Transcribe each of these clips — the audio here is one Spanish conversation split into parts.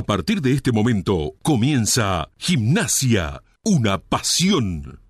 A partir de este momento comienza Gimnasia, una pasión.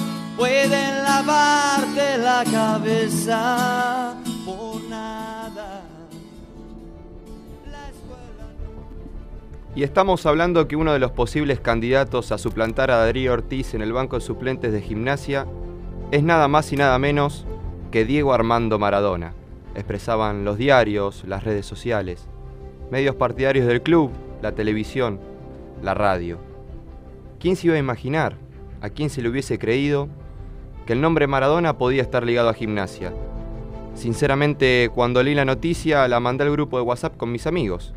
pueden lavarte la cabeza por nada. Y estamos hablando que uno de los posibles candidatos a suplantar a Darío Ortiz en el banco de suplentes de gimnasia es nada más y nada menos que Diego Armando Maradona, expresaban los diarios, las redes sociales, medios partidarios del club, la televisión, la radio. ¿Quién se iba a imaginar? ¿A quién se le hubiese creído que el nombre Maradona podía estar ligado a gimnasia. Sinceramente, cuando leí la noticia, la mandé al grupo de WhatsApp con mis amigos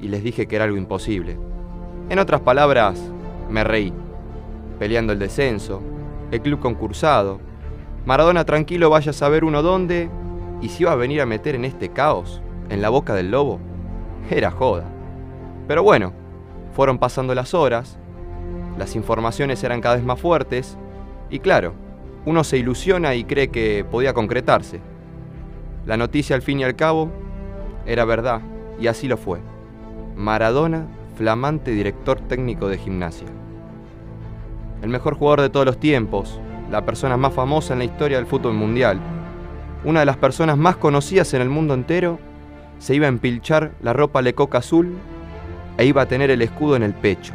y les dije que era algo imposible. En otras palabras, me reí, peleando el descenso, el club concursado. Maradona tranquilo vaya a saber uno dónde y si iba a venir a meter en este caos, en la boca del lobo. Era joda. Pero bueno, fueron pasando las horas, las informaciones eran cada vez más fuertes y claro, uno se ilusiona y cree que podía concretarse. La noticia al fin y al cabo era verdad, y así lo fue. Maradona, flamante director técnico de gimnasia. El mejor jugador de todos los tiempos, la persona más famosa en la historia del fútbol mundial, una de las personas más conocidas en el mundo entero, se iba a empilchar la ropa lecoca azul e iba a tener el escudo en el pecho,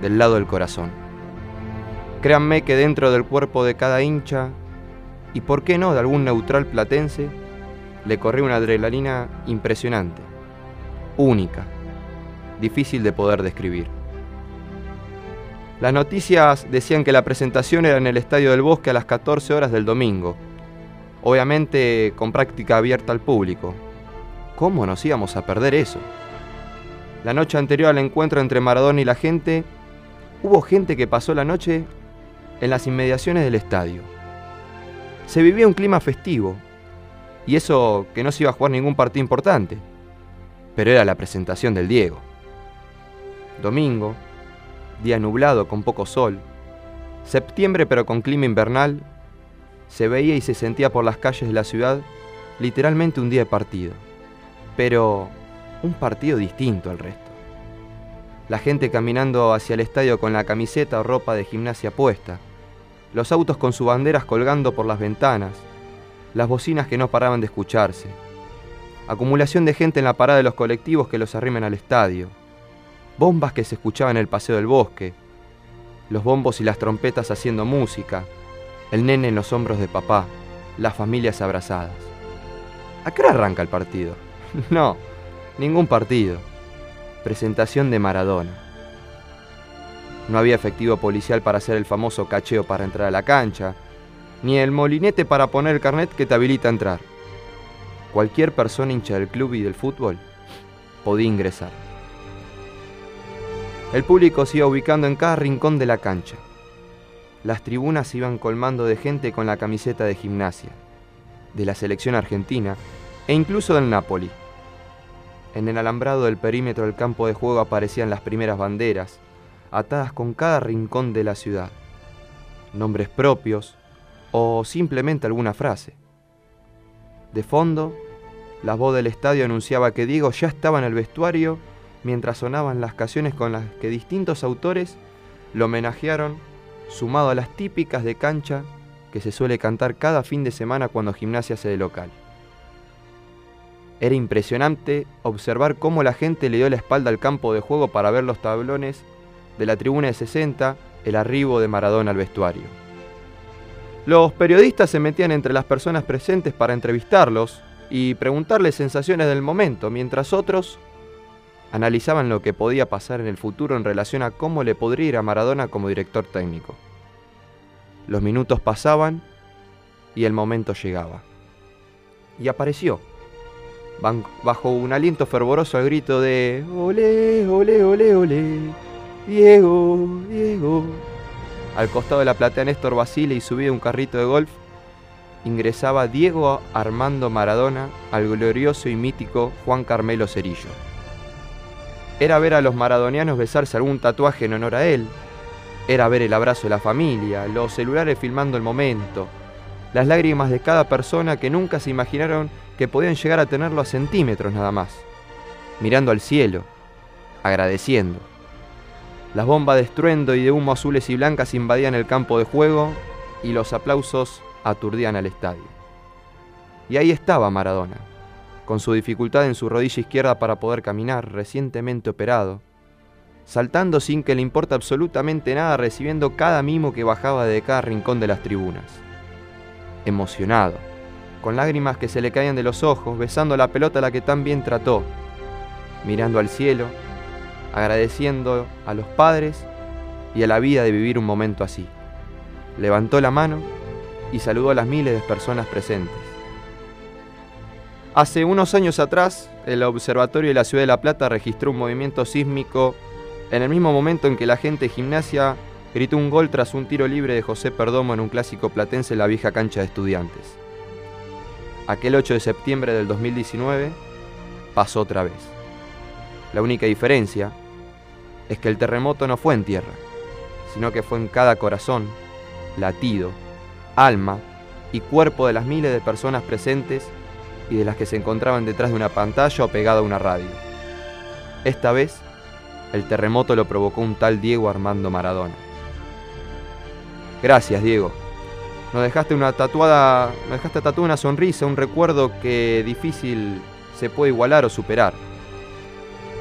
del lado del corazón. Créanme que dentro del cuerpo de cada hincha, y por qué no de algún neutral platense, le corrió una adrenalina impresionante, única, difícil de poder describir. Las noticias decían que la presentación era en el Estadio del Bosque a las 14 horas del domingo, obviamente con práctica abierta al público. ¿Cómo nos íbamos a perder eso? La noche anterior al encuentro entre Maradona y la gente, hubo gente que pasó la noche en las inmediaciones del estadio. Se vivía un clima festivo, y eso que no se iba a jugar ningún partido importante, pero era la presentación del Diego. Domingo, día nublado con poco sol, septiembre pero con clima invernal, se veía y se sentía por las calles de la ciudad literalmente un día de partido, pero un partido distinto al resto. La gente caminando hacia el estadio con la camiseta o ropa de gimnasia puesta, los autos con sus banderas colgando por las ventanas, las bocinas que no paraban de escucharse, acumulación de gente en la parada de los colectivos que los arrimen al estadio, bombas que se escuchaban en el paseo del bosque, los bombos y las trompetas haciendo música, el nene en los hombros de papá, las familias abrazadas. ¿A qué hora arranca el partido? no, ningún partido. Presentación de Maradona. No había efectivo policial para hacer el famoso cacheo para entrar a la cancha, ni el molinete para poner el carnet que te habilita a entrar. Cualquier persona hincha del club y del fútbol podía ingresar. El público se iba ubicando en cada rincón de la cancha. Las tribunas se iban colmando de gente con la camiseta de gimnasia, de la selección argentina e incluso del Napoli. En el alambrado del perímetro del campo de juego aparecían las primeras banderas, atadas con cada rincón de la ciudad, nombres propios o simplemente alguna frase. De fondo, La voz del estadio anunciaba que Diego ya estaba en el vestuario mientras sonaban las canciones con las que distintos autores lo homenajearon, sumado a las típicas de cancha que se suele cantar cada fin de semana cuando gimnasia se de local. Era impresionante observar cómo la gente le dio la espalda al campo de juego para ver los tablones de la tribuna de 60, el arribo de Maradona al vestuario. Los periodistas se metían entre las personas presentes para entrevistarlos y preguntarles sensaciones del momento, mientras otros analizaban lo que podía pasar en el futuro en relación a cómo le podría ir a Maradona como director técnico. Los minutos pasaban y el momento llegaba. Y apareció, bajo un aliento fervoroso al grito de Ole, ole, ole, ole, Diego, Diego. Al costado de la platea Néstor Basile y subido un carrito de golf, ingresaba Diego Armando Maradona al glorioso y mítico Juan Carmelo Cerillo era ver a los maradonianos besarse algún tatuaje en honor a él. Era ver el abrazo de la familia, los celulares filmando el momento, las lágrimas de cada persona que nunca se imaginaron que podían llegar a tenerlo a centímetros nada más, mirando al cielo, agradeciendo. Las bombas de estruendo y de humo azules y blancas invadían el campo de juego y los aplausos aturdían al estadio. Y ahí estaba Maradona, con su dificultad en su rodilla izquierda para poder caminar, recientemente operado, saltando sin que le importe absolutamente nada, recibiendo cada mimo que bajaba de cada rincón de las tribunas. Emocionado, con lágrimas que se le caían de los ojos, besando la pelota a la que tan bien trató, mirando al cielo, agradeciendo a los padres y a la vida de vivir un momento así. Levantó la mano y saludó a las miles de personas presentes. Hace unos años atrás, el Observatorio de la Ciudad de La Plata registró un movimiento sísmico en el mismo momento en que la gente de gimnasia gritó un gol tras un tiro libre de José Perdomo en un clásico platense en la vieja cancha de estudiantes. Aquel 8 de septiembre del 2019 pasó otra vez. La única diferencia es que el terremoto no fue en tierra, sino que fue en cada corazón, latido, alma y cuerpo de las miles de personas presentes y de las que se encontraban detrás de una pantalla o pegada a una radio. Esta vez, el terremoto lo provocó un tal Diego Armando Maradona. Gracias, Diego. Nos dejaste una tatuada, nos dejaste tatuada una sonrisa, un recuerdo que difícil se puede igualar o superar.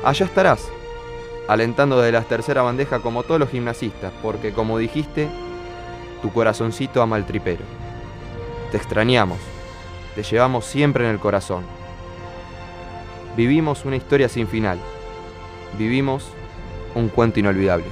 Allá estarás, alentando desde la tercera bandeja como todos los gimnasistas, porque como dijiste, tu corazoncito ama al tripero. Te extrañamos te llevamos siempre en el corazón. Vivimos una historia sin final. Vivimos un cuento inolvidable.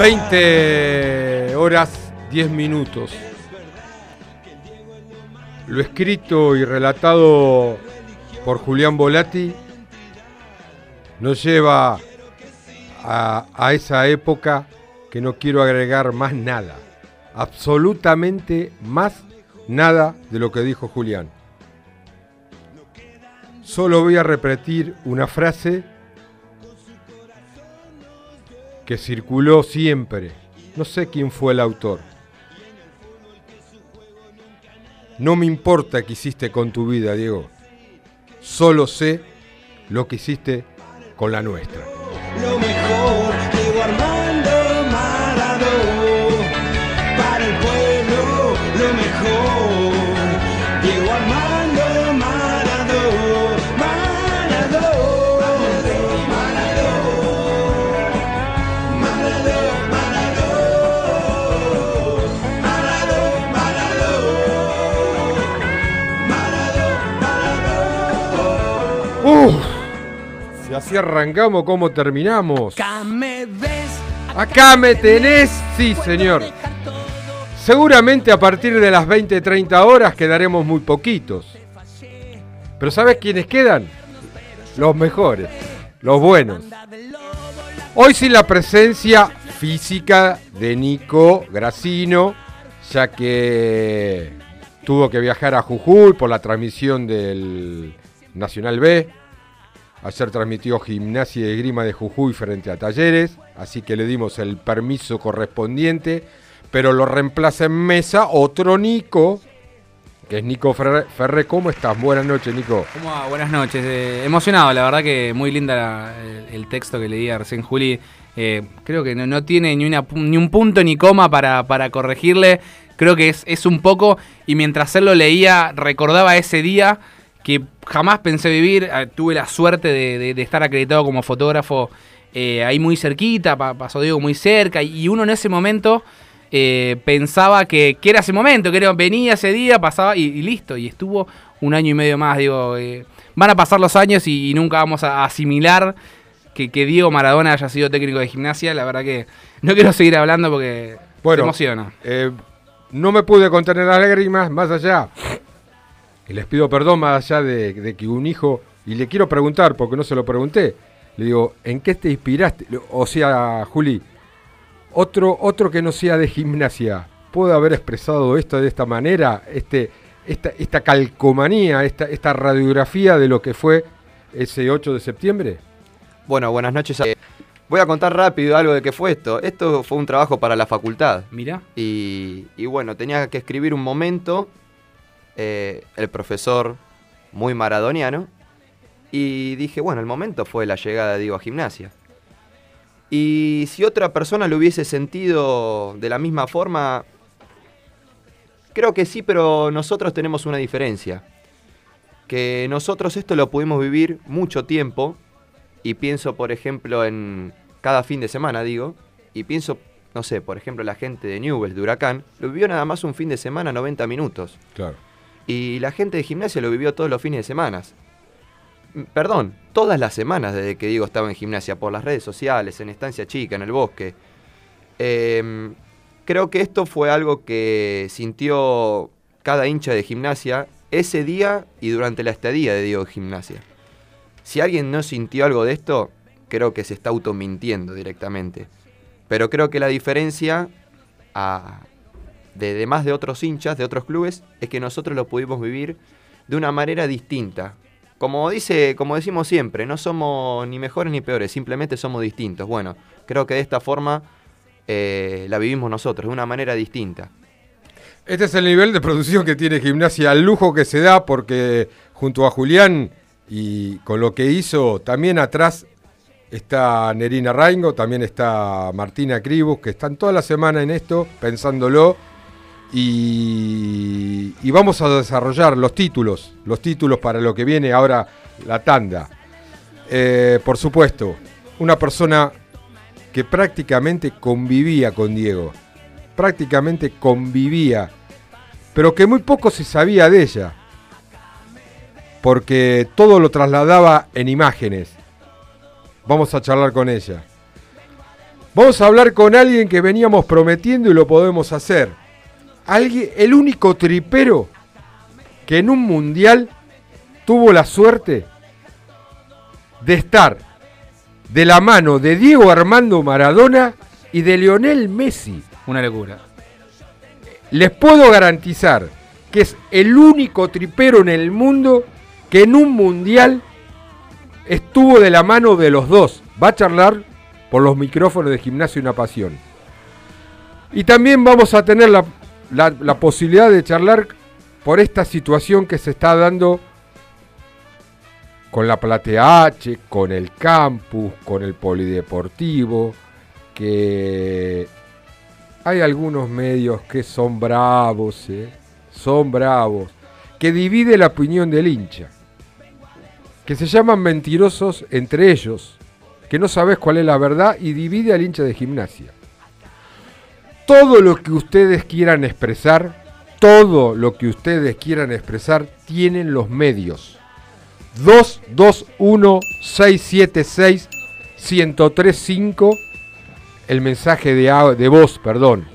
20 horas 10 minutos. Lo escrito y relatado por Julián Volati nos lleva a, a, esa época que no quiero agregar más nada, absolutamente más nada de lo que dijo Julián. Solo voy a repetir una frase que circuló siempre. No sé quién fue el autor. No me importa qué hiciste con tu vida, Diego. Solo sé lo que hiciste con la nuestra. Así arrancamos, ¿cómo terminamos? Acá me ves. Acá me tenés. Sí, señor. Seguramente a partir de las 20, 30 horas quedaremos muy poquitos. Pero ¿sabes quiénes quedan? Los mejores, los buenos. Hoy sin la presencia física de Nico Gracino, ya que tuvo que viajar a Jujuy por la transmisión del Nacional B. Ayer transmitió Gimnasia y Grima de Jujuy frente a Talleres, así que le dimos el permiso correspondiente, pero lo reemplaza en mesa otro Nico, que es Nico Ferre. ¿Cómo estás? Buenas noches, Nico. ¿Cómo Buenas noches. Eh, emocionado, la verdad que muy linda el, texto que leía recién Juli. Eh, creo que no, tiene ni, una, ni un punto ni coma para, para corregirle. Creo que es, es un poco, y mientras él lo leía, recordaba ese día que jamás pensé vivir. Eh, tuve la suerte de, estar acreditado como fotógrafo eh, ahí muy cerquita, pasó Diego muy cerca, y uno en ese momento eh, pensaba que, era ese momento, que venía ese día, pasaba y, listo, y estuvo un año y medio más. Digo, van a pasar los años y, nunca vamos a asimilar que, Diego Maradona haya sido técnico de gimnasia. La verdad que no quiero seguir hablando porque bueno, me emociona. no me pude contener las lágrimas, más allá y les pido perdón más allá de, que un hijo, y le quiero preguntar, porque no se lo pregunté, le digo, ¿en qué te inspiraste? O sea, Juli, otro, otro que no sea de gimnasia, ¿puede haber expresado esto de esta manera? Este, esta, esta calcomanía, esta, esta radiografía de lo que fue ese 8 de septiembre? Bueno, buenas noches. voy a contar rápido algo de qué fue esto. Esto fue un trabajo para la facultad. Mira. Y, y bueno, tenía que escribir un momento eh, el profesor muy maradoniano. Y dije, bueno, el momento fue la llegada de a gimnasia. Y si otra persona lo hubiese sentido de la misma forma, creo que sí, pero nosotros tenemos una diferencia. Que nosotros esto lo pudimos vivir mucho tiempo, y pienso, por ejemplo, en cada fin de semana, digo, y pienso, no sé, por ejemplo, la gente de Newell's, de Huracán, lo vivió nada más un fin de semana, 90 minutos. Claro. Y la gente de gimnasia lo vivió todos los fines de semana. Perdón, todas las semanas desde que Diego estaba en gimnasia, por las redes sociales, en Estancia Chica, en el bosque. Em, creo que esto fue algo que sintió cada hincha de gimnasia ese día y durante la estadía de Diego en gimnasia. Si alguien no sintió algo de esto, creo que se está automintiendo directamente. Pero creo que la diferencia a, de, más de otros hinchas, de otros clubes, es que nosotros lo pudimos vivir de una manera distinta. Como, dice, como decimos siempre, no somos ni mejores ni peores, simplemente somos distintos. Bueno, creo que de esta forma eh, la vivimos nosotros, de una manera distinta. Este es el nivel de producción que tiene Gimnasia, el lujo que se da, porque junto a Julián y con lo que hizo, también atrás está Nerina Raingo, también está Martina Cribus, que están toda la semana en esto, pensándolo y, vamos a desarrollar los títulos, los títulos para lo que viene ahora la tanda. Eh, por supuesto, una persona que prácticamente convivía con Diego, prácticamente convivía, pero que muy poco se sabía de ella, porque todo lo trasladaba en imágenes. Vamos a charlar con ella. Vamos a hablar con alguien que veníamos prometiendo y lo podemos hacer alguien, el único tripero que en un mundial tuvo la suerte de estar de la mano de Diego Armando Maradona y de Lionel Messi. Una locura. Les puedo garantizar que es el único tripero en el mundo que en un mundial estuvo de la mano de los dos. Va a charlar por los micrófonos de Gimnasio Una Pasión. Y también vamos a tener la la, posibilidad de charlar por esta situación que se está dando con la Platea H, con el campus, con el polideportivo, que hay algunos medios que son bravos, ¿eh? son bravos, que divide la opinión del hincha, que se llaman mentirosos entre ellos, que no sabes cuál es la verdad y divide al hincha de gimnasia todo lo que ustedes quieran expresar, todo lo que ustedes quieran expresar, tienen los medios. 221-676-1035, el mensaje de, de voz, perdón.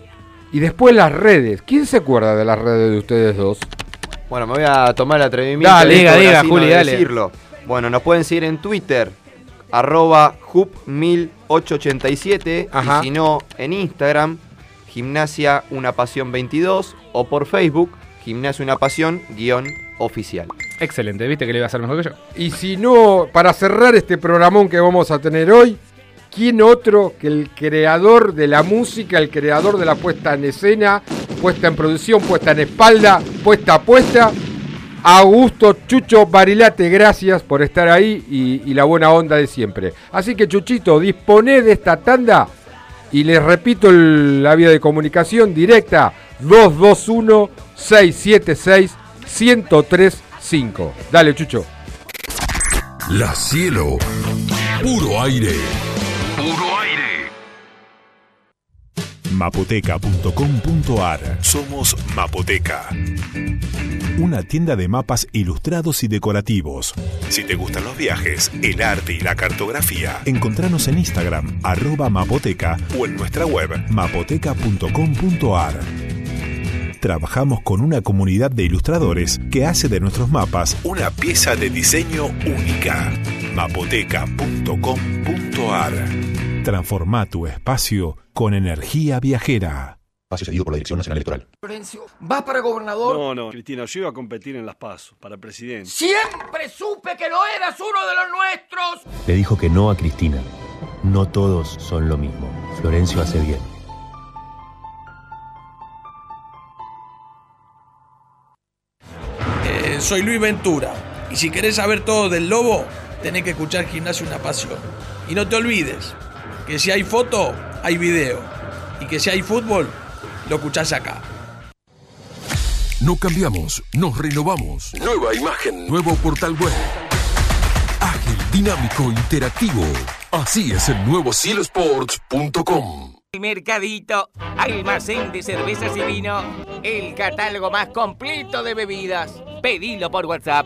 Y después las redes. ¿Quién se acuerda de las redes de ustedes dos? Bueno, me voy a tomar el atrevimiento dale, de diga, Juli, dale. decirlo. Bueno, nos pueden seguir en Twitter, arroba hub1887 Ajá. y si no en Instagram, Gimnasia Una Pasión 22 o por Facebook, Gimnasia Una Pasión guion oficial. Excelente, viste que le iba a hacer mejor que yo. Y si no, para cerrar este programón que vamos a tener hoy, ¿quién otro que el creador de la música, el creador de la puesta en escena, puesta en producción, puesta en espalda, puesta a puesta? Augusto Chucho Barilate, gracias por estar ahí y, la buena onda de siempre. Así que Chuchito, disponé de esta tanda y les repito la vía de comunicación directa 221-676-1035. Dale, Chucho. La cielo, puro aire. mapoteca.com.ar Somos Mapoteca. Una tienda de mapas ilustrados y decorativos. Si te gustan los viajes, el arte y la cartografía, encontranos en Instagram, arroba mapoteca o en nuestra web mapoteca.com.ar. Trabajamos con una comunidad de ilustradores que hace de nuestros mapas una pieza de diseño única. mapoteca.com.ar Transforma tu espacio con energía viajera. Espacio cedido por la Dirección Nacional Electoral. Florencio, ¿vas para gobernador? No, no, Cristina, yo iba a competir en las PASO para presidente. Siempre supe que no eras uno de los nuestros. Le dijo que no a Cristina. No todos son lo mismo. Florencio hace bien. Eh, soy Luis Ventura. Y si querés saber todo del lobo, tenés que escuchar Gimnasio Una Pasión. Y no te olvides que si hay foto, hay video. Y que si hay fútbol, lo escuchás acá. No cambiamos, nos renovamos. Nueva imagen. Nuevo portal web. Ágil, dinámico, interactivo. Así es el nuevo cielosports.com. Mercadito, almacén de cervezas y vino, el catálogo más completo de bebidas. Pedilo por WhatsApp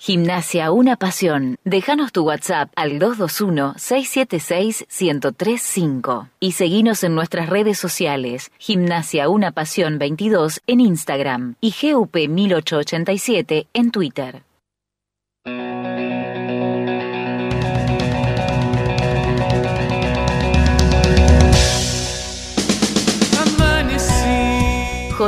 Gimnasia Una Pasión. Déjanos tu WhatsApp al 221-676-1035 y seguinos en nuestras redes sociales Gimnasia Una Pasión 22 en Instagram y GUP 1887 en Twitter.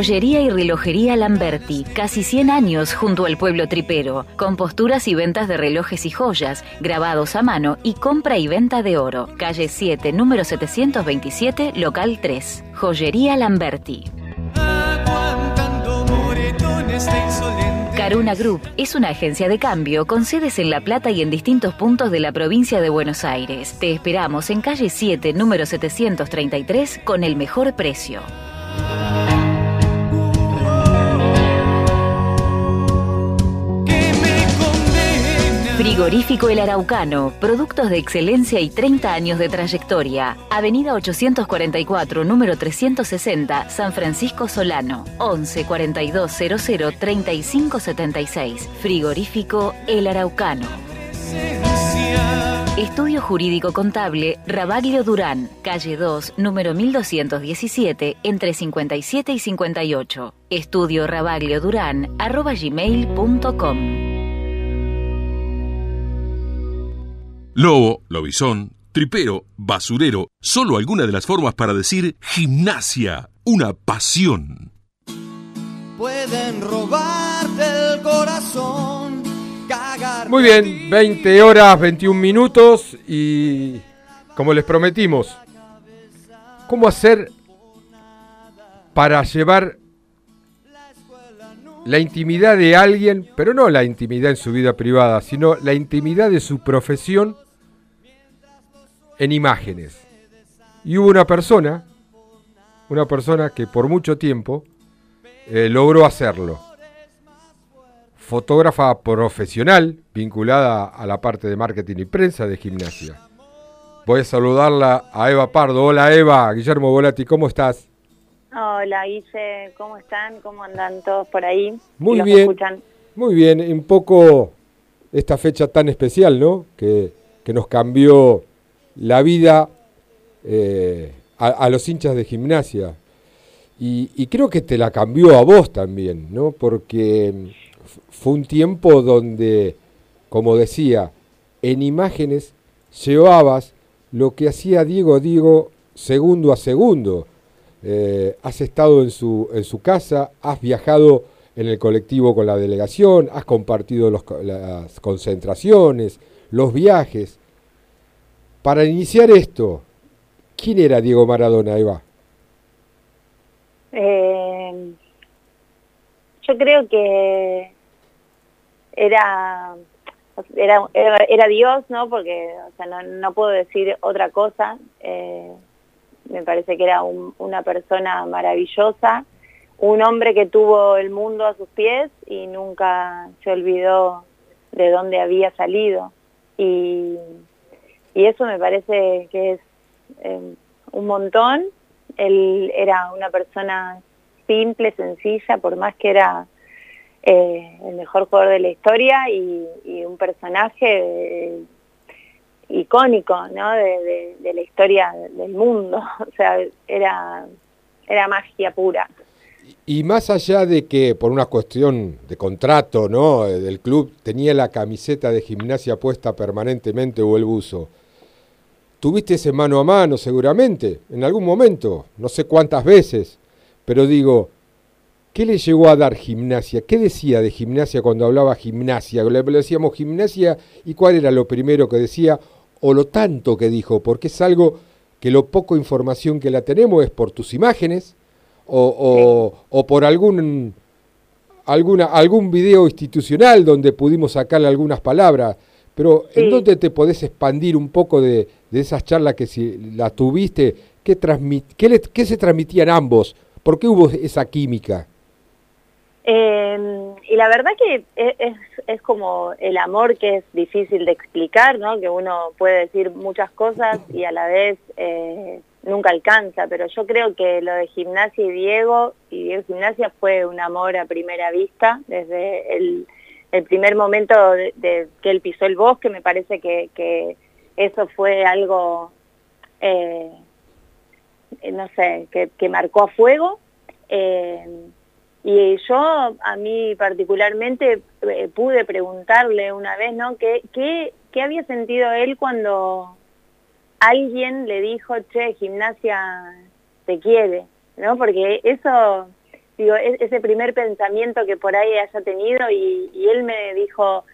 Joyería y relojería Lamberti, casi 100 años junto al pueblo tripero, con posturas y ventas de relojes y joyas, grabados a mano y compra y venta de oro. Calle 7, número 727, local 3. Joyería Lamberti. Caruna Group es una agencia de cambio con sedes en La Plata y en distintos puntos de la provincia de Buenos Aires. Te esperamos en calle 7, número 733, con el mejor precio. Frigorífico El Araucano, productos de excelencia y 30 años de trayectoria. Avenida 844, número 360, San Francisco Solano. 11 42 00 35 76. Frigorífico El Araucano. Estudio Jurídico Contable Rabaglio Durán, calle 2, número 1217, entre 57 y 58. Estudio Rabaglio Durán, arroba gmail.com. Lobo, lobizón, tripero, basurero, solo alguna de las formas para decir gimnasia, una pasión. Pueden robarte el corazón, cagar. Muy bien, 20 horas, 21 minutos y como les prometimos, ¿cómo hacer para llevar la intimidad de alguien, pero no la intimidad en su vida privada, sino la intimidad de su profesión en imágenes? Y hubo una persona, una persona que por mucho tiempo eh, logró hacerlo fotógrafa profesional vinculada a la parte de marketing y prensa de gimnasia. Voy a saludarla a Eva Pardo. Hola Eva, Guillermo Volati, ¿cómo estás? Hola, Guille, ¿cómo están? ¿Cómo andan todos por ahí? Muy ¿Los bien. escuchan? Muy bien, un poco esta fecha tan especial, ¿no? Que, que nos cambió la vida eh, a, a los hinchas de gimnasia. Y, y creo que te la cambió a vos también, ¿no? Porque mm, fue un tiempo donde, como decía, en imágenes llevabas lo que hacía Diego Diego segundo a segundo. Eh, has estado en su, en su casa, has viajado en el colectivo con la delegación, has compartido las concentraciones, los viajes. Para iniciar esto, ¿quién era Diego Maradona, Eva? Eh, yo creo que era, era, Dios, ¿no? Porque no, no puedo decir otra cosa. Eh, me parece que era un- una persona maravillosa, un hombre que tuvo el mundo a sus pies y nunca se olvidó de dónde había salido. Y, y eso me parece que es eh, un montón. Él era una persona simple, sencilla, por más que era eh, el mejor jugador de la historia y, y un personaje eh, icónico ¿no? de, de- de la historia del mundo. O sea, era, era magia pura. Y más allá de que por una cuestión de contrato, ¿no? eh, del club tenía la camiseta de gimnasia puesta permanentemente o el buzo. Tuviste ese mano a mano seguramente, en algún momento, no sé cuántas veces, pero digo, ¿qué le llegó a dar gimnasia? ¿Qué decía de gimnasia cuando hablaba gimnasia? Le le decíamos gimnasia y cuál era lo primero que decía o lo tanto que dijo, porque es algo que lo poco información que la tenemos es por tus imágenes o, o- o por algún alguna algún video institucional donde pudimos sacarle algunas palabras, pero ¿en dónde te podés expandir un poco de, de esas charlas que si las tuviste? ¿Qué, transmit, qué, le- qué se transmitían ambos? ¿Por qué hubo esa química? Eh, y la verdad que e- es, es como el amor que es difícil de explicar, ¿no? Que uno puede decir muchas cosas y a la vez eh, nunca alcanza, pero yo creo que lo de gimnasia y Diego, y Diego Gimnasia fue un amor a primera vista, desde el, el primer momento de, que él pisó el bosque, me parece que, que eso fue algo, eh, no sé, que, que marcó a fuego. Y yo, a mí particularmente, eh, pude preguntarle una vez, ¿no? ¿Qué, qué, qué había sentido él cuando alguien le dijo, che, gimnasia te quiere, ¿no? Porque eso, digo, es- ese primer pensamiento que por ahí haya tenido y, él me dijo,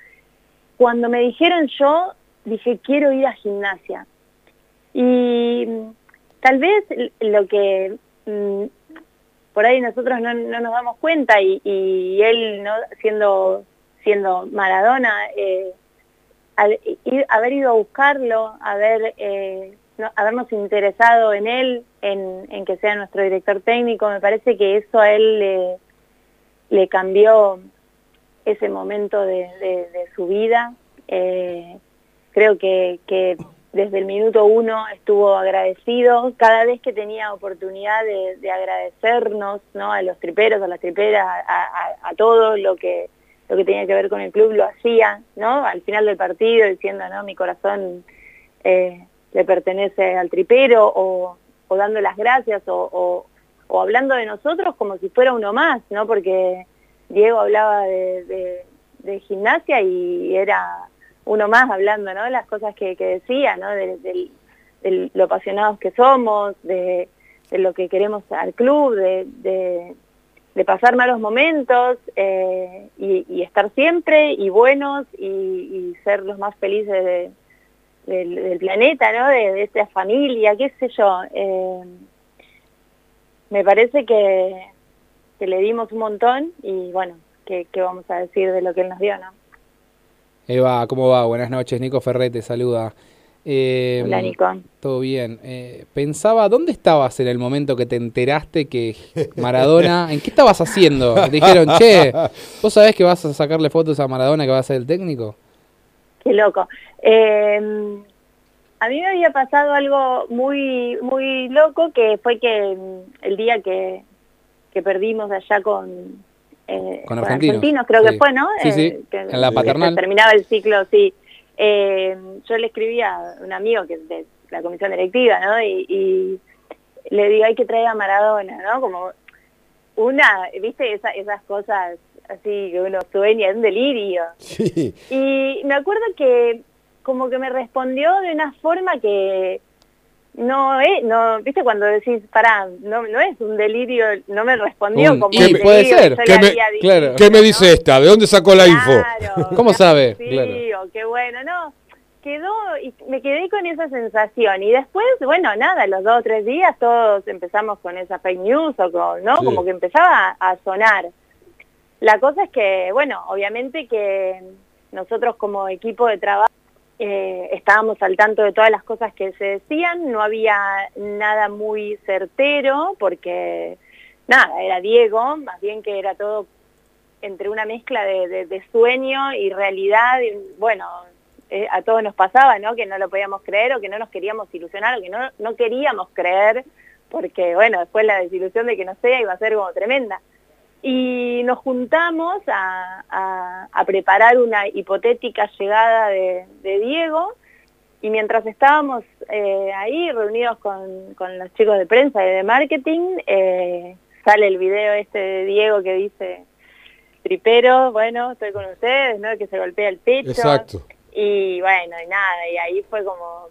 cuando me dijeron yo, dije, quiero ir a gimnasia. Y mm, tal vez lo que mm, por ahí nosotros no, no nos damos cuenta y, él no siendo siendo Maradona eh, haber ido a buscarlo haber eh, no- habernos interesado en él en, que sea nuestro director técnico me parece que eso a él le, le cambió ese momento de, su vida. Eh, creo que desde el minuto uno estuvo agradecido cada vez que tenía oportunidad de, de agradecernos ¿no? a los triperos, a las triperas, a, todo lo que lo que tenía que ver con el club lo hacía, ¿no? Al final del partido diciendo, no, mi corazón eh, le pertenece al tripero o, dando las gracias o, hablando de nosotros como si fuera uno más, ¿no? Porque Diego hablaba de gimnasia y era uno más hablando, ¿no? Las cosas que, decía, ¿no? De, lo apasionados que somos, de, lo que queremos al club, de, pasar malos momentos eh, y, estar siempre y buenos y, ser los más felices de- del, planeta, ¿no? De, esta familia, qué sé yo. Eh, me parece que, que le dimos un montón y bueno, ¿qué, qué vamos a decir de lo que él nos dio, no? Eva, ¿cómo va? Buenas noches, Nico Ferret te saluda. Eh, Hola, Nico. Todo bien. Eh, pensaba, ¿dónde estabas en el momento que te enteraste que Maradona, ¿en qué estabas haciendo? Te dijeron, che, ¿vos sabés que vas a sacarle fotos a Maradona que va a ser el técnico? Qué loco. Eh, a mí me había pasado algo muy muy loco que fue que el día que, que perdimos allá con, eh, Con argentinos. creo que fue, ¿no? Sí, sí, Eh, que- en la paternal. terminaba el ciclo, sí. Eh, yo le escribí a un amigo que es de la comisión directiva, ¿no? Y, y le digo, hay que traer a Maradona, ¿no? Como una, viste, Esa- esas cosas así que uno sueña, es un delirio. Sí. Y me acuerdo que como que me respondió de una forma que no es, no, viste cuando decís, pará, no, no es un delirio, no me respondió Un- como y un puede que ser, ¿Qué me, había dicho. claro. qué me dice esta? ¿De dónde sacó la info? ¿Cómo sabe? Sí, Claro. o qué bueno, no, quedó, y me quedé con esa sensación, y después, bueno, nada, los dos o tres días todos empezamos con esa fake news, o con, ¿no? Sí. Como que empezaba a, a sonar. La cosa es que, bueno, obviamente que nosotros como equipo de trabajo eh, estábamos al tanto de todas las cosas que se decían, no había nada muy certero porque, nada, era Diego, más bien que era todo entre una mezcla de, sueño y realidad, y, bueno, eh, a todos nos pasaba, ¿no? Que no lo podíamos creer o que no nos queríamos ilusionar o que no, no queríamos creer, porque, bueno, después la desilusión de que no sea iba a ser como tremenda y nos juntamos a, a- a preparar una hipotética llegada de, de Diego y mientras estábamos eh, ahí reunidos con, con los chicos de prensa y de marketing, eh, sale el video este de Diego que dice, tripero, bueno, estoy con ustedes, ¿no? Que se golpea el pecho. Exacto. Y bueno, y nada, y ahí fue como,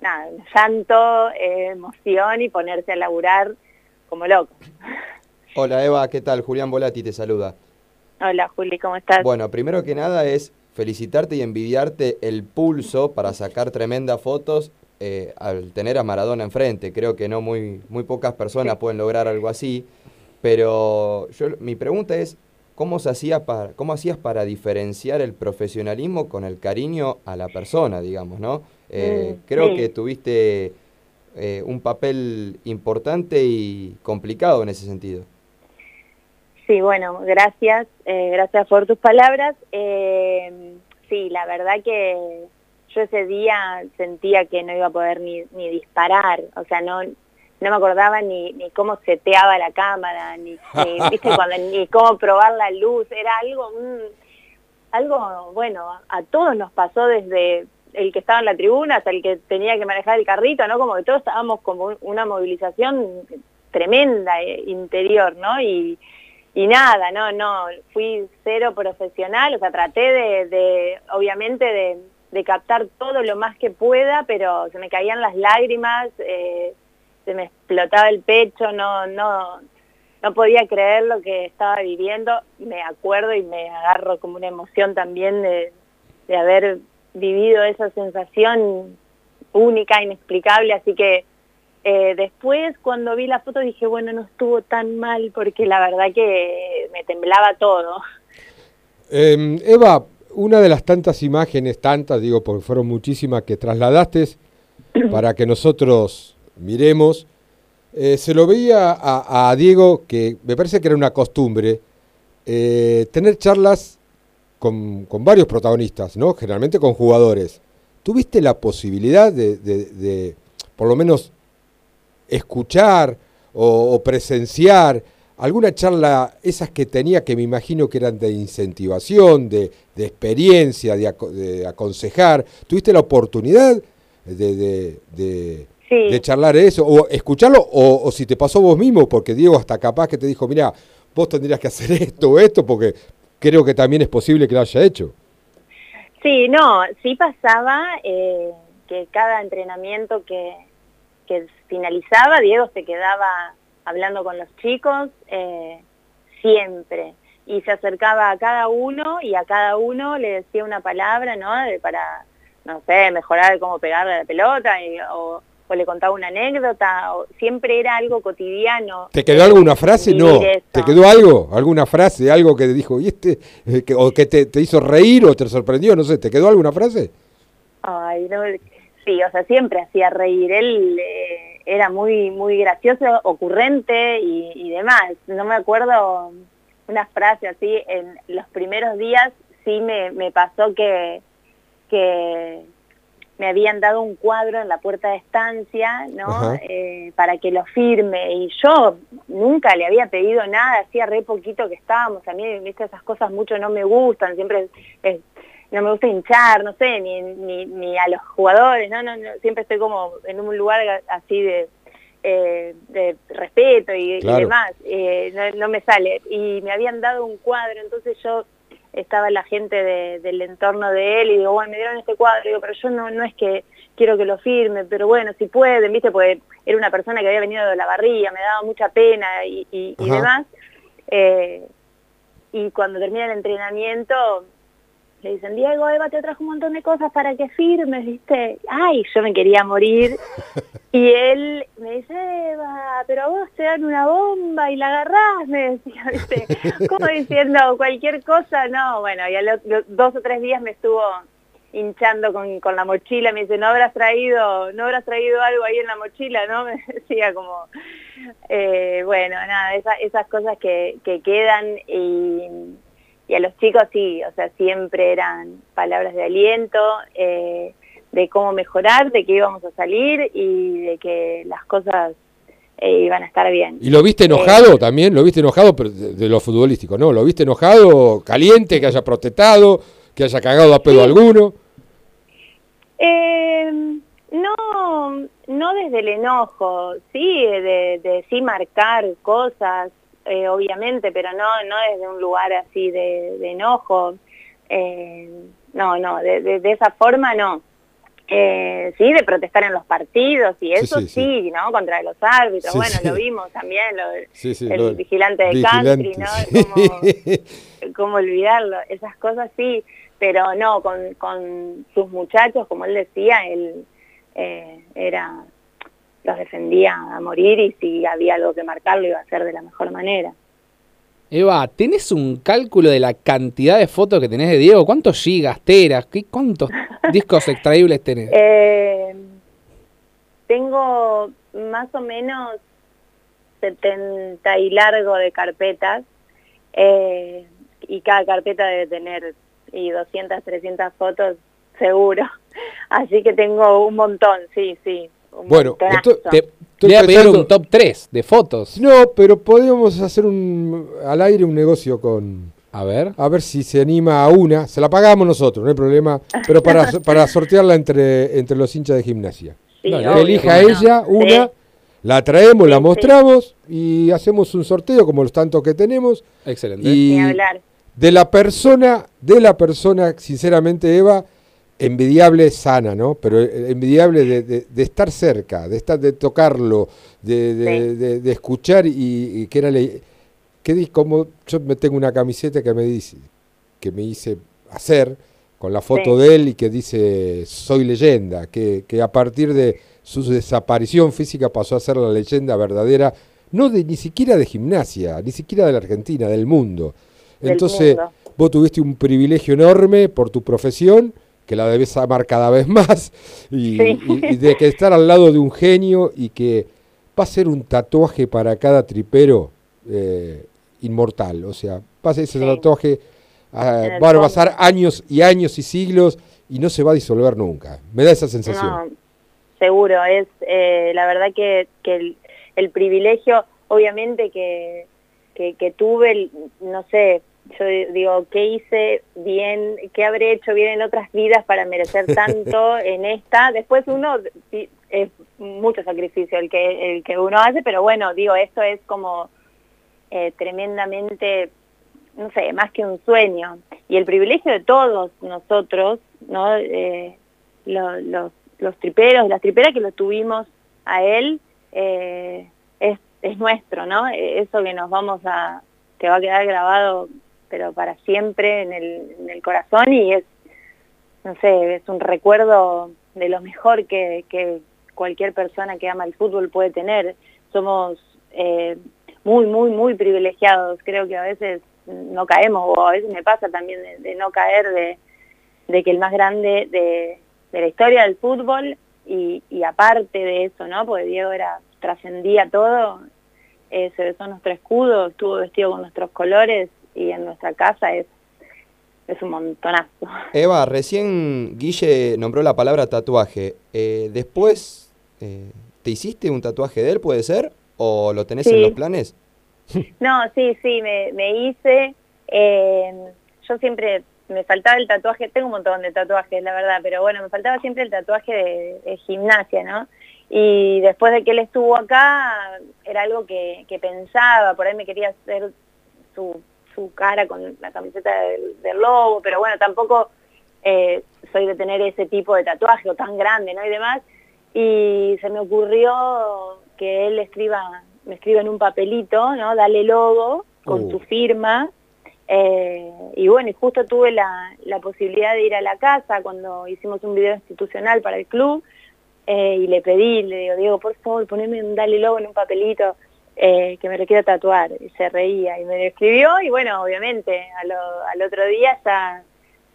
nada, llanto, eh, emoción y ponerse a laburar como loco. Hola Eva, ¿qué tal? Julián Volati te saluda. Hola Juli, ¿cómo estás? Bueno, primero que nada es felicitarte y envidiarte el pulso para sacar tremendas fotos eh, al tener a Maradona enfrente. Creo que no muy, muy pocas personas pueden lograr algo así. Pero yo, mi pregunta es, ¿cómo, se hacía para, ¿cómo hacías para diferenciar el profesionalismo con el cariño a la persona, digamos, no? Eh, Mm, creo sí. que tuviste eh, un papel importante y complicado en ese sentido. Sí, bueno, gracias, eh, gracias por tus palabras. Eh, sí, la verdad que yo ese día sentía que no iba a poder ni, ni disparar, o sea, no, no me acordaba ni, ni cómo seteaba la cámara, ni, ni, ¿viste? Cuando- ni cómo probar la luz, era algo, un- algo, bueno, a todos nos pasó desde el que estaba en la tribuna hasta el que tenía que manejar el carrito, ¿no? Como que todos estábamos como un- una movilización tremenda eh, interior, ¿no? Y, y nada, no, no, fui cero profesional, o sea, traté de, obviamente, de, de captar todo lo más que pueda, pero se me caían las lágrimas, eh, se me explotaba el pecho, no, no, no podía creer lo que estaba viviendo, me acuerdo y me agarro como una emoción también de, de haber vivido esa sensación única, inexplicable, así que eh, después cuando vi la foto dije, bueno, no estuvo tan mal porque la verdad que me temblaba todo. Eh, Eva, una de las tantas imágenes, tantas, digo, porque fueron muchísimas que trasladaste para que nosotros miremos, eh, se lo veía a, a Diego, que me parece que era una costumbre, eh, tener charlas con, con varios protagonistas, ¿no? Generalmente con jugadores. ¿Tuviste la posibilidad de, de- de, por lo menos, escuchar o, o presenciar alguna charla, esas que tenía que me imagino que eran de incentivación, de, de experiencia, de, aco- de aconsejar? ¿Tuviste la oportunidad de, de- de- Sí. de charlar eso? ¿O escucharlo? O, o si te pasó vos mismo? Porque Diego hasta capaz que te dijo, mira, vos tendrías que hacer esto o esto, porque creo que también es posible que lo haya hecho. Sí, no, sí pasaba eh, que cada entrenamiento que, que finalizaba, Diego se quedaba hablando con los chicos eh, siempre y se acercaba a cada uno y a cada uno le decía una palabra, ¿no? De- para, no sé, mejorar cómo pegarle a la pelota y- o, o le contaba una anécdota, o, siempre era algo cotidiano. ¿Te quedó alguna frase? No. eso. ¿Te quedó algo? ¿Alguna frase? ¿Algo que dijo, y este? eh, que- o que te, te hizo reír o te sorprendió? No sé, ¿te quedó alguna frase? Ay, no, sí, o sea, siempre hacía reír. Él eh, era muy muy gracioso, ocurrente y, y demás. No me acuerdo una frase así. En los primeros días sí me, me pasó que, que me habían dado un cuadro en la puerta de estancia, ¿no? Eh, para que lo firme. Y yo nunca le había pedido nada, hacía re poquito que estábamos. A mí, viste, esas cosas mucho no me gustan, siempre es- no me gusta hinchar, no sé, ni, ni, ni a los jugadores, ¿no? No, no, siempre estoy como en un lugar así de, eh, de respeto y, demás. Eh, no, no me sale. Y me habían dado un cuadro, entonces yo estaba la gente de- del entorno de él y digo, bueno, me dieron este cuadro, digo, pero yo no, no es que quiero que lo firme, pero bueno, si pueden, viste, porque era una persona que había venido de la barría, me daba mucha pena y, y- y demás. Eh, y cuando termina el entrenamiento, le dicen, Diego, Eva te trajo un montón de cosas para que firmes, ¿viste? Ay, yo me quería morir. Y él me dice, Eva, pero a vos te dan una bomba y la agarrás, me decía, ¿viste? Como diciendo cualquier cosa, no, bueno, y a los, los dos o tres días me estuvo hinchando con, con la mochila, me dice, no habrás traído, no habrás traído algo ahí en la mochila, ¿no? Me decía como, eh, bueno, nada, esa- esas cosas que, que quedan y, y a los chicos sí, o sea, siempre eran palabras de aliento, eh, de cómo mejorar, de que íbamos a salir y de que las cosas eh, iban a estar bien. ¿Y lo viste enojado también? ¿Lo viste enojado pero de, de lo futbolístico? ¿No? ¿Lo viste enojado, caliente, que haya protestado, que haya cagado a pedo alguno? Eh, no, no desde el enojo, sí, de, de sí marcar cosas, eh, obviamente, pero no, no desde un lugar así de, de enojo. Eh, no, no, de, de- de esa forma no. Eh, sí, de protestar en los partidos y eso sí, sí, sí. ¿no? Contra los árbitros. Bueno, lo vimos también, lo, el lo- vigilante de vigilante, country, ¿no? cómo olvidarlo, esas cosas sí, pero no, con, con sus muchachos, como él decía, él eh, era, los defendía a morir y si había algo que marcar lo iba a hacer de la mejor manera. Eva, ¿tenés un cálculo de la cantidad de fotos que tenés de Diego? ¿Cuántos gigas, teras? ¿Qué, ¿Cuántos discos extraíbles tenés? Eh, tengo más o menos 70 y largo de carpetas eh, y cada carpeta debe tener y 200, 300 fotos seguro. Así que tengo un montón, sí, sí. Un Bueno, te- Te voy a pedir un top 3 de fotos. No, pero podríamos hacer un al aire un negocio con... A ver. A ver si se anima a una. Se la pagamos nosotros, no hay problema. Pero para, para sortearla entre, entre los hinchas de gimnasia. Sí, que obvio, elija no. ella una, Sí. la traemos, la Sí, mostramos y hacemos un sorteo como los tantos que tenemos. Excelente. Y Ni hablar. de la persona, de la persona, sinceramente, Eva, envidiable, sana, ¿no? Pero eh, envidiable de, de- de estar cerca, de estar, de tocarlo, de, escuchar y, y que era le- que como yo me tengo una camiseta que me dice, que me hice hacer con la foto Sí. de él y que dice soy leyenda, que, que a partir de su desaparición física pasó a ser la leyenda verdadera, no de ni siquiera de gimnasia, ni siquiera de la Argentina, del mundo. Del Entonces, mundo. vos tuviste un privilegio enorme por tu profesión, que la debes amar cada vez más, y, Sí. y- y de que estar al lado de un genio y que va a ser un tatuaje para cada tripero eh, inmortal. O sea, va a ser ese Sí. tatuaje, el van a pasar años y años y siglos y no se va a disolver nunca. Me da esa sensación. No, seguro, es eh, la verdad que, que el, el privilegio, obviamente que, que, que tuve, no sé, yo di- digo, ¿qué hice bien? ¿Qué habré hecho bien en otras vidas para merecer tanto en esta? Después uno, es mucho sacrificio el que, el que uno hace, pero bueno, digo, esto es como eh, tremendamente no sé, más que un sueño. Y el privilegio de todos nosotros, ¿no? Eh, lo- los, los triperos, las triperas que lo tuvimos a él, eh, es, es nuestro, ¿no? Eso que nos vamos a, que va a quedar grabado, pero para siempre en el, corazón y es, no sé, es un recuerdo de lo mejor que, cualquier persona que ama el fútbol puede tener. Somos eh, muy, muy, muy privilegiados. Creo que a veces no caemos, o a veces me pasa también de, no caer de, que el más grande de, la historia del fútbol y, aparte de eso, ¿no? Porque Diego era trascendía todo, se besó nuestro escudo, estuvo vestido con nuestros colores y en nuestra casa es es un montonazo. Eva, recién Guille nombró la palabra tatuaje. Eh, después, eh, ¿te hiciste un tatuaje de él, puede ser? ¿O lo tenés en los planes? No, sí, sí, me, me hice. eh, yo siempre me faltaba el tatuaje, tengo un montón de tatuajes, la verdad, pero bueno, me faltaba siempre el tatuaje de, de gimnasia, ¿no? Y después de que él estuvo acá, era algo que, que pensaba, por ahí me quería hacer su, su cara con la camiseta del, del lobo, pero bueno, tampoco eh, soy de tener ese tipo de tatuaje o tan grande, ¿no? Y demás. Y se me ocurrió que él escriba, me escriba en un papelito, ¿no? Dale logo con Uh. su firma. Eh, y bueno, y justo tuve la, la posibilidad de ir a la casa cuando hicimos un video institucional para el club eh, y le pedí, le digo, Diego, por favor, poneme un dale logo en un papelito eh, que me lo quiero tatuar. Y se reía y me lo escribió y bueno, obviamente a lo- al otro día ya,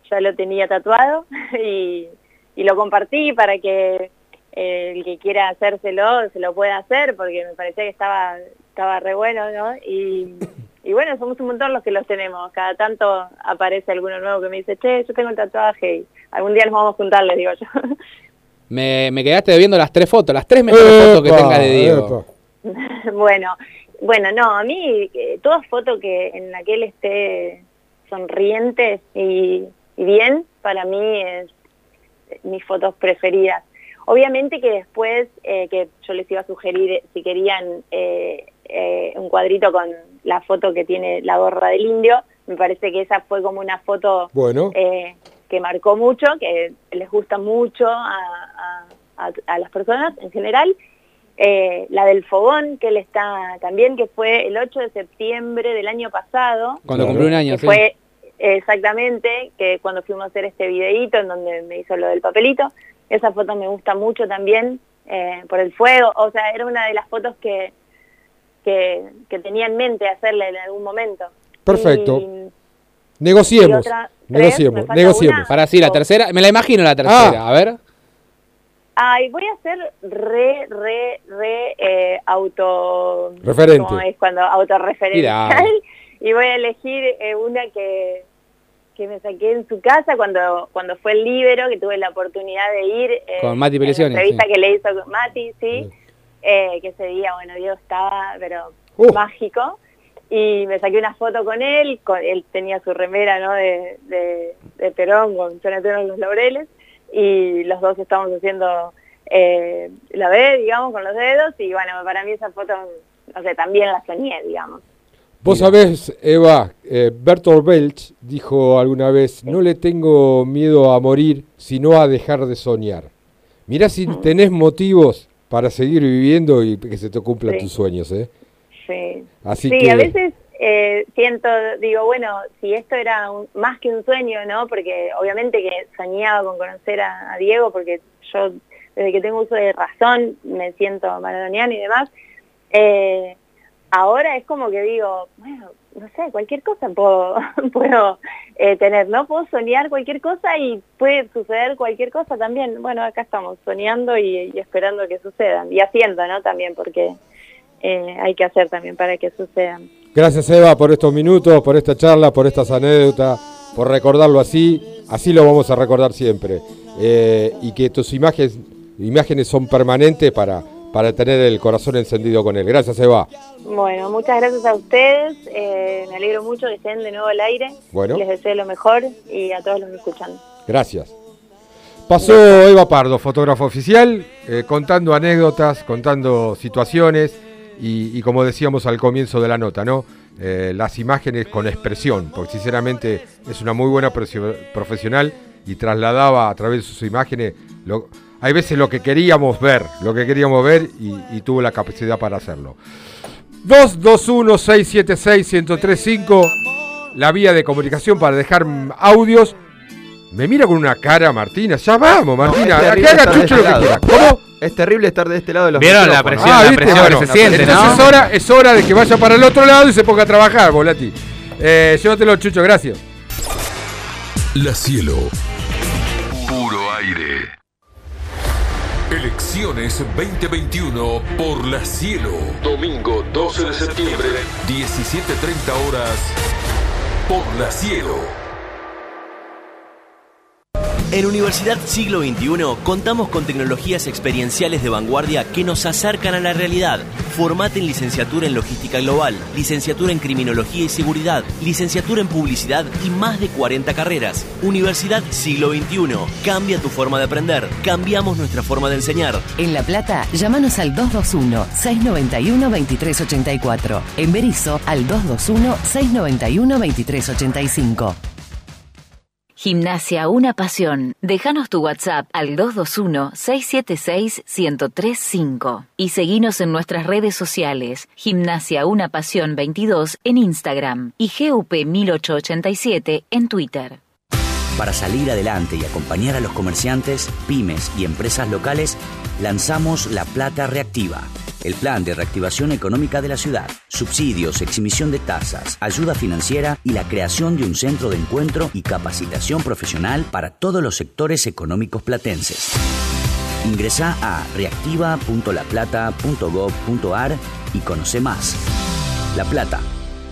ya lo tenía tatuado y, y lo compartí para que eh, el que quiera hacérselo se lo pueda hacer porque me parecía que estaba, estaba re bueno, ¿no? Y, y bueno, somos un montón los que los tenemos. Cada tanto aparece alguno nuevo que me dice, che, yo tengo el tatuaje y algún día nos vamos a juntar, les digo yo. Me, me quedaste debiendo las tres fotos, las tres mejores fotos que tengas de Diego. bueno, bueno, no, a mí eh, toda foto que en la que él esté sonriente y, y bien, para mí es mis fotos preferidas. Obviamente que después eh, que yo les iba a sugerir eh, si querían eh, eh, un cuadrito con la foto que tiene la gorra del indio, me parece que esa fue como una foto Bueno. eh, que marcó mucho, que les gusta mucho a, a- a- a las personas en general. Eh, la del fogón, que él está también, que fue el 8 de septiembre del año pasado. Cuando cumplió un año, sí. fue exactamente, que cuando fuimos a hacer este videíto en donde me hizo lo del papelito. Esa foto me gusta mucho también, eh, por el fuego. O sea, era una de las fotos que, que, que tenía en mente hacerle en algún momento. Perfecto. Y- Negociemos. y otra- tres, negociemos. Negociemos. una. Para sí, la tercera, me la imagino la tercera, Ah. a ver. Ay, voy a ser re, re, re eh, auto... Referente. ¿Cómo es cuando autorreferencial? Y voy a elegir eh, una que, que me saqué en su casa cuando cuando fue el Libero, que tuve la oportunidad de ir. eh, Con Mati en la Pelicioni, entrevista sí. que le hizo con Mati, sí. Eh, que ese día, bueno, Dios estaba, pero Uh. mágico. Y me saqué una foto con él, con, él tenía su remera, ¿no? De, de, de Perón con Jonathan en los laureles. Y los dos estábamos haciendo eh, la B, digamos, con los dedos. Y bueno, para mí esa foto, no sé, también la soñé, digamos. Vos sabés, Eva, eh, Bertolt Brecht dijo alguna vez, no le tengo miedo a morir, sino a dejar de soñar. Mirá si tenés motivos para seguir viviendo y que se te cumplan Sí. tus sueños, ¿eh? Sí, Así sí que- a veces eh, siento, digo, bueno, si esto era un- más que un sueño, ¿no? Porque obviamente que soñaba con conocer a, Diego, porque yo desde que tengo uso de razón me siento maradoniana y demás. Eh, ahora es como que digo, bueno, no sé, cualquier cosa puedo, puedo eh, tener, ¿no? Puedo soñar cualquier cosa y puede suceder cualquier cosa también. Bueno, acá estamos soñando y, y esperando que sucedan y haciendo, ¿no? También porque eh, hay que hacer también para que sucedan. Gracias, Eva, por estos minutos, por esta charla, por estas anécdotas, por recordarlo así. Así lo vamos a recordar siempre. Eh, y que tus imágenes, imágenes son permanentes para, para tener el corazón encendido con él. Gracias, Eva. Bueno, muchas gracias a ustedes. eh, me alegro mucho que estén de nuevo al aire. Bueno. Les deseo lo mejor y a todos los que escuchan. Gracias. Pasó Eva Pardo, fotógrafo oficial, eh, contando anécdotas, contando situaciones y, y como decíamos al comienzo de la nota, ¿no? Eh, las imágenes con expresión, porque sinceramente es una muy buena profesio- profesional y trasladaba a través de sus imágenes, lo- hay veces lo que queríamos ver, lo que queríamos ver y, y tuvo la capacidad para hacerlo. 221-676-1035, la vía de comunicación para dejar audios. Me mira con una cara, Martina. Ya vamos, Martina. es que haga Chucho lo que quiera. ¿Cómo? Es terrible estar de este lado de los ¿Vieron la micrófonos. presión? la ¿viste? presión que Bueno, se siente, entonces ¿no? es hora, es hora de que vaya para el otro lado y se ponga a trabajar, Volati. Eh, llévatelo, Chucho, gracias. La Cielo. Puro aire. Elecciones 2021 por La Cielo. Domingo 12 de septiembre, 17.30 horas. Por La Cielo. En Universidad Siglo XXI contamos con tecnologías experienciales de vanguardia que nos acercan a la realidad. Formate en licenciatura en logística global, licenciatura en criminología y seguridad, licenciatura en publicidad y más de 40 carreras. Universidad Siglo XXI. Cambia tu forma de aprender. Cambiamos nuestra forma de enseñar. En La Plata, llámanos al 221-691-2384. En Berizo, al 221-691-2385. Gimnasia Una Pasión. Déjanos tu WhatsApp al 221-676-1035 y seguinos en nuestras redes sociales Gimnasia Una Pasión 22 en Instagram y GUP 1887 en Twitter. Para salir adelante y acompañar a los comerciantes, pymes y empresas locales, lanzamos La Plata Reactiva, el plan de reactivación económica de la ciudad, subsidios, exhibición de tasas, ayuda financiera y la creación de un centro de encuentro y capacitación profesional para todos los sectores económicos platenses. Ingresa a reactiva.laplata.gov.ar y conoce más. La Plata,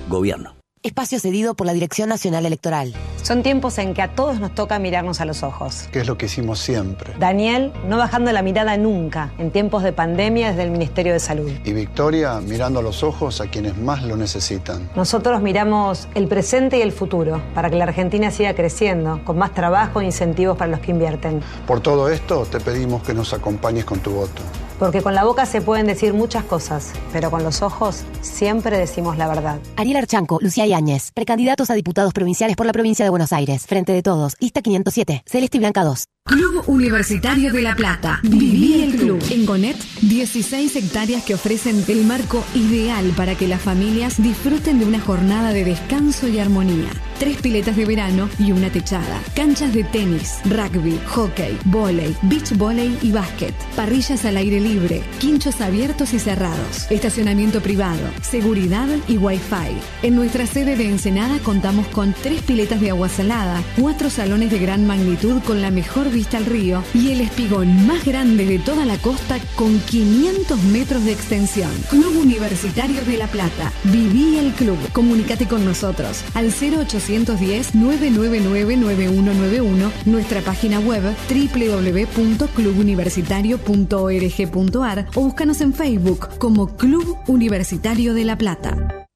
Gobierno. Espacio cedido por la Dirección Nacional Electoral. Son tiempos en que a todos nos toca mirarnos a los ojos. Que es lo que hicimos siempre. Daniel, no bajando la mirada nunca, en tiempos de pandemia desde el Ministerio de Salud. Y Victoria, mirando a los ojos a quienes más lo necesitan. Nosotros miramos el presente y el futuro, para que la Argentina siga creciendo, con más trabajo e incentivos para los que invierten. Por todo esto, te pedimos que nos acompañes con tu voto. Porque con la boca se pueden decir muchas cosas, pero con los ojos siempre decimos la verdad. Ariel Archanco, Lucía Yáñez, precandidatos a diputados provinciales por la provincia de Buenos Aires. Frente de todos, lista 507, Celeste Blanca 2. Club Universitario de La Plata. Viví el club. En Gonet, 16 hectáreas que ofrecen el marco ideal para que las familias disfruten de una jornada de descanso y armonía. Tres piletas de verano y una techada. Canchas de tenis, rugby, hockey, volei, beach volley y básquet. Parrillas al aire libre. Quinchos abiertos y cerrados. Estacionamiento privado. Seguridad y wifi. En nuestra sede de Ensenada contamos con tres piletas de agua salada, cuatro salones de gran magnitud con la mejor vista al río y el espigón más grande de toda la costa con 500 metros de extensión. Club Universitario de La Plata. Viví el club. Comunícate con nosotros al 0810-999-9191, nuestra página web www.clubuniversitario.org.ar o búscanos en Facebook como Club Universitario de La Plata.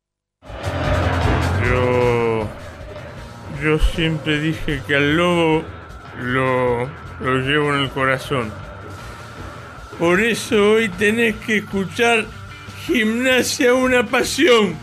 Yo. Yo siempre dije que al lobo lo, lo llevo en el corazón. Por eso hoy tenés que escuchar Gimnasia una pasión.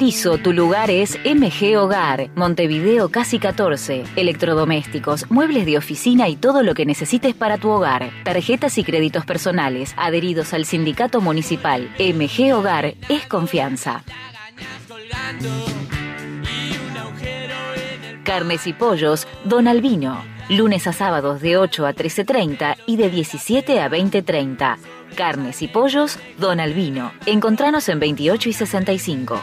Tu lugar es MG Hogar, Montevideo Casi 14. Electrodomésticos, muebles de oficina y todo lo que necesites para tu hogar. Tarjetas y créditos personales, adheridos al sindicato municipal. MG Hogar es confianza. Carnes y pollos, Don Albino. Lunes a sábados de 8 a 13.30 y de 17 a 20.30. Carnes y pollos, Don Albino. Encontranos en 28 y 65.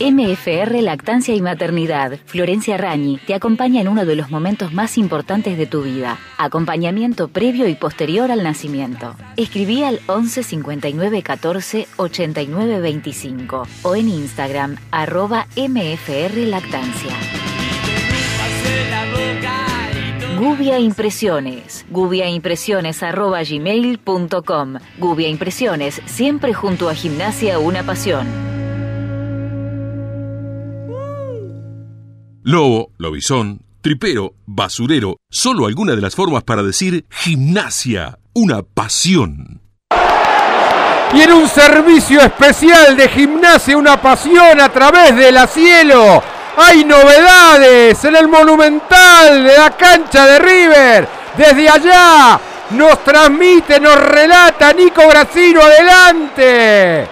MFR Lactancia y Maternidad, Florencia Rañi, te acompaña en uno de los momentos más importantes de tu vida. Acompañamiento previo y posterior al nacimiento. Escribí al 11 59 14 89 25 o en Instagram arroba MFR Lactancia. Gubia Impresiones. gubiaimpresiones.gmail.com Gubia Impresiones, siempre junto a Gimnasia Una Pasión. Lobo, lobizón, tripero, basurero, solo alguna de las formas para decir gimnasia, una pasión. Y en un servicio especial de gimnasia, una pasión a través de la cielo. Hay novedades en el monumental de la cancha de River. Desde allá nos transmite, nos relata Nico Gracino. Adelante.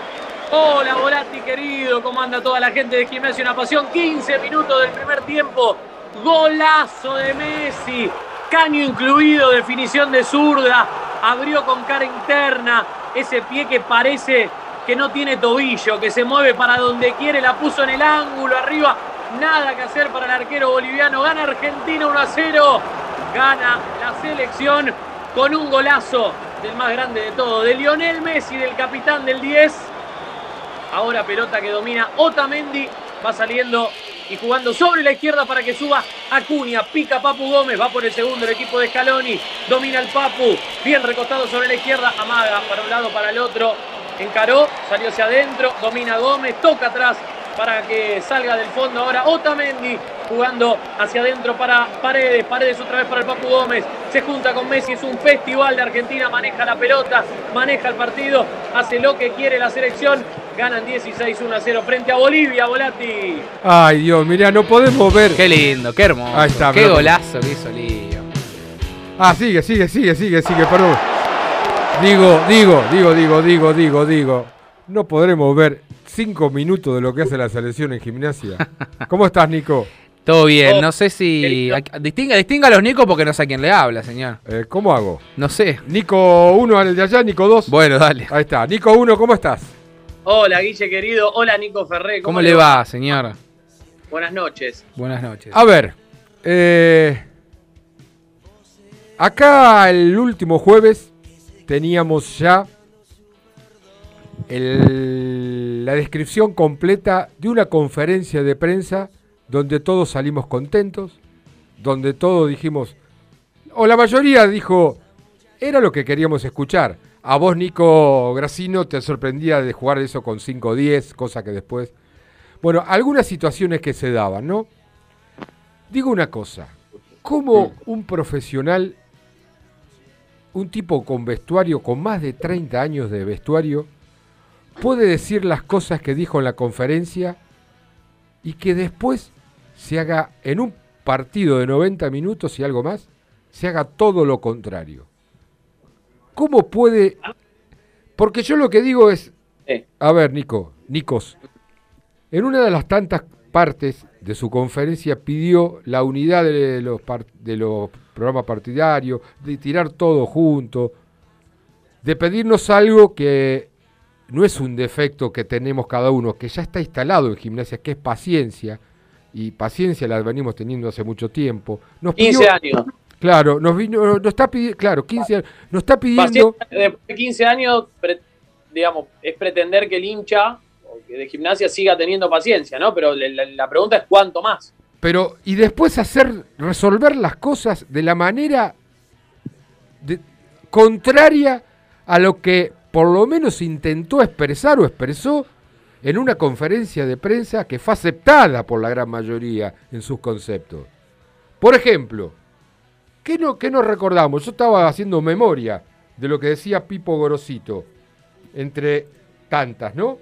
Hola Volati querido, ¿cómo anda toda la gente de Gimnasia Una Pasión? 15 minutos del primer tiempo, golazo de Messi, caño incluido, definición de zurda, abrió con cara interna, ese pie que parece que no tiene tobillo, que se mueve para donde quiere, la puso en el ángulo arriba, Nada que hacer para el arquero boliviano. Gana Argentina 1 a 0. Gana la selección con un golazo del más grande de todo, de Lionel Messi, del capitán del 10. Ahora pelota que domina Otamendi. Va saliendo y jugando sobre la izquierda para que suba Acuña. Pica Papu Gómez. Va por el segundo el equipo de Scaloni. Domina el Papu. Bien recostado sobre la izquierda. Amaga para un lado, para el otro. Encaró. Salió hacia adentro. Domina Gómez. Toca atrás para que salga del fondo ahora Otamendi jugando hacia adentro para Paredes, Paredes otra vez para el Papu Gómez, se junta con Messi, es un festival de Argentina, maneja la pelota, maneja el partido, hace lo que quiere la selección, ganan 16 1 a 0 frente a Bolivia, Volati. Ay Dios, mira, no podemos ver. Qué lindo, qué hermoso. Ahí está, qué mirá. golazo que hizo Lío. Ah, sigue, sigue, sigue, sigue, sigue, perdón. Digo, digo, digo, digo, digo, digo, digo. No podremos ver cinco minutos de lo que hace la selección en gimnasia. ¿Cómo estás, Nico? Todo bien, no sé si. Distinga, distinga a los Nico porque no sé a quién le habla, señor. Eh, ¿Cómo hago? No sé. Nico 1 al de allá, Nico 2. Bueno, dale. Ahí está. Nico 1, ¿cómo estás? Hola Guille querido, hola Nico Ferré. ¿Cómo, le va, señor? Buenas noches. Buenas noches. A ver, eh, acá el último jueves teníamos ya el- la descripción completa de una conferencia de prensa donde todos salimos contentos, donde todos dijimos, o la mayoría dijo, era lo que queríamos escuchar. A vos, Nico Gracino, te sorprendía de jugar eso con 5-10, cosa que después... Bueno, algunas situaciones que se daban, ¿no? Digo una cosa, ¿cómo un profesional, un tipo con vestuario, con más de 30 años de vestuario, puede decir las cosas que dijo en la conferencia y que después se haga en un partido de 90 minutos y algo más, se haga todo lo contrario? ¿Cómo puede...? Porque yo lo que digo es... A ver, Nico, Nicos, en una de las tantas partes de su conferencia pidió la unidad de los, de los programas partidarios, de tirar todo junto, de pedirnos algo que no es un defecto que tenemos cada uno, que ya está instalado en gimnasia, que es paciencia, y paciencia la venimos teniendo hace mucho tiempo. Nos 15 años. Claro, nos vino, nos está pidiendo, claro, 15 años, nos está pidiendo... Después de 15 años, pre- digamos, es pretender que el hincha de gimnasia siga teniendo paciencia, ¿no? Pero la pregunta es cuánto más. Pero, y después hacer, resolver las cosas de la manera de- contraria a lo que por lo menos intentó expresar o expresó en una conferencia de prensa que fue aceptada por la gran mayoría en sus conceptos. Por ejemplo, ¿qué, no, qué nos recordamos? Yo estaba haciendo memoria de lo que decía Pipo Gorosito, entre tantas, ¿no?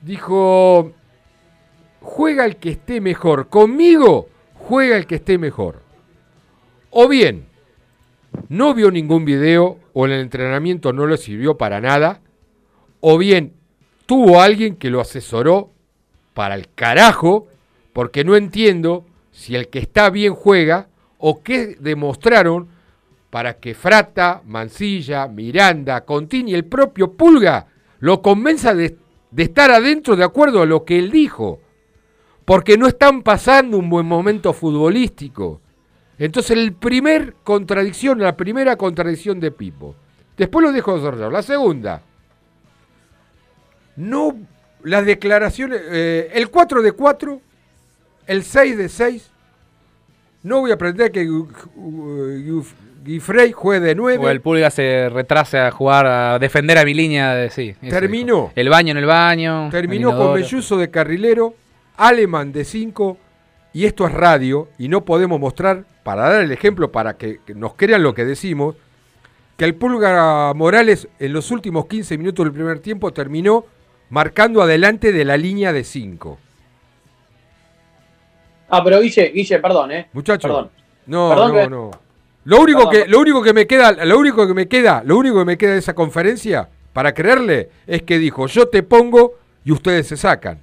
Dijo, juega el que esté mejor. Conmigo juega el que esté mejor. O bien, no vio ningún video o el entrenamiento no le sirvió para nada. O bien, tuvo alguien que lo asesoró para el carajo, porque no entiendo si el que está bien juega o qué demostraron para que Frata, Mancilla, Miranda, Contini y el propio Pulga lo convenza de, de estar adentro de acuerdo a lo que él dijo. Porque no están pasando un buen momento futbolístico. Entonces, el primer contradicción, la primera contradicción de Pipo. Después lo dejo desarrollar. La segunda. No, las declaraciones. eh, el 4 de 4, el 6 de 6. No voy a aprender que Gu- Gu- Guifrey juegue de 9. O el Pulga se retrasa a jugar, a defender a mi línea de sí. Terminó. dijo. El baño en el baño. Terminó el con. Melluso de carrilero, Aleman de 5, y esto es radio, y no podemos mostrar, para dar el ejemplo, para que, nos crean lo que decimos, que el Pulga Morales en los últimos 15 minutos del primer tiempo terminó marcando adelante de la línea de 5. Ah, pero Guille, Guille, perdón, ¿eh? Muchachos, Perdón. no, Perdón no, que- no. Lo único, Perdón, que, lo único que me queda, lo único que me queda, lo único que me queda de esa conferencia para creerle es que dijo, yo te pongo y ustedes se sacan.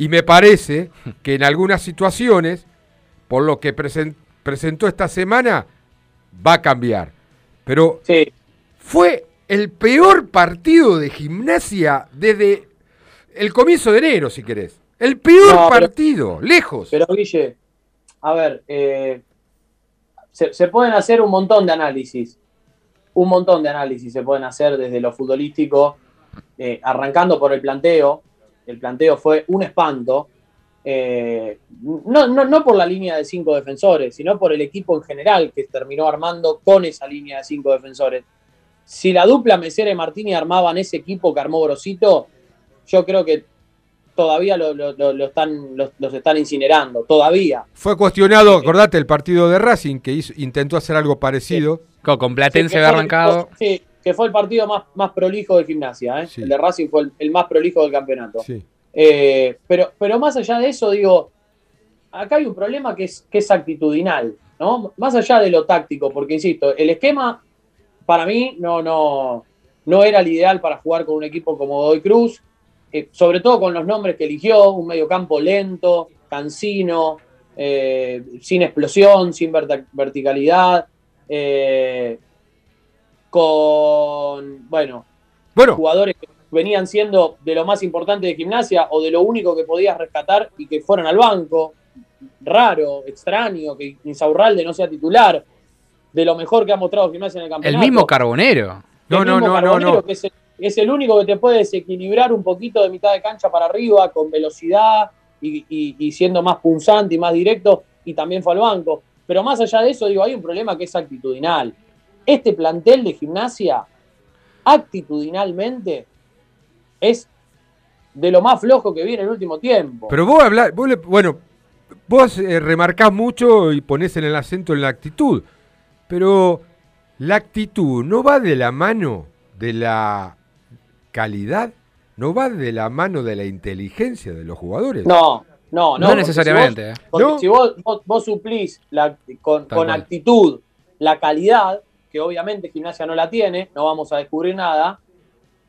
Y me parece que en algunas situaciones, por lo que presen- presentó esta semana, va a cambiar. Pero fue el peor partido de gimnasia desde el comienzo de enero, si querés. El peor No, pero- partido, lejos. Pero Guille, a ver, eh, se, se pueden hacer un montón de análisis. Un montón de análisis se pueden hacer desde lo futbolístico, eh, arrancando por el planteo. El planteo fue un espanto. eh, no, no, no por la línea de cinco defensores, sino por el equipo en general que terminó armando con esa línea de cinco defensores. Si la dupla Mesera y Martínez armaban ese equipo que armó Grosito, yo creo que todavía lo, lo- lo- lo están, los, los están incinerando, todavía. Fue cuestionado, acordate, el partido de Racing, que hizo- intentó hacer algo parecido. Con, con Platense Sí, que había arrancado. Sí, que fue el partido más, más prolijo de gimnasia, ¿eh? El de Racing fue el, el más prolijo del campeonato. Sí. Eh, pero, pero más allá de eso, digo, acá hay un problema que es, que es actitudinal, ¿no? Más allá de lo táctico, porque insisto, el esquema para mí no, no, no era el ideal para jugar con un equipo como Godoy Cruz, eh, sobre todo con los nombres que eligió, un mediocampo lento, cansino, eh, sin explosión, sin verticalidad, eh, con, bueno, Bueno. jugadores que venían siendo de lo más importante de gimnasia o de lo único que podías rescatar y que fueron al banco. Raro, extraño, que Insaurralde no sea titular. De lo mejor que ha mostrado gimnasia en el El campeonato. mismo Carbonero. El mismo Carbonero, que es el, es el único que te puede desequilibrar un poquito de mitad de cancha para arriba, con velocidad y, y- y siendo más punzante y más directo, y también fue al banco. Pero más allá de eso, digo, hay un problema que es actitudinal. Este plantel de gimnasia, actitudinalmente, es de lo más flojo que vi en el último tiempo. Pero vos hablás, vos le- bueno, vos eh, remarcás mucho y ponés en el acento en la actitud, pero la actitud no va de la mano de la calidad, no va de la mano de la inteligencia de los jugadores. No, no, no. No porque necesariamente, Si vos, ¿eh? porque ¿No? si vos, vos- vos suplís la- con, con actitud la calidad, que obviamente Gimnasia no la tiene, no vamos a descubrir nada,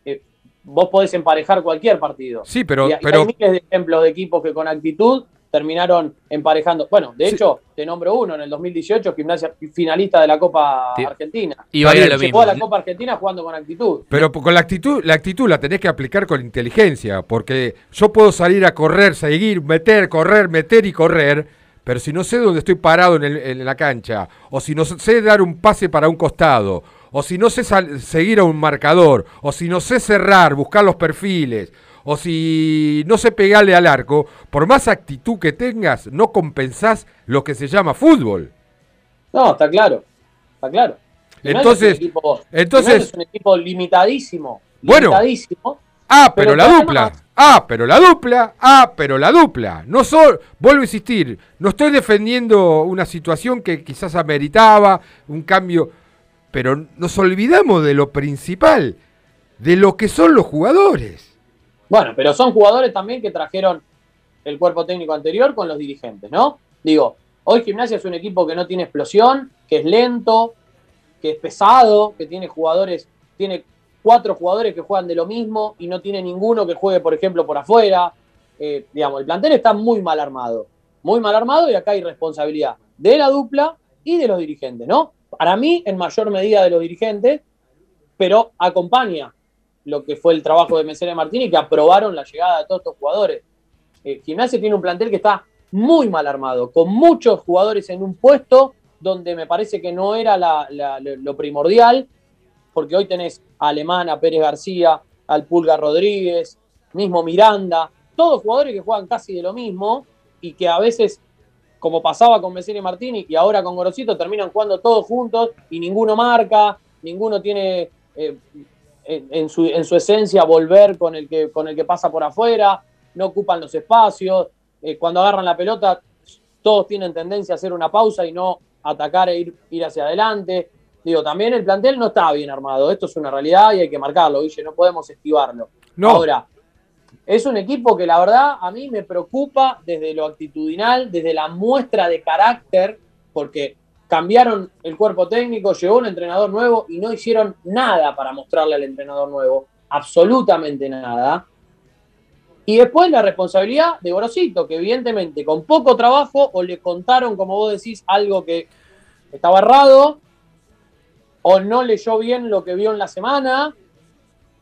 eh, vos podés emparejar cualquier partido. Sí, pero- Y pero- hay miles de ejemplos de equipos que con actitud terminaron emparejando. Bueno, de hecho, te nombro uno, en el 2018, Gimnasia finalista de la Copa Sí. Argentina. Y va a lo mismo. a la Copa Argentina jugando con actitud. Pero con la actitud, la actitud la tenés que aplicar con inteligencia, porque yo puedo salir a correr, seguir, meter, correr, meter y correr, pero si no sé dónde estoy parado en, el- en la cancha, o si no sé dar un pase para un costado, o si no sé seguir a un marcador, o si no sé cerrar, buscar los perfiles, o si no sé pegarle al arco, por más actitud que tengas, no compensás lo que se llama fútbol. No, está claro. Está claro. Gimnasia Entonces- es un equipo- entonces- es un equipo limitadísimo. Bueno. limitadísimo. Ah, pero, Pero la dupla. Ah, pero la dupla. Ah, pero la dupla. No solo, vuelvo a insistir, no estoy defendiendo una situación que quizás ameritaba un cambio, pero nos olvidamos de lo principal, de lo que son los jugadores. Bueno, pero son jugadores también que trajeron el cuerpo técnico anterior con los dirigentes, ¿no? Digo, hoy Gimnasia es un equipo que no tiene explosión, que es lento, que es pesado, que tiene jugadores, tiene cuatro jugadores que juegan de lo mismo y no tiene ninguno que juegue, por ejemplo, por afuera. Eh, digamos, el plantel está muy mal armado. Muy mal armado y acá hay responsabilidad de la dupla y de los dirigentes, ¿no? Para mí, en mayor medida de los dirigentes, pero acompaña lo que fue el trabajo de Mesera y Martínez, que aprobaron la llegada de todos estos jugadores. Eh, Gimnasia tiene un plantel que está muy mal armado, con muchos jugadores en un puesto donde me parece que no era la- la- lo lo primordial, porque hoy tenés a Alemán, a Pérez García, al Pulga Rodríguez, mismo Miranda, todos jugadores que juegan casi de lo mismo y que a veces, como pasaba con Mesera y Martínez y ahora con Gorosito, terminan jugando todos juntos y ninguno marca, ninguno tiene eh, en, su, en su esencia volver con el, que, pasa por afuera, no ocupan los espacios, eh, cuando agarran la pelota todos tienen tendencia a hacer una pausa y no atacar e ir hacia adelante. Digo, también el plantel no está bien armado, esto es una realidad y hay que marcarlo, Guille, no podemos esquivarlo. No. Ahora, es un equipo que la verdad a mí me preocupa desde lo actitudinal, desde la muestra de carácter, porque cambiaron el cuerpo técnico, llegó un entrenador nuevo y no hicieron nada para mostrarle al entrenador nuevo, absolutamente nada. Y después la responsabilidad de Gorosito, que evidentemente con poco trabajo o le contaron, como vos decís, algo que estaba errado, o no leyó bien lo que vio en la semana,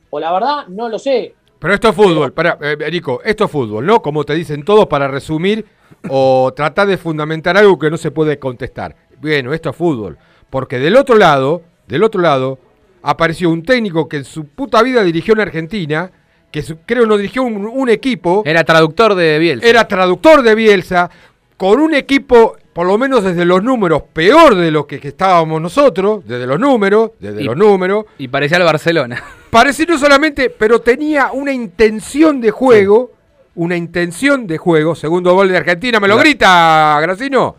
o la verdad no lo sé. Pero esto es fútbol, para, eh, Nico, esto es fútbol, ¿no? Como te dicen todos para resumir o tratar de fundamentar algo que no se puede contestar. Bueno, esto es fútbol. Porque del otro lado, del otro lado, apareció un técnico que en su puta vida dirigió en Argentina, que su- creo no dirigió un, un equipo. Era traductor de Bielsa. Era traductor de Bielsa, con un equipo, por lo menos desde los números, peor de lo que, que estábamos nosotros, desde los números, desde Y- los números. Y parecía el Barcelona. Parecía no solamente, pero tenía una intención de juego, una intención de juego. Segundo gol de Argentina, me lo grita, Gracino.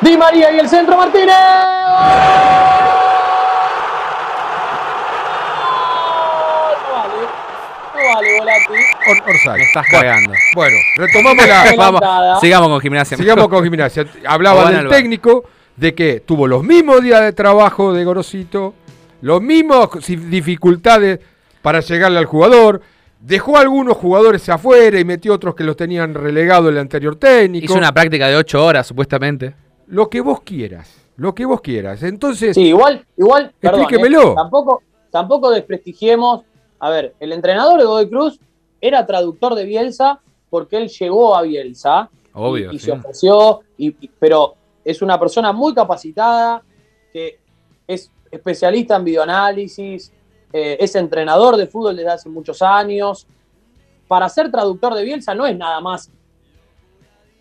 Di María y el centro Martínez. No vale. No vale, Orsay. Me estás Bueno, cagando. Bueno, retomamos la. Vamos, sigamos con gimnasia. Sigamos con gimnasia. Hablaba del técnico de que tuvo los mismos días de trabajo de Gorosito, los mismos dificultades para llegarle al jugador. Dejó a algunos jugadores afuera y metió otros que los tenían relegado el anterior técnico. Hizo una práctica de 8 horas, supuestamente. Lo que vos quieras. Lo que vos quieras. Entonces. Sí, igual, igual, perdón, Explíquemelo. eh, tampoco, tampoco desprestigiemos. A ver, el entrenador de Godoy Cruz era traductor de Bielsa porque él llegó a Bielsa. Obvio, y, y sí. se ofreció, y, pero es una persona muy capacitada, que es especialista en videoanálisis, eh, es entrenador de fútbol desde hace muchos años. Para ser traductor de Bielsa no es nada más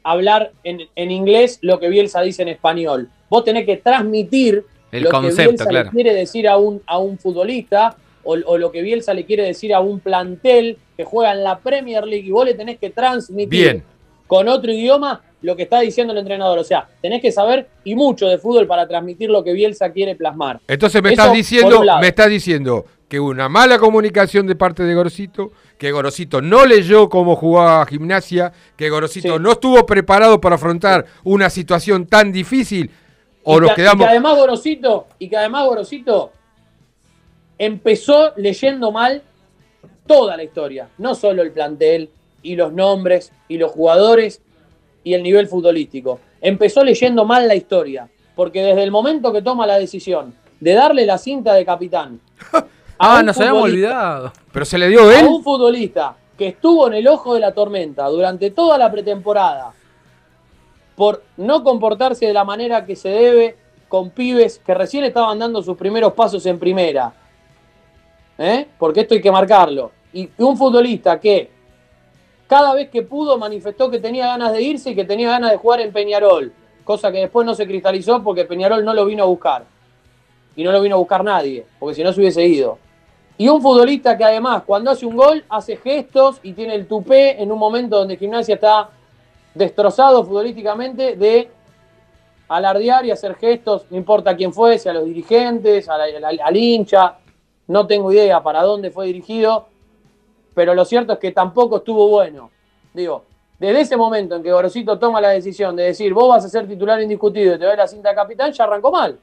hablar en, en inglés lo que Bielsa dice en español. Vos tenés que transmitir El lo concepto, que Bielsa claro. le quiere decir a un, a un futbolista o, o lo que Bielsa le quiere decir a un plantel que juega en la Premier League y vos le tenés que transmitir Bien. con otro idioma lo que está diciendo el entrenador. O sea, tenés que saber y mucho de fútbol para transmitir lo que Bielsa quiere plasmar. Entonces me Eso, estás diciendo, me estás diciendo que una mala comunicación de parte de Gorosito, que Gorosito no leyó cómo jugaba gimnasia, que Gorosito no estuvo preparado para afrontar una situación tan difícil, o y nos que, y quedamos. que además Gorosito, y que además Gorosito empezó leyendo mal toda la historia, no solo el plantel y los nombres y los jugadores y el nivel futbolístico. Empezó leyendo mal la historia, porque desde el momento que toma la decisión de darle la cinta de capitán Ah, nos habíamos olvidado. Pero se le dio a él. un futbolista que estuvo en el ojo de la tormenta durante toda la pretemporada por no comportarse de la manera que se debe con pibes que recién estaban dando sus primeros pasos en primera. ¿Eh? Porque esto hay que marcarlo. Y un futbolista que cada vez que pudo manifestó que tenía ganas de irse y que tenía ganas de jugar en Peñarol, cosa que después no se cristalizó porque Peñarol no lo vino a buscar. Y no lo vino a buscar nadie, porque si no se hubiese ido. Y un futbolista que además cuando hace un gol hace gestos y tiene el tupé en un momento donde Gimnasia está destrozado futbolísticamente de alardear y hacer gestos, no importa quién fuese, a los dirigentes, a la- al, al hincha, no tengo idea para dónde fue dirigido, pero lo cierto es que tampoco estuvo bueno. Digo, desde ese momento en que Gorosito toma la decisión de decir vos vas a ser titular indiscutido y te doy la cinta de capitán, ya arrancó mal.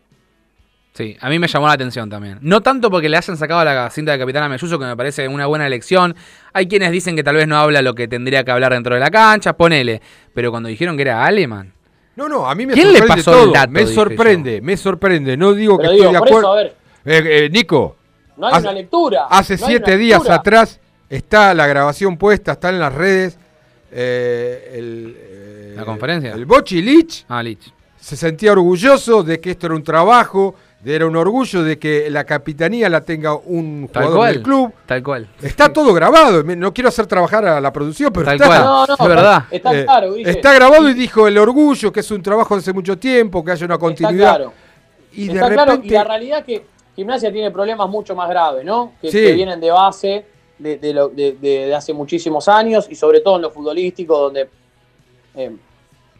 Sí, a mí me llamó la atención también. No tanto porque le hayan sacado la cinta de Capitán a Melluso, que me parece una buena elección. Hay quienes dicen que tal vez no habla lo que tendría que hablar dentro de la cancha, ponele. Pero cuando dijeron que era Aleman. No, no, a mí me ¿Quién le sorprende pasó todo. el dato, me sorprende, me sorprende. No digo Pero que digo, estoy de eso, acuerdo. a ver. Eh, eh, Nico, No hay Hace- una lectura. Hace no siete días lectura. atrás está la grabación puesta, está en las redes. eh, el, eh, ¿La conferencia? El Bochi Lich Ah, Lich. se sentía orgulloso de que esto era un trabajo, de era un orgullo de que la capitanía la tenga un Tal jugador cual. del club. Tal cual. Está todo grabado. No quiero hacer trabajar a la producción, pero Tal está. cual. No, no, Es verdad. está Eh, claro, Guille. Está grabado y dijo el orgullo, que es un trabajo de hace mucho tiempo, que haya una Está continuidad. claro. Y de Está claro, repente. y la realidad es que Gimnasia tiene problemas mucho más graves, ¿no? Que, Sí. que vienen de base de, de lo- de- de- de hace muchísimos años y sobre todo en lo futbolístico, donde eh,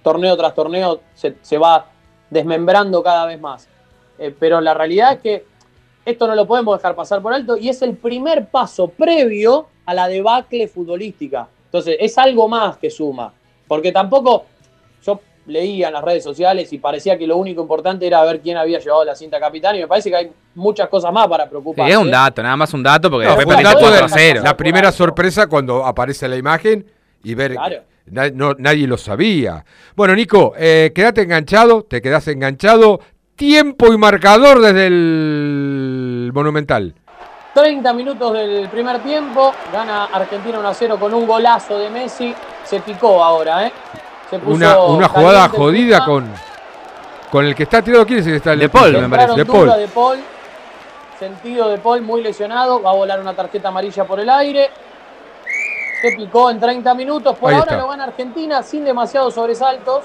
torneo tras torneo se, se va desmembrando cada vez más. Eh, pero la realidad es que esto no lo podemos dejar pasar por alto y es el primer paso previo a la debacle futbolística. Entonces, es algo más que suma. Porque tampoco leía en las redes sociales y parecía que lo único importante era ver quién había llevado la cinta capitán y me parece que hay muchas cosas más para Sí, preocuparse. es un dato, nada más un dato, porque No, después un dato de 4 a 0. la primera sorpresa cuando aparece la imagen y ver Claro. na- no- nadie lo sabía. Bueno, Nico, eh, quédate enganchado, te quedás enganchado. Tiempo y marcador desde el Monumental. 30 minutos del primer tiempo, gana Argentina 1 a 0 con un golazo de Messi. Se picó ahora, ¿eh? Se puso Una, una jugada jodida con, con el que está tirado. ¿Quién es el que está? De Paul, me Entraron De Paul. a De Paul. Sentido de Paul muy lesionado. Va a volar una tarjeta amarilla por el aire. Se picó en 30 minutos. Por Ahí ahora está. lo gana Argentina sin demasiados sobresaltos.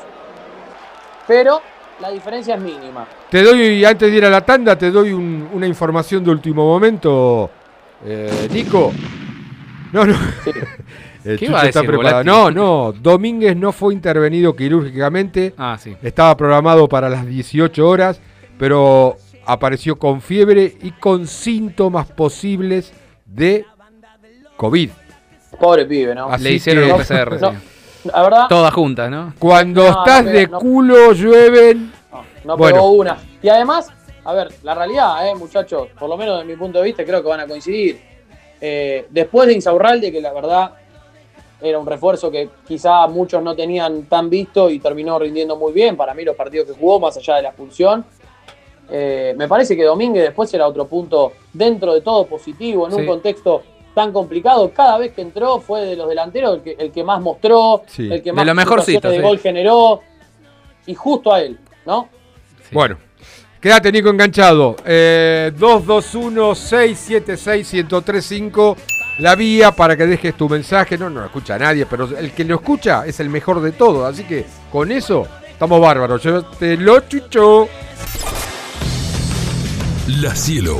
Pero la diferencia es mínima. Te doy, antes de ir a la tanda, te doy un- una información de último momento, eh, Nico. No, no. El ¿Qué Chucho iba a está preparado. No, no. Domínguez no fue intervenido quirúrgicamente. Ah, sí. Estaba programado para las 18 horas, pero apareció con fiebre y con síntomas posibles de COVID. Pobre pibe, ¿no? Así Le hicieron que- un PCR, No, sí. La verdad, Todas juntas, ¿no? Cuando No, estás no, de no. culo, llueven. no Bueno. pegó una. Y además, a ver, la realidad, eh, muchachos, por lo menos de mi punto de vista, creo que van a coincidir. Eh, después de Insaurralde, que la verdad era un refuerzo que quizá muchos no tenían tan visto y terminó rindiendo muy bien. Para mí, los partidos que jugó, más allá de la expulsión. Eh, me parece que Domínguez después era otro punto dentro de todo positivo, en Sí. un contexto tan complicado. Cada vez que entró fue de los delanteros el que, el que más mostró, Sí. el que De más lo mejorcito, de sí. gol generó. Y justo a él, ¿no? Bueno, quédate Nico enganchado. Eh, 221-676-1035. La vía para que dejes tu mensaje. No, no lo escucha nadie, pero el que lo escucha es el mejor de todos. Así que con eso estamos bárbaros. Llévatelo, chucho. La cielo.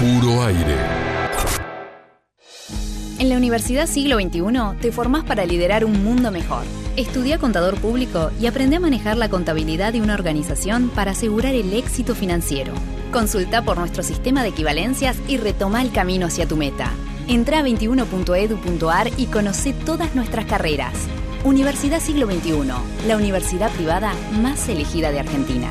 Puro aire. En la Universidad Siglo XXI te formás para liderar un mundo mejor. Estudia contador público y aprende a manejar la contabilidad de una organización para asegurar el éxito financiero. Consulta por nuestro sistema de equivalencias y retoma el camino hacia tu meta. Entra a 21.edu.ar y conoce todas nuestras carreras. Universidad Siglo XXI, la universidad privada más elegida de Argentina.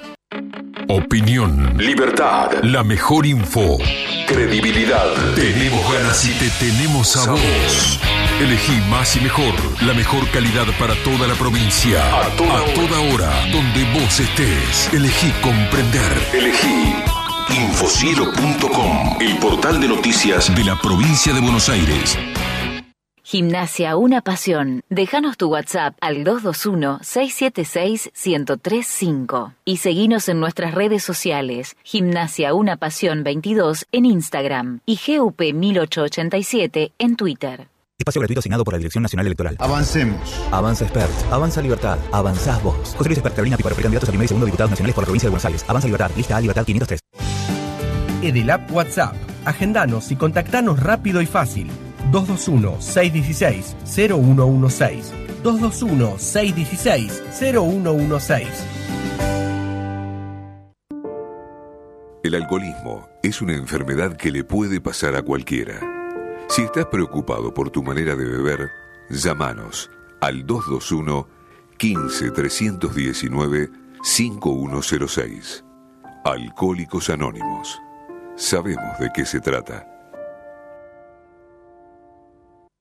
Opinión. Libertad. La mejor info. Credibilidad. Tenemos ganas y te tenemos a vos. Elegí más y mejor. La mejor calidad para toda la provincia. A toda, hora. Donde vos estés. Elegí comprender. Elegí infocielo.com. El portal de noticias de la provincia de Buenos Aires. Gimnasia Una Pasión. Déjanos tu WhatsApp al 221-676-1035 y seguinos en nuestras redes sociales Gimnasia Una Pasión 22 en Instagram y GUP 1887 en Twitter. Espacio gratuito asignado por la Dirección Nacional Electoral. Avancemos. Avanza Expert. Avanza Libertad. Avanzás vos. José Luis Expert, Carolina Píparo, precandidatos a primer y segundo diputados nacionales por la provincia de Buenos Aires. Avanza Libertad. Lista A Libertad 503. Edelap WhatsApp. Agendanos y contactanos rápido y fácil. 221-616-0116. 221-616-0116. El alcoholismo es una enfermedad que le puede pasar a cualquiera. Si estás preocupado por tu manera de beber, llámanos al 221 15 319 5106. Alcohólicos Anónimos. Sabemos de qué se trata.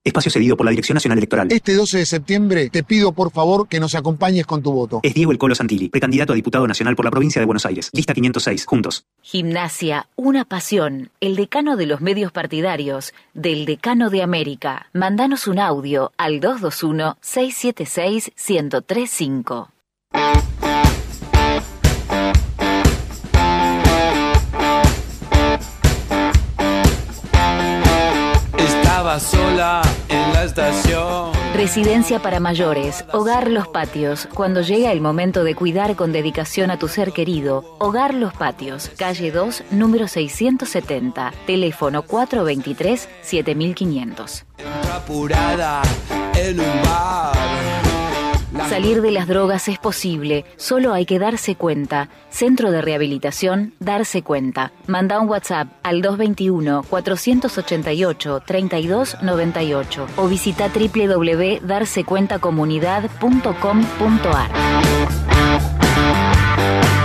Espacio cedido por la Dirección Nacional Electoral. Este 12 de septiembre te pido por favor que nos acompañes con tu voto. Es Diego El Colo Santilli, precandidato a diputado nacional por la provincia de Buenos Aires. Lista 506. Juntos. Gimnasia Una Pasión. El decano de los medios partidarios del Decano de América. Mandanos un audio al 221-676-1035. Estaba sola en la estación. Residencia para mayores, Hogar Los Patios. Cuando llega el momento de cuidar con dedicación a tu ser querido, Hogar Los Patios, calle 2, número 670, teléfono 423-7500. Apurada en un bar. Salir de las drogas es posible, solo hay que darse cuenta. Centro de Rehabilitación, darse cuenta. Manda un WhatsApp al 221-488-3298 o visita www.darsecuentacomunidad.com.ar.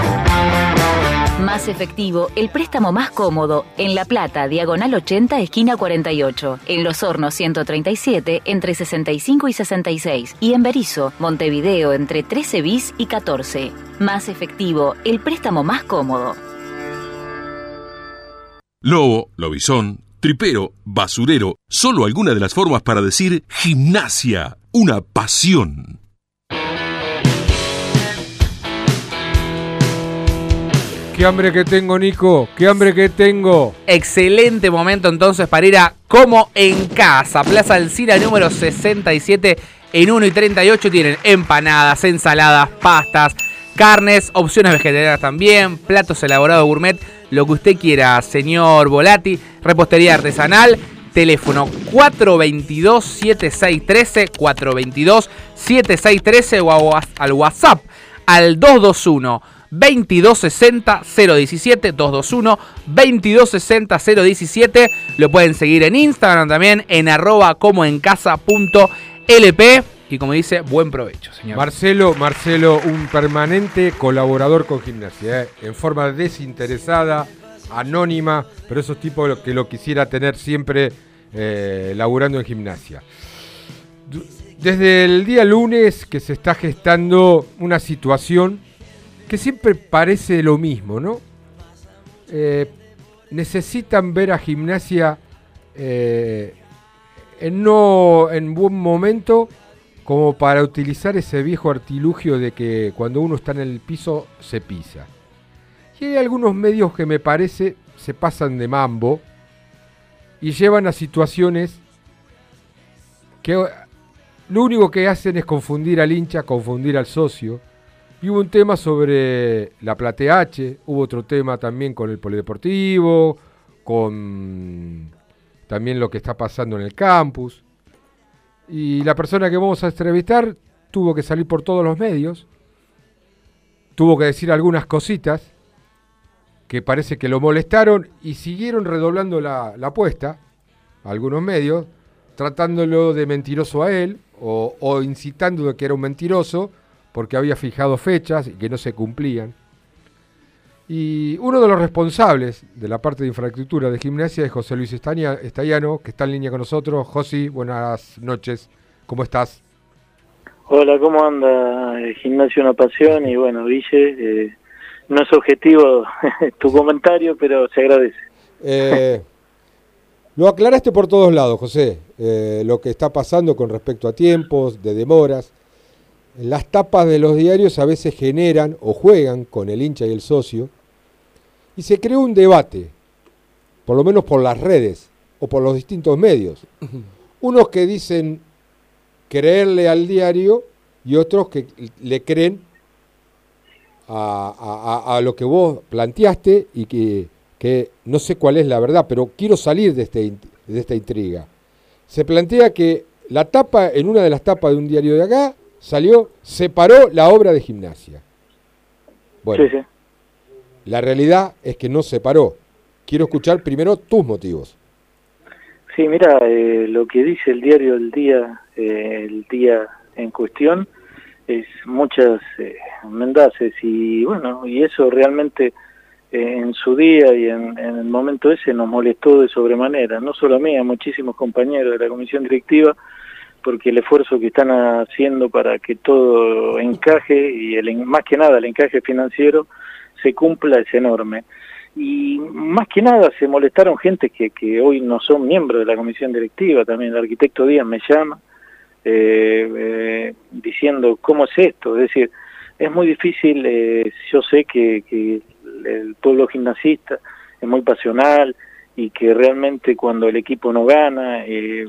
Más efectivo, el préstamo más cómodo, en La Plata, diagonal 80, esquina 48, en Los Hornos 137, entre 65 y 66, y en Berizo, Montevideo, entre 13 bis y 14. Más efectivo, el préstamo más cómodo. Lobo, lobizón, tripero, basurero, solo alguna de las formas para decir gimnasia, una pasión. Qué hambre que tengo, Nico. Qué hambre que tengo. Excelente momento entonces para ir a Como en Casa. Plaza Alcina número 67 en 1 y 38 tienen empanadas, ensaladas, pastas, carnes, opciones vegetarianas también, platos elaborados gourmet, lo que usted quiera, señor Volati, repostería artesanal, teléfono 422-7613, 422-7613 o al WhatsApp al 221 2260 017 221 2260 017 lo pueden seguir en Instagram también en arroba como en casa punto lp y como dice buen provecho señor. Marcelo Marcelo un permanente colaborador con gimnasia ¿eh? en forma desinteresada anónima pero esos tipos que lo quisiera tener siempre eh, laburando en gimnasia. Desde el día lunes que se está gestando una situación siempre parece lo mismo, ¿no? Eh, necesitan ver a gimnasia eh, en, no, en buen momento como para utilizar ese viejo artilugio de que cuando uno está en el piso se pisa. Y hay algunos medios que me parece se pasan de mambo y llevan a situaciones que lo único que hacen es confundir al hincha, confundir al socio y hubo un tema sobre la Platea H, hubo otro tema también con el polideportivo, con también lo que está pasando en el campus. Y la persona que vamos a entrevistar tuvo que salir por todos los medios, tuvo que decir algunas cositas que parece que lo molestaron y siguieron redoblando la, apuesta, algunos medios, tratándolo de mentiroso a él o, o incitando de que era un mentiroso porque había fijado fechas y que no se cumplían. Y uno de los responsables de la parte de infraestructura de gimnasia es José Luis Estallano, que está en línea con nosotros. José, buenas noches, ¿cómo estás? Hola, ¿cómo anda? El gimnasio una pasión y bueno, Ville, eh, no es objetivo tu comentario, pero se agradece. Eh, lo aclaraste por todos lados, José, eh, lo que está pasando con respecto a tiempos, de demoras. Las tapas de los diarios a veces generan o juegan con el hincha y el socio y se creó un debate, por lo menos por las redes o por los distintos medios. Unos que dicen creerle al diario y otros que le creen a, lo que vos planteaste y que, que, no sé cuál es la verdad, pero quiero salir de, este, de esta intriga. Se plantea que la tapa, en una de las tapas de un diario de acá, salió, separó la obra de gimnasia. Bueno, la realidad es que no separó. Quiero escuchar primero tus motivos. Sí, mira, eh, lo que dice el diario El Día, eh, el día en cuestión, es muchas eh, mendaces y bueno, y eso realmente en su día y en, en, el momento ese nos molestó de sobremanera, no solo a mí, a muchísimos compañeros de la comisión directiva, porque el esfuerzo que están haciendo para que todo encaje y el, más que nada el encaje financiero se cumpla es enorme. Y más que nada se molestaron gente que, que hoy no son miembros de la comisión directiva, también el arquitecto Díaz me llama eh, eh, diciendo cómo es esto, es decir, es muy difícil, eh, yo sé que, que el pueblo gimnasista es muy pasional y que realmente cuando el equipo no gana, eh,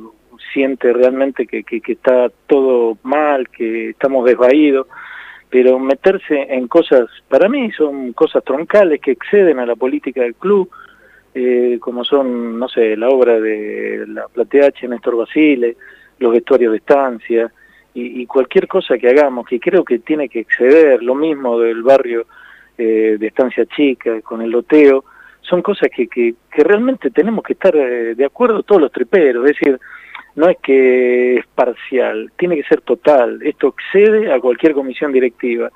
siente realmente que, que, está todo mal, que estamos desvaídos, pero meterse en cosas, para mí son cosas troncales que exceden a la política del club, eh, como son, no sé, la obra de la Platea H, Néstor Basile, los vestuarios de estancia, y, y cualquier cosa que hagamos, que creo que tiene que exceder lo mismo del barrio eh, de Estancia Chica, con el loteo, son cosas que, que, que realmente tenemos que estar eh, de acuerdo todos los triperos, es decir, no es que es parcial, tiene que ser total, esto excede a cualquier comisión directiva.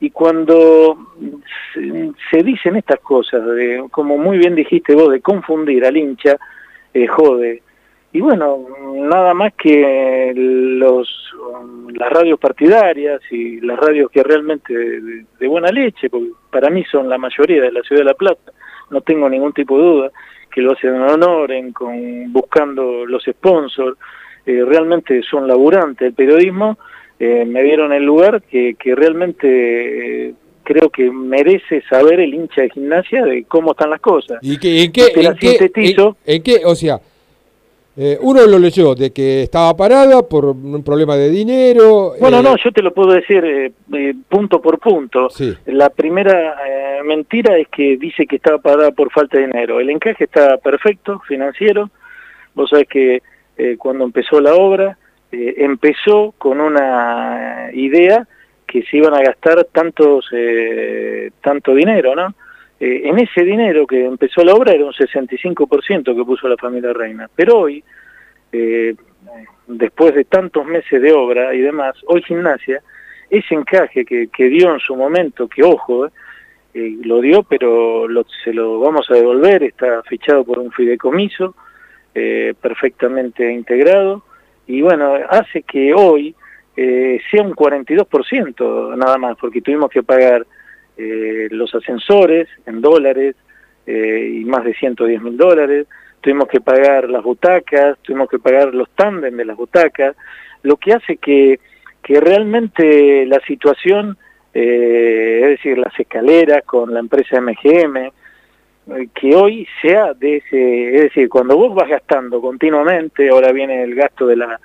Y cuando se, dicen estas cosas, como muy bien dijiste vos, de confundir al hincha, eh, jode. Y bueno, nada más que los las radios partidarias y las radios que realmente de, de buena leche, porque para mí son la mayoría de la ciudad de La Plata, no tengo ningún tipo de duda, que lo hacen en honor, en, con, buscando los sponsors, eh, realmente son laburantes del periodismo, eh, me dieron el lugar que, que realmente eh, creo que merece saber el hincha de gimnasia de cómo están las cosas. ¿Y que, en, qué, en, qué, en- en qué- o sea, eh, uno lo leyó de que estaba parada por un problema de dinero. Bueno, eh, no, yo te lo puedo decir eh, eh, punto por punto. Sí. La primera eh, mentira es que dice que estaba pagada por falta de dinero. El encaje está perfecto, financiero. Vos sabés que cuando empezó la obra, empezó con una idea que se iban a gastar tantos eh, tanto dinero, ¿no? Eh, en ese dinero que empezó la obra era un 65% que puso la familia Reina. Pero hoy, eh, después de tantos meses de obra y demás, hoy Gimnasia, ese encaje que, que dio en su momento, que ojo, eh, eh, lo dio, pero lo- se lo vamos a devolver, está fichado por un fideicomiso, eh, perfectamente integrado, y bueno, hace que hoy sea un 42% nada más, porque tuvimos que pagar eh, los ascensores en dólares eh, y más de 110 mil dólares, tuvimos que pagar las butacas, tuvimos que pagar los tándem de las butacas, lo que hace que, que realmente la situación, eh, es decir, las escaleras con la empresa MGM, eh, que hoy sea de ese, es decir, cuando vos vas gastando continuamente, ahora viene el gasto de la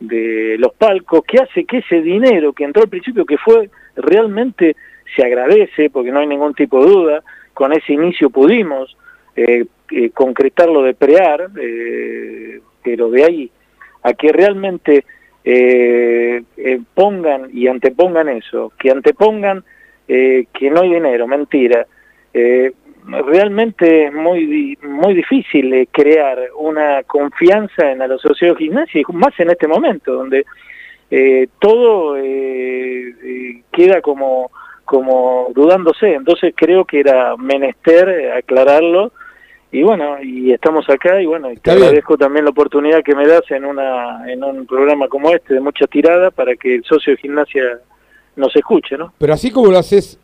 de los palcos, que hace que ese dinero que entró al principio, que fue realmente se agradece, porque no hay ningún tipo de duda, con ese inicio pudimos eh, eh, concretar lo de prear, eh, pero de ahí a que realmente pongan y antepongan eso, que antepongan que no hay dinero, mentira. Realmente es muy muy difícil crear una confianza en la sociedad de gimnasia, más en este momento, donde todo queda como como dudándose. Entonces creo que era menester eh, aclararlo y bueno, y estamos acá y bueno, y te Está bien. agradezco también la oportunidad que me das en una en un programa como este de mucha tirada para que el socio de gimnasia nos escuche, ¿no? Pero así como lo haces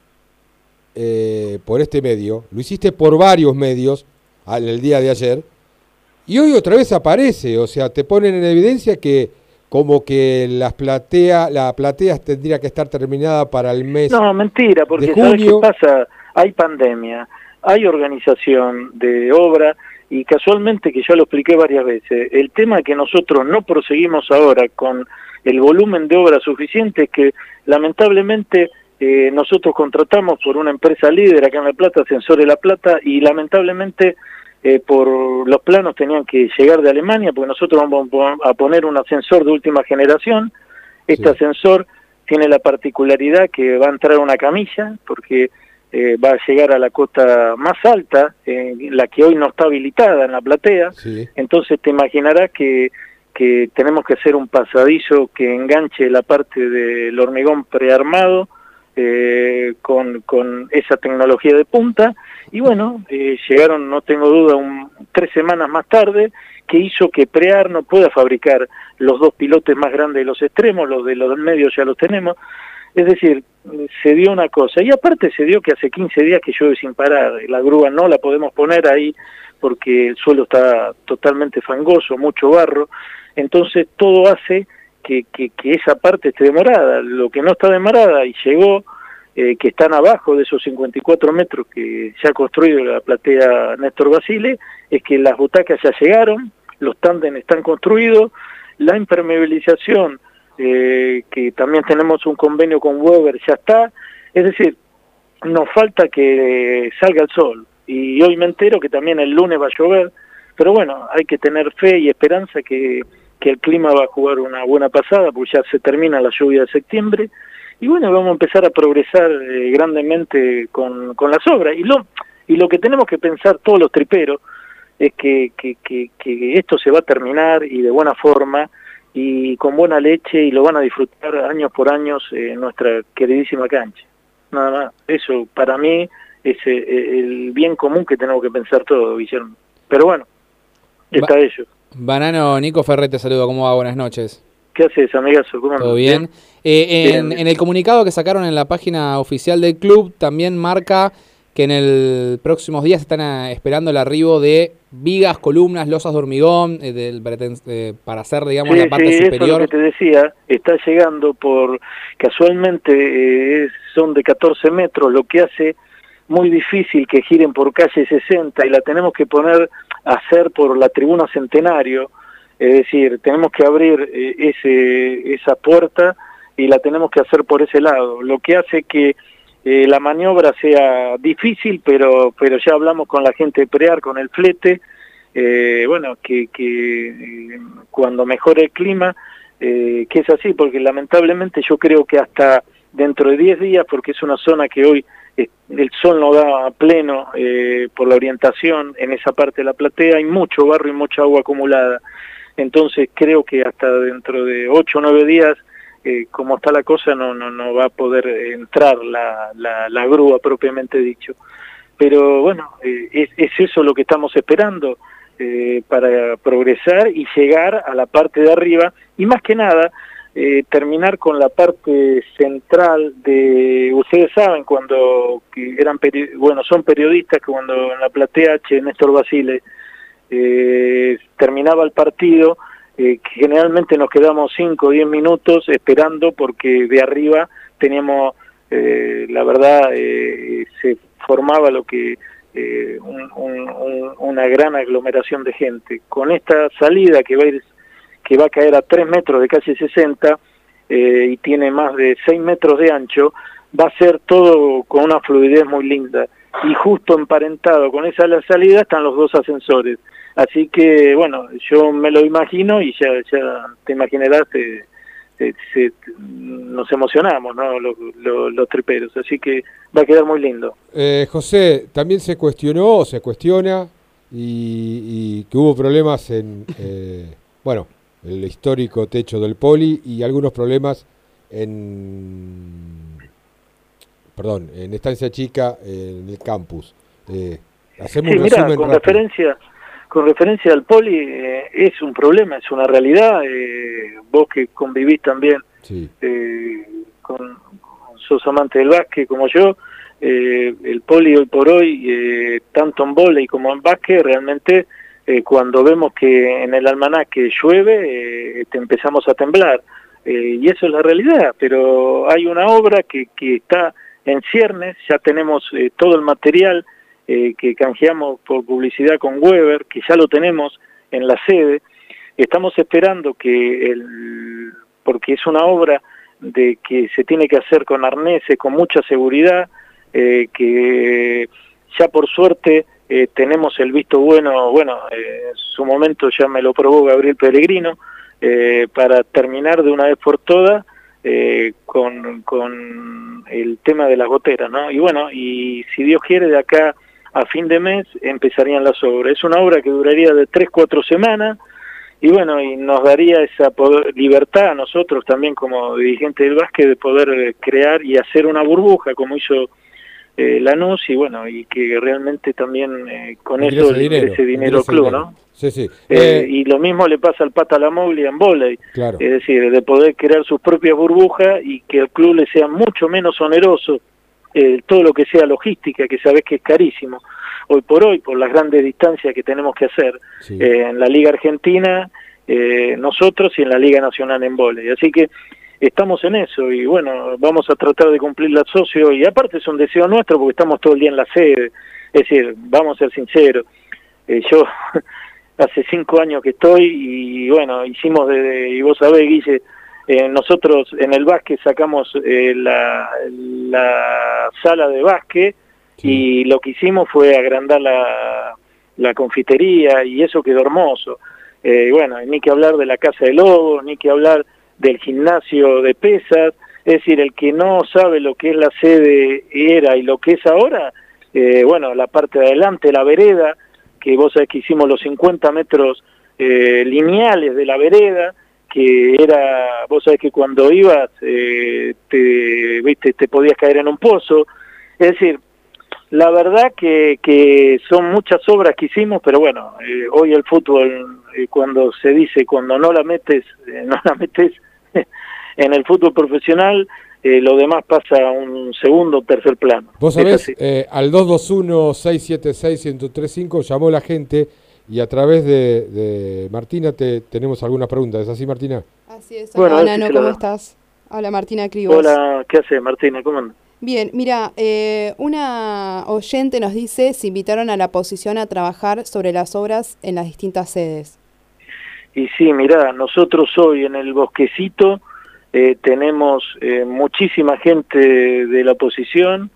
eh, por este medio, lo hiciste por varios medios al, el día de ayer, y hoy otra vez aparece, o sea, te ponen en evidencia que como que las platea, la platea tendría que estar terminada para el mes. No, mentira, porque de ¿sabes qué pasa? Hay pandemia, hay organización de obra y casualmente, que ya lo expliqué varias veces, el tema que nosotros no proseguimos ahora con el volumen de obra suficiente es que lamentablemente eh, nosotros contratamos por una empresa líder acá en La Plata, Ascensores La Plata, y lamentablemente eh, por los planos tenían que llegar de Alemania, porque nosotros vamos a pon- a poner un ascensor de última generación. Este ascensor tiene la particularidad que va a entrar una camilla, porque eh, va a llegar a la cota más alta, eh, la que hoy no está habilitada en la platea. Entonces te imaginarás que, que tenemos que hacer un pasadizo que enganche la parte del hormigón prearmado eh, con, esa tecnología de punta. Y bueno, eh, llegaron, no tengo duda, un, tres semanas más tarde, que hizo que Prear no pueda fabricar los dos pilotes más grandes de los extremos, los de los medios ya los tenemos. Es decir, se dio una cosa. Y aparte se dio que hace 15 días que llueve sin parar. La grúa no la podemos poner ahí porque el suelo está totalmente fangoso, mucho barro. Entonces todo hace que, que, esa parte esté demorada. Lo que no está demorada y llegó, eh, que están abajo de esos 54 metros que se ha construido la platea Néstor Basile, es que las butacas ya llegaron, los tándem están construidos, la impermeabilización, eh, que también tenemos un convenio con Weber, ya está. Es decir, nos falta que salga el sol. Y hoy me entero que también el lunes va a llover. Pero bueno, hay que tener fe y esperanza que, que el clima va a jugar una buena pasada, porque ya se termina la lluvia de septiembre, y bueno, vamos a empezar a progresar eh, grandemente con, con las obras. Y lo, y lo que tenemos que pensar todos los triperos es que, que, que, que esto se va a terminar y de buena forma y con buena leche y lo van a disfrutar años por años en nuestra queridísima cancha. Nada más, eso para mí es eh, el bien común que tenemos que pensar todos, Guillermo. Pero bueno, está ello. Banano, Nico Ferret te saludo, ¿cómo va? Buenas noches. ¿Qué haces, amigazo? ¿Cómo ¿Todo bien? Eh, en, en el comunicado que sacaron en la página oficial del club también marca que en el próximos días están eh, esperando el arribo de vigas, columnas, losas de hormigón eh, del, eh, para hacer, digamos, la parte sí, superior. Eso es lo que te decía, está llegando por, casualmente eh, son de 14 metros, lo que hace muy difícil que giren por calle 60 y la tenemos que poner hacer por la tribuna Centenario, es decir, tenemos que abrir eh, ese, esa puerta y la tenemos que hacer por ese lado, lo que hace que eh, la maniobra sea difícil, pero, pero ya hablamos con la gente de Prear, con el flete, eh, bueno, que, que eh, cuando mejore el clima, que es así, porque lamentablemente yo creo que hasta dentro de 10 días, porque es una zona que hoy el sol no da pleno eh, por la orientación en esa parte de la platea, hay mucho barro y mucha agua acumulada. Entonces creo que hasta dentro de 8 o 9 días eh, como está la cosa, no, no, no va a poder entrar la, grúa propiamente dicho. Pero bueno, eh, es, es, eso lo que estamos esperando eh, para progresar y llegar a la parte de arriba y más que nada eh, terminar con la parte central de, ustedes saben cuando que eran, bueno, son periodistas que cuando en la platea H, Néstor Basile, eh, terminaba el partido, eh, generalmente nos quedamos 5 o 10 minutos esperando porque de arriba teníamos, eh, la verdad, eh, se formaba lo que eh, un, un, una gran aglomeración de gente. Con esta salida que va a, ir, que va a caer a 3 metros de casi 60 eh, y tiene más de 6 metros de ancho, va a ser todo con una fluidez muy linda. Y justo emparentado con esa la salida están los dos ascensores. Así que, bueno, yo me lo imagino y ya, ya te imaginarás, te, te, nos emocionamos, ¿no? Los, los, triperos. Así que va a quedar muy lindo. Eh, José, también se cuestionó, se cuestiona, y, y que hubo problemas en, eh, bueno, el histórico techo del poli y algunos problemas en, perdón, en Estancia Chica, en el campus. Eh, hacemos sí, un mira, resumen con rápido. referencia con referencia al poli, eh, es un problema, es una realidad. Eh, vos que convivís también, sí. eh, con, sos amante del básquet como yo, eh, el poli hoy por hoy, tanto en volei como en básquet, realmente cuando vemos que en el almanaque llueve, te empezamos a temblar. y eso es la realidad, pero hay una obra que, que está en ciernes, ya tenemos todo el material, eh, que canjeamos por publicidad con Weber, que ya lo tenemos en la sede. Estamos esperando que, el, porque es una obra de que se tiene que hacer con arneses, con mucha seguridad, eh, que ya por suerte eh, tenemos el visto bueno, bueno, eh, en su momento ya me lo probó Gabriel Pellegrino, eh, para terminar de una vez por todas eh, con, con el tema de las goteras, ¿no? Y bueno, y si Dios quiere de acá a fin de mes empezarían las obras. Es una obra que duraría de tres, cuatro semanas y bueno, y nos daría esa libertad a nosotros también como dirigentes del básquet de poder eh, crear y hacer una burbuja como hizo eh, Lanús y bueno, y que realmente también eh, con eso dinero, ese dinero club, ¿no? Sí, sí. Eh, y lo mismo le pasa al Pata la Moglia en volei, Claro. es decir, de poder crear sus propias burbujas y que el club le sea mucho menos oneroso eh, todo lo que sea logística, que sabes que es carísimo, hoy por hoy, por las grandes distancias que tenemos que hacer Sí. eh, en la Liga Argentina, eh, nosotros y en la Liga Nacional en volei. Así que estamos en eso y bueno, vamos a tratar de cumplir la socio y aparte es un deseo nuestro porque estamos todo el día en la sede, es decir, vamos a ser sinceros, eh, yo hace cinco años que estoy y bueno, hicimos de, y vos sabés, Guille, eh, nosotros en el básquet sacamos eh, la, la sala de básquet y lo que hicimos fue agrandar la, la confitería y eso quedó hermoso. eh, bueno, ni que hablar de la Casa de Lobo, ni que hablar del gimnasio de pesas, es decir, el que no sabe lo que es la sede era y lo que es ahora, eh, bueno, la parte de adelante, la vereda, que vos sabés que hicimos los 50 metros eh, lineales de la vereda, que era, vos sabés que cuando ibas eh, te, viste, te podías caer en un pozo, es decir, la verdad que, que son muchas obras que hicimos, pero bueno, eh, hoy el fútbol, eh, cuando se dice, cuando no la metes, eh, no la metes en el fútbol profesional, eh, lo demás pasa a un segundo o tercer plano. Vos sabés, eh, al 221-676-1035 llamó la gente y a través de, de Martina te, tenemos algunas preguntas. ¿Es así, Martina? Así es, Bueno, hola si ¿cómo da. estás? Habla Martina Cribos. Hola, ¿qué hace Martina? ¿Cómo andas? Bien, mira, eh, una oyente nos dice si invitaron a la oposición a trabajar sobre las obras en las distintas sedes. Y sí, mirá, nosotros hoy en el bosquecito eh, tenemos eh, muchísima gente de la oposición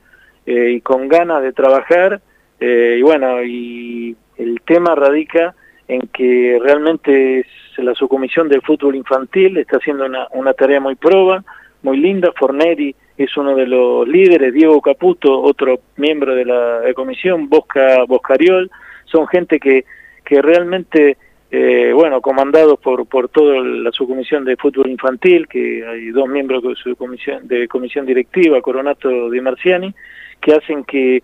eh, y con ganas de trabajar. eh, y bueno, y el tema radica en que realmente es la subcomisión del fútbol infantil está haciendo una, una tarea muy proba, muy linda. Forneri es uno de los líderes, Diego Caputo, otro miembro de la comisión, Bosca Boscariol, son gente que, que realmente eh, bueno, comandados por, por toda la subcomisión de fútbol infantil, que hay dos miembros de su comisión, de comisión directiva, Coronato Di Marciani, que hacen que,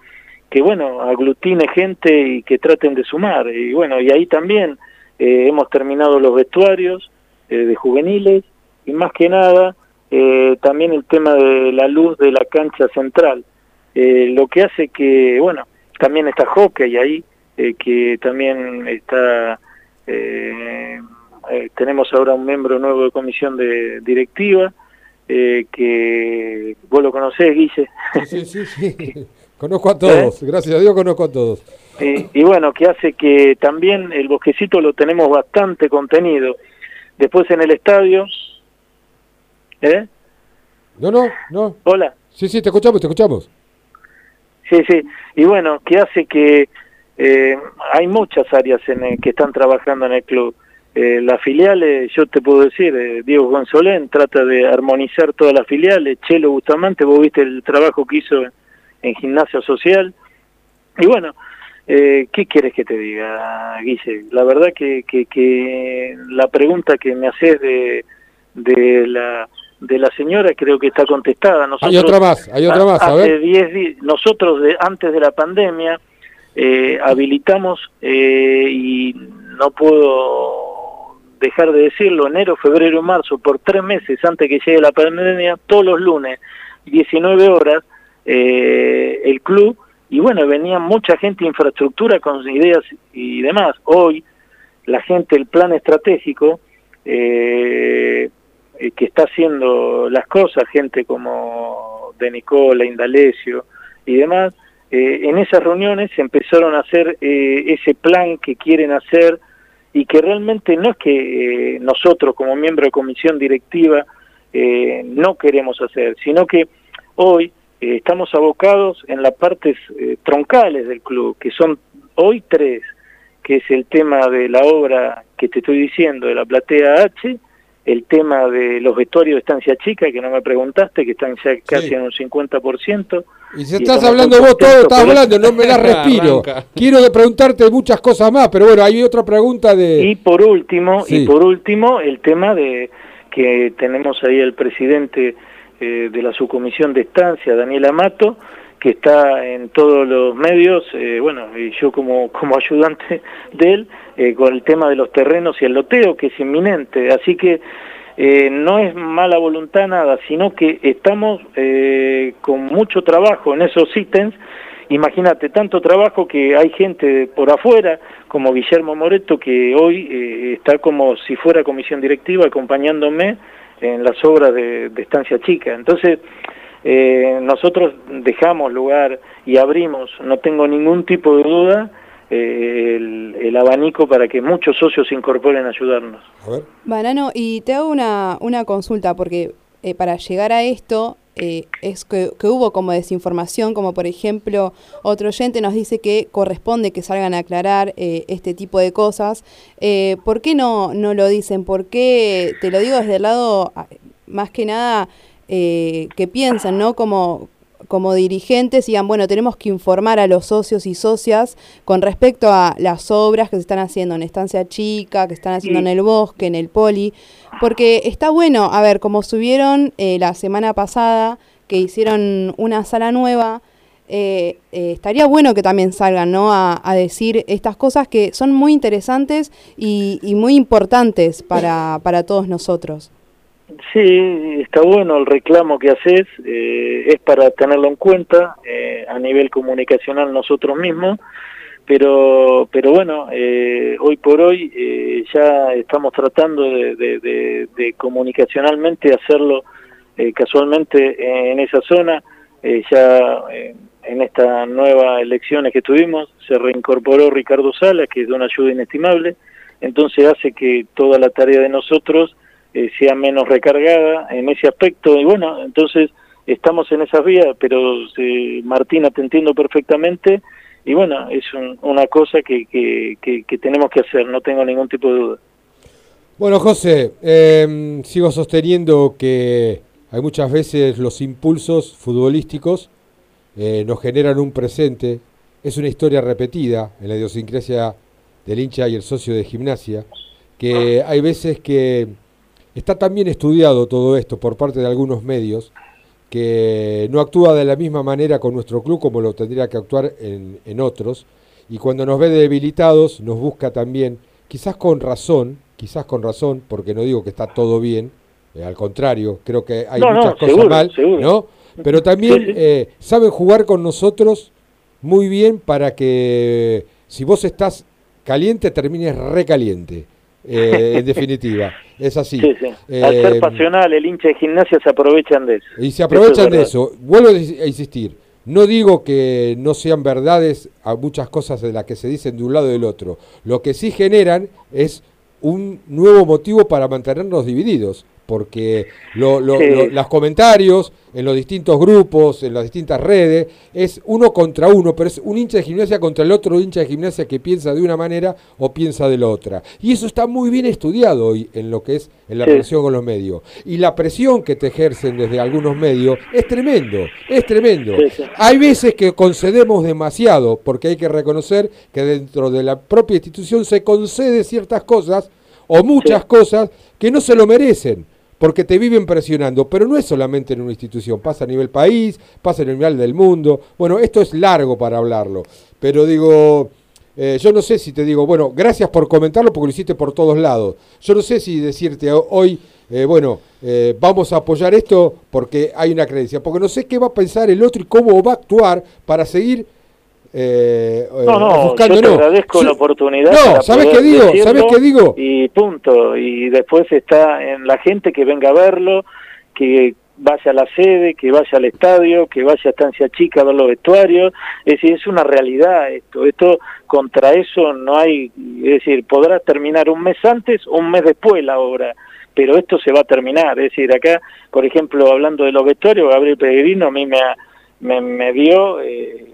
que, bueno, aglutine gente y que traten de sumar. Y bueno, y ahí también eh, hemos terminado los vestuarios eh, de juveniles y más que nada eh, también el tema de la luz de la cancha central, eh, lo que hace que, bueno, también está hockey ahí, que también está eh, eh, tenemos ahora un miembro nuevo de comisión de directiva eh, que vos lo conocés, Guille. Sí, sí, sí. Conozco a todos, gracias a Dios conozco a todos. y, y bueno, que hace que también el bosquecito lo tenemos bastante contenido. Después en el estadio, ¿eh? No, no, no. Hola. Sí, sí, te escuchamos, te escuchamos. Sí, sí. Y bueno, que hace que eh, hay muchas áreas en el que están trabajando en el club. Eh, las filiales, yo te puedo decir, eh, Diego Gonzolén trata de armonizar todas las filiales. Chelo Bustamante, vos viste el trabajo que hizo en, en gimnasio social. Y bueno, eh, ¿qué quieres que te diga, Guille? La verdad que, que, que la pregunta que me haces de, de la de la señora creo que está contestada. Hay otra más, hay otra más, a hace ver. 10 días, nosotros de, antes de la pandemia eh, habilitamos eh, y no puedo dejar de decirlo, enero, febrero, marzo, por tres meses antes que llegue la pandemia, todos los lunes, 19 horas, eh, el club, y bueno, venía mucha gente infraestructura con ideas y demás. Hoy, la gente, el plan estratégico, eh, que está haciendo las cosas, gente como De Nicola, Indalecio y demás, eh, en esas reuniones se empezaron a hacer eh, ese plan que quieren hacer y que realmente no es que eh, nosotros como miembro de comisión directiva eh, no queremos hacer, sino que hoy eh, estamos abocados en las partes troncales del club, que son hoy tres, que es el tema de la obra que te estoy diciendo, de la platea H, el tema de los vestuarios de estancia chica, que no me preguntaste, que están ya casi en un 50%. Y si Y estás hablando vos, todo estás hablando, no me das respiro. Arranca. Quiero de preguntarte muchas cosas más, pero bueno, hay otra pregunta de... Y por último, Sí. y por último, el tema de que tenemos ahí el presidente eh, de la subcomisión de estancia, Daniel Amato, que está en todos los medios, eh, bueno, y yo como, como ayudante de él, eh, con el tema de los terrenos y el loteo, que es inminente. Así que eh, no es mala voluntad nada, sino que estamos eh, con mucho trabajo en esos ítems. Imagínate, tanto trabajo que hay gente por afuera, como Guillermo Moreto, que hoy eh, está como si fuera comisión directiva acompañándome en las obras de, Estancia Chica. Entonces, nosotros dejamos lugar y abrimos, no tengo ningún tipo de duda, eh, el, el abanico para que muchos socios se incorporen a ayudarnos. Banano, y te hago una, una consulta, porque eh, para llegar a esto eh, es que, que hubo como desinformación, como por ejemplo otro oyente nos dice que corresponde que salgan a aclarar eh, este tipo de cosas. Eh, ¿Por qué no, no lo dicen? ¿Por qué, te lo digo desde el lado, más que nada, eh, que piensan, ¿no? Como, como dirigentes digan, bueno, tenemos que informar a los socios y socias con respecto a las obras que se están haciendo en Estancia Chica, que están haciendo en el bosque, en el poli, porque está bueno, a ver, como subieron eh, la semana pasada, que hicieron una sala nueva, eh, eh, estaría bueno que también salgan ¿no? a, a decir estas cosas que son muy interesantes y, y muy importantes para, para todos nosotros. Sí, está bueno el reclamo que haces, eh, es para tenerlo en cuenta eh, a nivel comunicacional nosotros mismos, pero pero bueno, eh, hoy por hoy eh, ya estamos tratando de, de, de, comunicacionalmente hacerlo eh, casualmente en esa zona, ya en estas nuevas elecciones que tuvimos se reincorporó Ricardo Sala, que es de una ayuda inestimable, entonces hace que toda la tarea de nosotros eh, sea menos recargada en ese aspecto y bueno, entonces estamos en esa vía, pero eh, Martina te entiendo perfectamente y bueno, es un- una cosa que, que, que, tenemos que hacer, no tengo ningún tipo de duda. Bueno, José, eh, sigo sosteniendo que hay muchas veces los impulsos futbolísticos eh, nos generan un presente. Es una historia repetida en la idiosincrasia del hincha y el socio de gimnasia, que hay veces que está tan bien estudiado todo esto por parte de algunos medios que no actúa de la misma manera con nuestro club como lo tendría que actuar en, en otros. Y cuando nos ve debilitados, nos busca también, quizás con razón, quizás con razón, porque no digo que está todo bien, eh, al contrario, creo que hay No, no, muchas cosas seguro, mal, seguro. ¿no? Pero también Sí, sí. eh, saben jugar con nosotros muy bien para que si vos estás caliente, termines recaliente. Eh, en definitiva, es así. Sí, sí. Al Eh, ser pasional, el hincha de gimnasia se aprovechan de eso. y se aprovechan es de eso. Vuelvo a insistir. No digo que no sean verdades a muchas cosas de las que se dicen de un lado y del otro. Lo que sí generan es un nuevo motivo para mantenernos divididos. Porque lo- lo- Sí. lo- los comentarios en los distintos grupos, en las distintas redes, es uno contra uno, pero es un hincha de gimnasia contra el otro hincha de gimnasia que piensa de una manera o piensa de la otra. Y eso está muy bien estudiado hoy en lo que es en la Sí. relación con los medios. Y la presión que te ejercen desde algunos medios es tremendo, es tremendo. Sí. Hay veces que concedemos demasiado, porque hay que reconocer que dentro de la propia institución se concede ciertas cosas o muchas cosas que no se lo merecen. Porque te viven presionando, pero no es solamente en una institución, pasa a nivel país, pasa a nivel del mundo. Bueno, esto es largo para hablarlo, pero digo, eh, yo no sé si te digo, bueno, gracias por comentarlo porque lo hiciste por todos lados. Yo no sé si decirte ho- hoy, eh, bueno, eh, vamos a apoyar esto porque hay una creencia, porque no sé qué va a pensar el otro y cómo va a actuar para seguir eh, No, no, yo te agradezco la oportunidad. No, ¿sabes qué digo? ¿Sabes qué digo? Y punto. Y después está en la gente que venga a verlo, que vaya a la sede, que vaya al estadio, que vaya a Estancia Chica a ver los vestuarios. Es decir, es una realidad esto. Esto, contra eso no hay, es decir, podrá terminar un mes antes o un mes después la obra. Pero esto se va a terminar. Es decir, acá, por ejemplo, hablando de los vestuarios, Gabriel Pellegrino a mí me, me, me dio, eh,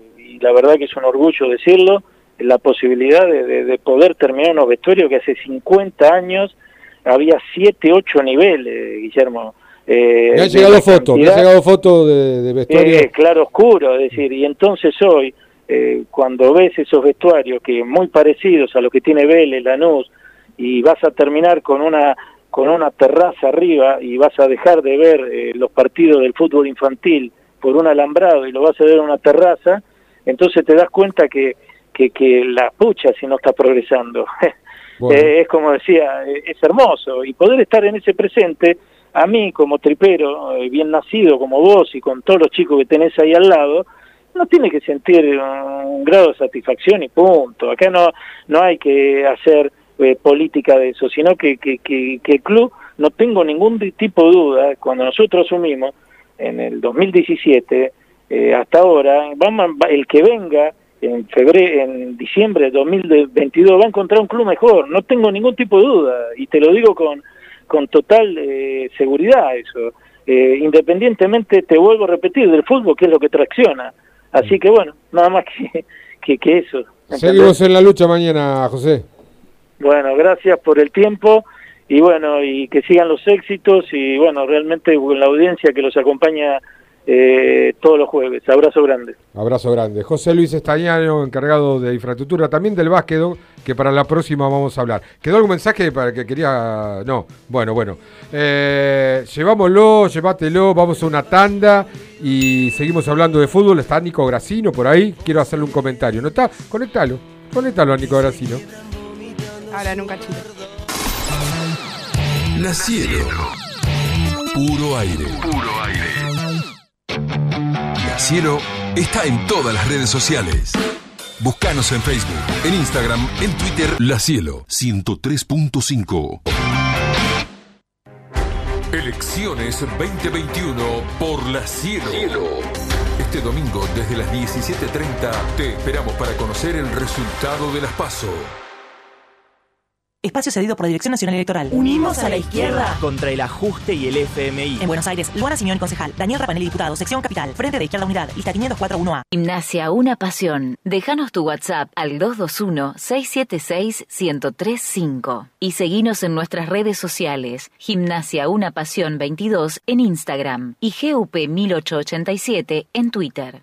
la verdad que es un orgullo decirlo, la posibilidad de, de- de poder terminar unos vestuarios que hace 50 años había 7, 8 niveles, Guillermo. Eh, Me han llegado fotos, me han llegado fotos de, de vestuario. eh, claro oscuro, es decir, y entonces hoy, eh, cuando ves esos vestuarios que muy parecidos a lo que tiene Vélez, Lanús, y vas a terminar con una con una terraza arriba y vas a dejar de ver eh, los partidos del fútbol infantil por un alambrado y lo vas a ver en una terraza, entonces te das cuenta que, que, que la pucha si no está progresando. Bueno. Eh, es como decía, eh, es hermoso. Y poder estar en ese presente, a mí como tripero, eh, bien nacido como vos y con todos los chicos que tenés ahí al lado, no tiene que sentir un grado de satisfacción y punto. Acá no, no hay que hacer eh, política de eso, sino que, que, que, que el club, no tengo ningún tipo de duda, cuando nosotros asumimos en el 2017, eh, hasta ahora, vamos, el que venga en febrero, en diciembre de 2022 va a encontrar un club mejor, no tengo ningún tipo de duda, y te lo digo con, con total eh, seguridad eso. eh, independientemente, te vuelvo a repetir, del fútbol, que es lo que tracciona. Así que bueno, nada más que, que, que eso. ¿entendés? Seguimos en la lucha mañana, José. Bueno, gracias por el tiempo y bueno, y que sigan los éxitos y bueno, realmente la audiencia que los acompaña eh, todos los jueves. Abrazo grande. Abrazo grande. José Luis Estañano, encargado de infraestructura, también del básquet, que para la próxima vamos a hablar. ¿Quedó algún mensaje para que quería...? No, bueno, bueno. Eh, llevámoslo, llévatelo, vamos a una tanda y seguimos hablando de fútbol. Está Nico Gracino por ahí, quiero hacerle un comentario. ¿No está? Conéctalo, conéctalo a Nico Gracino. Ahora nunca chile. La Cielo. Puro aire. Puro aire. La Cielo está en todas las redes sociales. Búscanos en Facebook, en Instagram, en Twitter. La Cielo 103.5. Elecciones 2021 por La Cielo. Este domingo desde las 17.30 te esperamos para conocer el resultado de las PASO. Espacio cedido por la Dirección Nacional Electoral. Unimos a la izquierda. Contra el ajuste y el FMI. En Buenos Aires, Luana Simeón, concejal. Daniel Rapanelli, diputado. Sección Capital. Frente de Izquierda Unidad. Lista 5041A. Gimnasia Una Pasión. Déjanos tu WhatsApp al 221-676-1035. Y seguinos en nuestras redes sociales. Gimnasia Una Pasión 22 en Instagram. Y GUP 1887 en Twitter.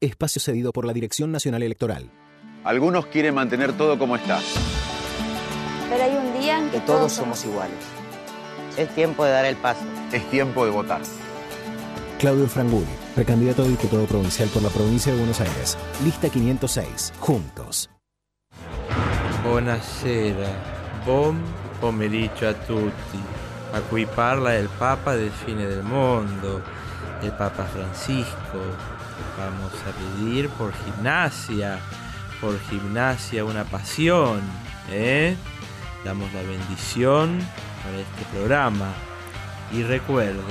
Espacio cedido por la Dirección Nacional Electoral. Algunos quieren mantener todo como está. Pero hay un día en que, todos somos iguales. Es tiempo de dar el paso. Es tiempo de votar. Claudio Franguli, precandidato a diputado provincial por la provincia de Buenos Aires. Lista 506. Juntos. Buonasera. Buon pomeriggio a tutti. A cui parla il Papa del fine del mondo, el Papa Francisco. Vamos a pedir por gimnasia, por gimnasia una pasión, ¿eh? Damos la bendición para este programa. Y recuerden,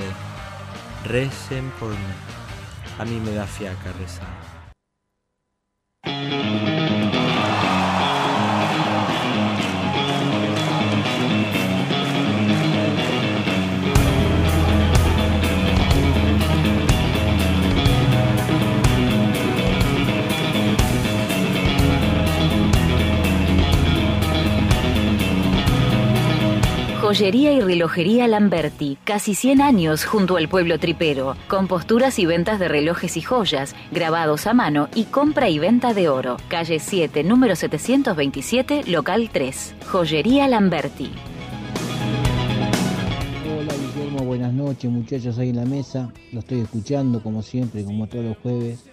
recen por mí. A mí me da fiaca rezar. Joyería y relojería Lamberti, casi 100 años junto al pueblo tripero, con posturas y ventas de relojes y joyas, grabados a mano y compra y venta de oro. Calle 7, número 727, local 3. Joyería Lamberti. Hola Guillermo, buenas noches muchachos ahí en la mesa. Lo estoy escuchando como siempre, como todos los jueves.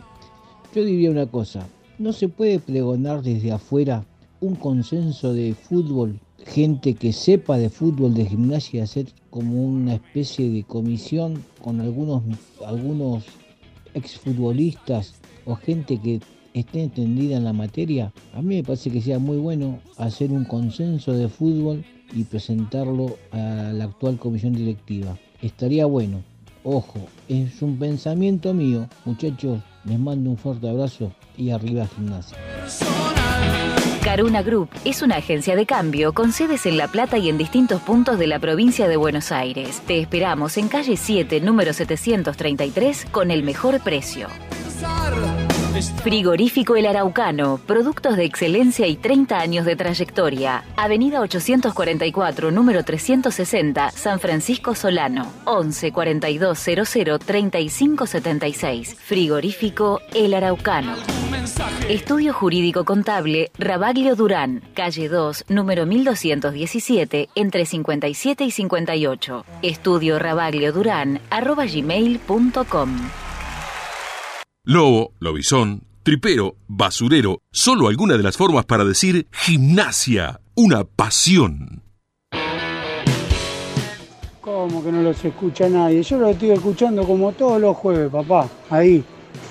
Yo diría una cosa, no se puede pregonar desde afuera un consenso de fútbol gente que sepa de fútbol, de gimnasia, hacer como una especie de comisión con algunos, algunos exfutbolistas o gente que esté entendida en la materia, a mí me parece que sea muy bueno hacer un consenso de fútbol y presentarlo a la actual comisión directiva. Estaría bueno. Ojo, es un pensamiento mío. Muchachos, les mando un fuerte abrazo y arriba gimnasia. Caruna Group es una agencia de cambio con sedes en La Plata y en distintos puntos de la provincia de Buenos Aires. Te esperamos en calle 7, número 733, con el mejor precio. Frigorífico El Araucano, productos de excelencia y 30 años de trayectoria. Avenida 844, número 360, San Francisco Solano. 11 42 00 35 76. Frigorífico El Araucano. Estudio Jurídico Contable Rabaglio Durán, calle 2, número 1217, entre 57 y 58. Estudio Rabaglio Durán, arroba gmail.com. Lobo, lobizón, tripero, basurero, solo alguna de las formas para decir gimnasia, una pasión. ¿Cómo que no los escucha nadie? Yo los estoy escuchando como todos los jueves, papá. Ahí,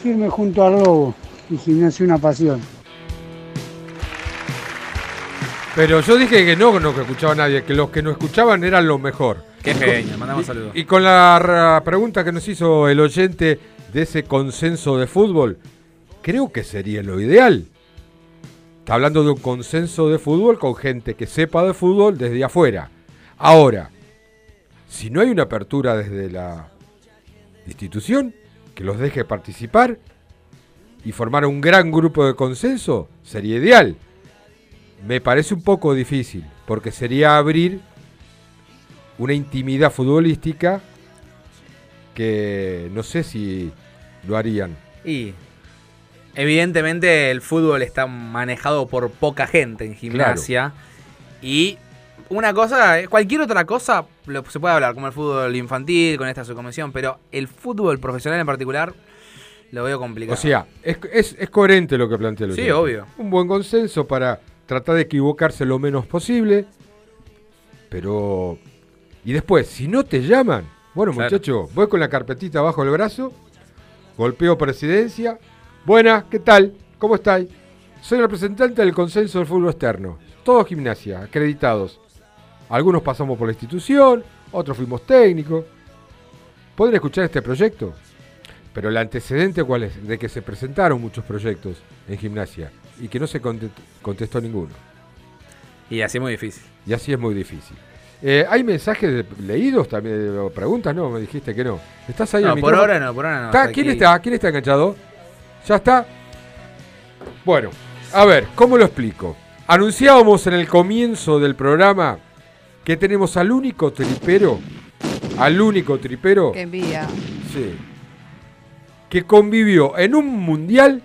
firme junto al lobo. Y gimnasio una pasión. Pero yo dije que no, no que escuchaba nadie, que los que no escuchaban eran los mejor. Qué genio, mandamos saludos. Y con la pregunta que nos hizo el oyente de ese consenso de fútbol, creo que sería lo ideal. Está hablando de un consenso de fútbol con gente que sepa de fútbol desde afuera. Ahora, si no hay una apertura desde la institución que los deje participar y formar un gran grupo de consenso, sería ideal. Me parece un poco difícil, porque sería abrir una intimidad futbolística que no sé si lo harían. Y evidentemente el fútbol está manejado por poca gente en gimnasia. Y una cosa, eh, cualquier otra cosa lo- se puede hablar, como el fútbol infantil, con esta subcomisión, pero el fútbol profesional en particular lo veo complicado. O sea, es, es- es coherente lo que plantea el Sí, obvio. Un buen consenso para tratar de equivocarse lo menos posible. Pero. Y después, si no te llaman, bueno, Claro. muchacho, voy con la carpetita bajo el brazo, golpeo presidencia. Buenas, ¿qué tal? ¿Cómo estáis? Soy representante del consenso del fútbol externo. Todos gimnasia, acreditados. Algunos pasamos por la institución, otros fuimos técnicos. ¿Pueden escuchar este proyecto? Pero el antecedente cuál es? De que se presentaron muchos proyectos en gimnasia y que no se conte- contestó ninguno. Y así es muy difícil. Y así es muy difícil. Eh, ¿Hay mensajes de- leídos también? o ¿Preguntas? No, me dijiste que no. ¿Estás ahí No, por micrófono? ahora no, por ahora no, ¿Quién aquí. está? ¿Quién está enganchado? ¿Ya está? Bueno, a ver, ¿cómo lo explico? Anunciábamos en el comienzo del programa que tenemos al único tripero, al único tripero Qué envidia. Sí. Que convivió en un mundial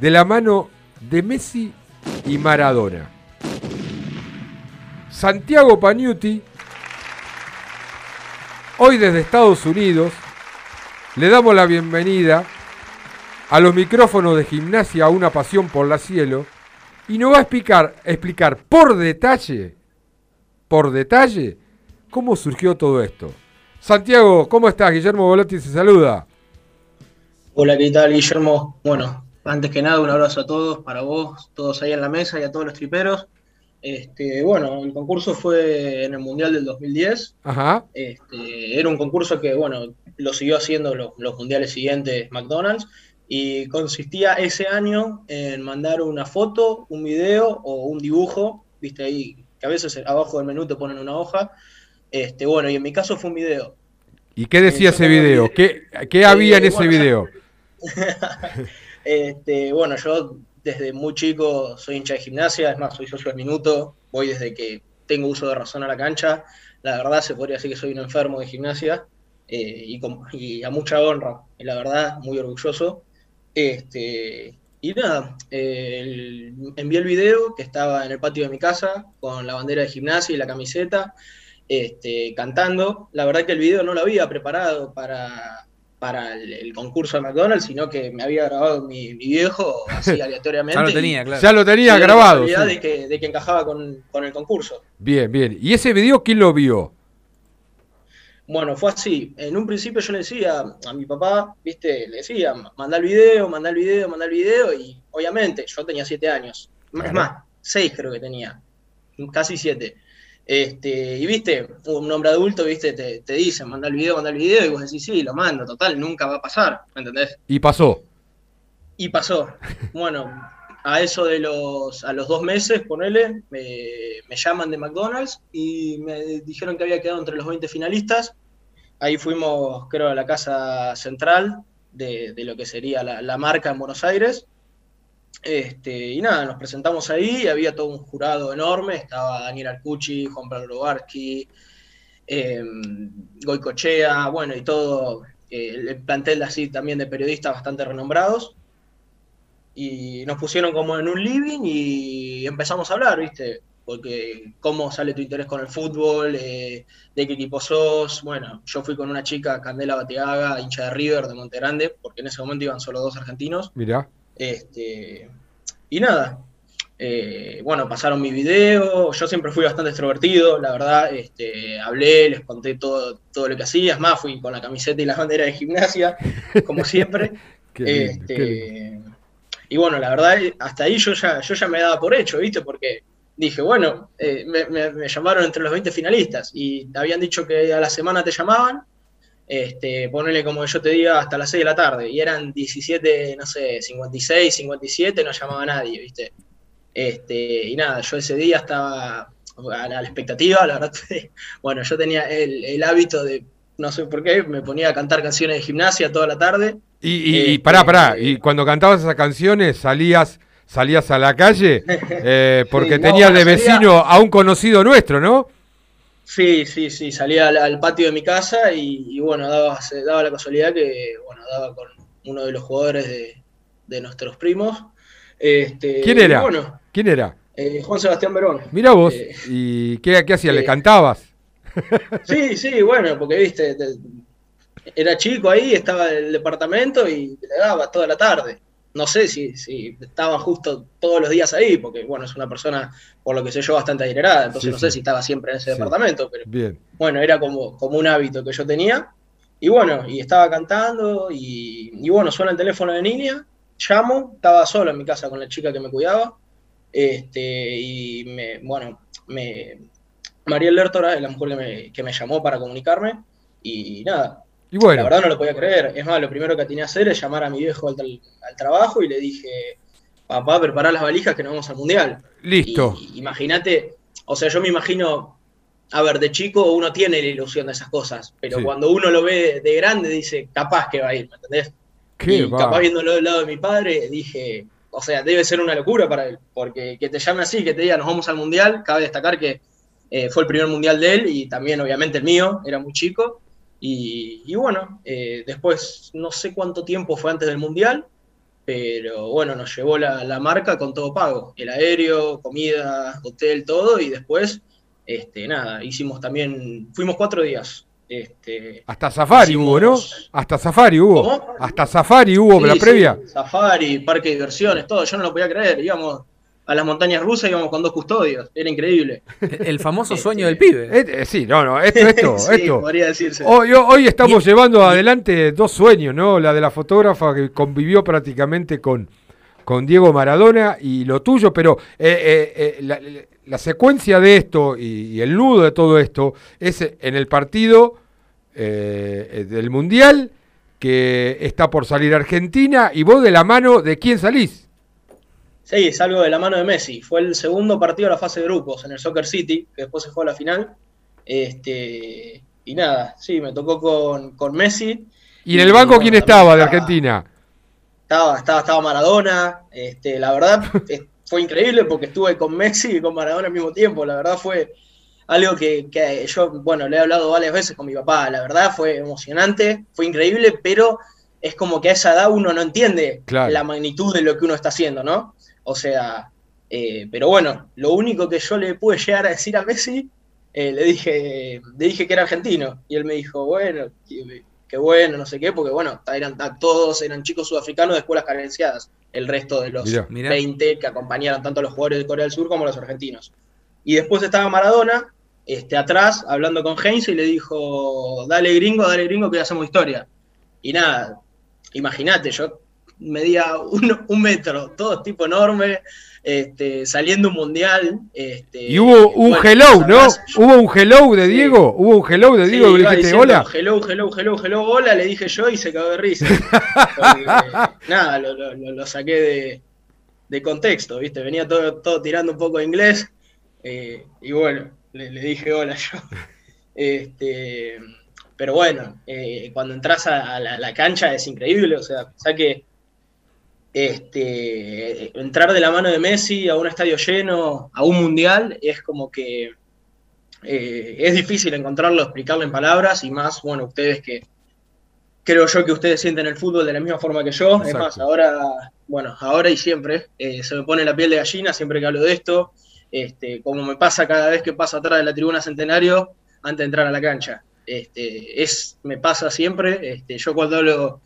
de la mano de Messi y Maradona. Santiago Pagnuti, hoy desde Estados Unidos, le damos la bienvenida a los micrófonos de gimnasia Una Pasión por la Cielo y nos va a explicar, explicar por detalle, por detalle, cómo surgió todo esto. Santiago, ¿cómo estás? Guillermo Volati se saluda. Hola, ¿qué tal, Guillermo? Bueno, antes que nada, un abrazo a todos, para vos, todos ahí en la mesa y a todos los triperos. Este, bueno, el concurso fue en el Mundial del 2010. Ajá. Este, era un concurso que, bueno, lo siguió haciendo los, los mundiales siguientes McDonald's y consistía ese año en mandar una foto, un video o un dibujo, viste ahí, que a veces abajo del menú te ponen una hoja. Este, bueno, y en mi caso fue un video. ¿Y qué decía Eh, ese video? ¿Qué, qué había en Eh, ese bueno, ya- video? Este, bueno, yo desde muy chico soy hincha de gimnasia, es más, soy socio del minuto, voy desde que tengo uso de razón a la cancha. La verdad, se podría decir que soy un enfermo de gimnasia eh, y, a mucha honra, y la verdad, muy orgulloso. Este, y nada, eh, el- envié el video que estaba en el patio de mi casa con la bandera de gimnasia y la camiseta, este, cantando. La verdad que el video no lo había preparado para, para el, el concurso de McDonald's, sino que me había grabado mi, mi viejo así aleatoriamente. Ya lo tenía, claro. Ya lo tenía la grabado, casualidad sí. De, que, de que encajaba con, con el concurso. Bien, bien. ¿Y ese video quién lo vio? Bueno, fue así. En un principio yo le decía a mi papá, viste, le decía, manda el video, manda el video, manda el video, y obviamente yo tenía siete años. Es más, seis creo que tenía, casi siete. Este, y viste, un hombre adulto, viste, te, te dicen, manda el video, manda el video, y vos decís, sí, lo mando, total, nunca va a pasar, ¿me entendés? Y pasó. Y pasó. Bueno, a eso de los, a los dos meses, ponele, me, me llaman de McDonald's y me dijeron que había quedado entre los 20 finalistas. Ahí fuimos, creo, a la casa central de, de lo que sería la, la marca en Buenos Aires. Este, y nada, nos presentamos ahí, había todo un jurado enorme, estaba Daniel Arcucci, Juan Pablo Robarski, eh, Goicochea, bueno, y todo eh, el plantel así también de periodistas bastante renombrados. Y nos pusieron como en un living y empezamos a hablar, ¿viste? Porque cómo sale tu interés con el fútbol, eh, de qué equipo sos. Bueno, yo fui con una chica, Candela Bateaga, hincha de River de Monterande, porque en ese momento iban solo dos argentinos. Mirá. Este, y nada, Eh, bueno, pasaron mi video, yo siempre fui bastante extrovertido, la verdad, este, hablé, les conté todo, todo lo que hacía, es más, fui con la camiseta y la bandera de gimnasia, como siempre. Lindo, Este, y bueno, la verdad, hasta ahí yo ya, yo ya me daba por hecho, ¿viste? Porque dije, bueno, eh, me, me- me llamaron entre los 20 finalistas y habían dicho que a la semana te llamaban, este, ponele como yo te diga hasta las 6 de la tarde, y eran 17, no sé, 56, 57, no llamaba a nadie, ¿viste? Este, y nada, yo ese día estaba a la, a la expectativa, la verdad, bueno, yo tenía el, el hábito de, no sé por qué, me ponía a cantar canciones de gimnasia toda la tarde. Y, y, y Este, pará, pará, y cuando cantabas esas canciones salías salías a la calle eh, porque Sí, no, tenías de vecino a un conocido nuestro, ¿no? Sí, sí, sí, salía al, al patio de mi casa y, y bueno, daba, se daba la casualidad que, bueno, daba con uno de los jugadores de, de nuestros primos. Este, ¿Quién era? bueno, ¿Quién era? eh, Juan Sebastián Verón. Mira vos, Eh, ¿y qué, qué hacías? ¿Le eh, cantabas? Sí, sí, bueno, porque viste, te- era chico ahí, estaba en el departamento y le daba toda la tarde. No sé si, si estaba justo todos los días ahí, porque bueno, es una persona, por lo que sé yo, bastante adinerada, entonces Sí, no sé sí. si estaba siempre en ese Sí. departamento, pero Bien. bueno, era como, como un hábito que yo tenía. Y bueno, y estaba cantando y, y bueno, suena el teléfono de niña, llamo, estaba solo en mi casa con la chica que me cuidaba. Este, y me, bueno, me, Mariel Lertora es la mujer que me, que me llamó para comunicarme. Y nada, Y bueno, la verdad no lo podía creer. Es más, lo primero que tenía que hacer es llamar a mi viejo al, tra- al trabajo y le dije, papá, prepara las valijas que nos vamos al mundial. listo. Imagínate, o sea, yo me imagino, a ver, de chico uno tiene la ilusión de esas cosas, pero Sí. cuando uno lo ve de grande dice, capaz que va a ir, ¿me entendés? Qué y va. capaz viéndolo del lado de mi padre, dije, o sea, debe ser una locura para él, porque que te llame así, que te diga, nos vamos al mundial, cabe destacar que eh, fue el primer mundial de él y también obviamente el mío, era muy chico. Y, y bueno, eh, después no sé cuánto tiempo fue antes del mundial, pero bueno, nos llevó la, la marca con todo pago, el aéreo, comida, hotel, todo, y después, este, nada, hicimos también, fuimos cuatro días. Este, Hasta Safari hicimos- hubo, ¿no? Hasta Safari hubo. ¿Cómo? Hasta Safari hubo Sí, la sí, previa. safari, parque de diversiones, todo, yo no lo podía creer, íbamos a las montañas rusas, íbamos con dos custodios, era increíble. El famoso sueño del pibe. Eh, eh, sí, no, no, esto, esto, Sí, esto. podría decirse. Hoy, hoy estamos llevando adelante dos sueños, ¿no? La de la fotógrafa que convivió prácticamente con, con Diego Maradona y lo tuyo, pero eh, eh, eh, la, la secuencia de esto y, y el nudo de todo esto es en el partido eh, del Mundial que está por salir Argentina y vos de la mano de quién salís. Sí, salgo de la mano de Messi. Fue el segundo partido de la fase de grupos en el Soccer City, que después se fue a la final. Este, y nada, sí, me tocó con, con Messi. ¿Y en el banco bueno, quién estaba de Argentina? Estaba, estaba, estaba Maradona. Este, la verdad fue increíble porque estuve con Messi y con Maradona al mismo tiempo. La verdad fue algo que, que yo, bueno, le he hablado varias veces con mi papá. La verdad fue emocionante, fue increíble, pero es como que a esa edad uno no entiende Claro. la magnitud de lo que uno está haciendo, ¿no? O sea, eh, pero bueno, lo único que yo le pude llegar a decir a Messi, eh, le dije, le dije que era argentino. Y él me dijo, bueno, qué, qué bueno, no sé qué, porque bueno, eran todos eran chicos sudafricanos de escuelas carenciadas, el resto de los Mirá. Mirá. 20 que acompañaron tanto a los jugadores de Corea del Sur como a los argentinos. Y después estaba Maradona, este, atrás, hablando con Heinz y le dijo, dale gringo, dale gringo, que ya hacemos historia. Y nada, imagínate, yo medía un, un metro, todo tipo enorme, este, saliendo un mundial. Este, Y hubo un bueno, hello, ¿no? Hubo un hello de Diego, hubo un hello de Sí, Diego que iba le dijiste diciendo, hola. Hello, hello, hello, hello, hola, le dije yo y se cagó de risa. Porque, nada, lo, lo- lo- lo saqué de, de contexto, ¿viste? Venía todo, todo tirando un poco de inglés eh, y bueno, le, le dije hola yo. Este, pero bueno, eh, cuando entras a, la cancha es increíble, o sea, pensá que este, entrar de la mano de Messi a un estadio lleno, a un mundial, es como que eh, es difícil encontrarlo, explicarlo en palabras y más, bueno, ustedes que creo yo que ustedes sienten el fútbol de la misma forma que yo. Es más, ahora, bueno, ahora y siempre eh, se me pone la piel de gallina siempre que hablo de esto, este, como me pasa cada vez que paso atrás de la tribuna Centenario antes de entrar a la cancha. Este, es, me pasa siempre, este, yo cuando hablo,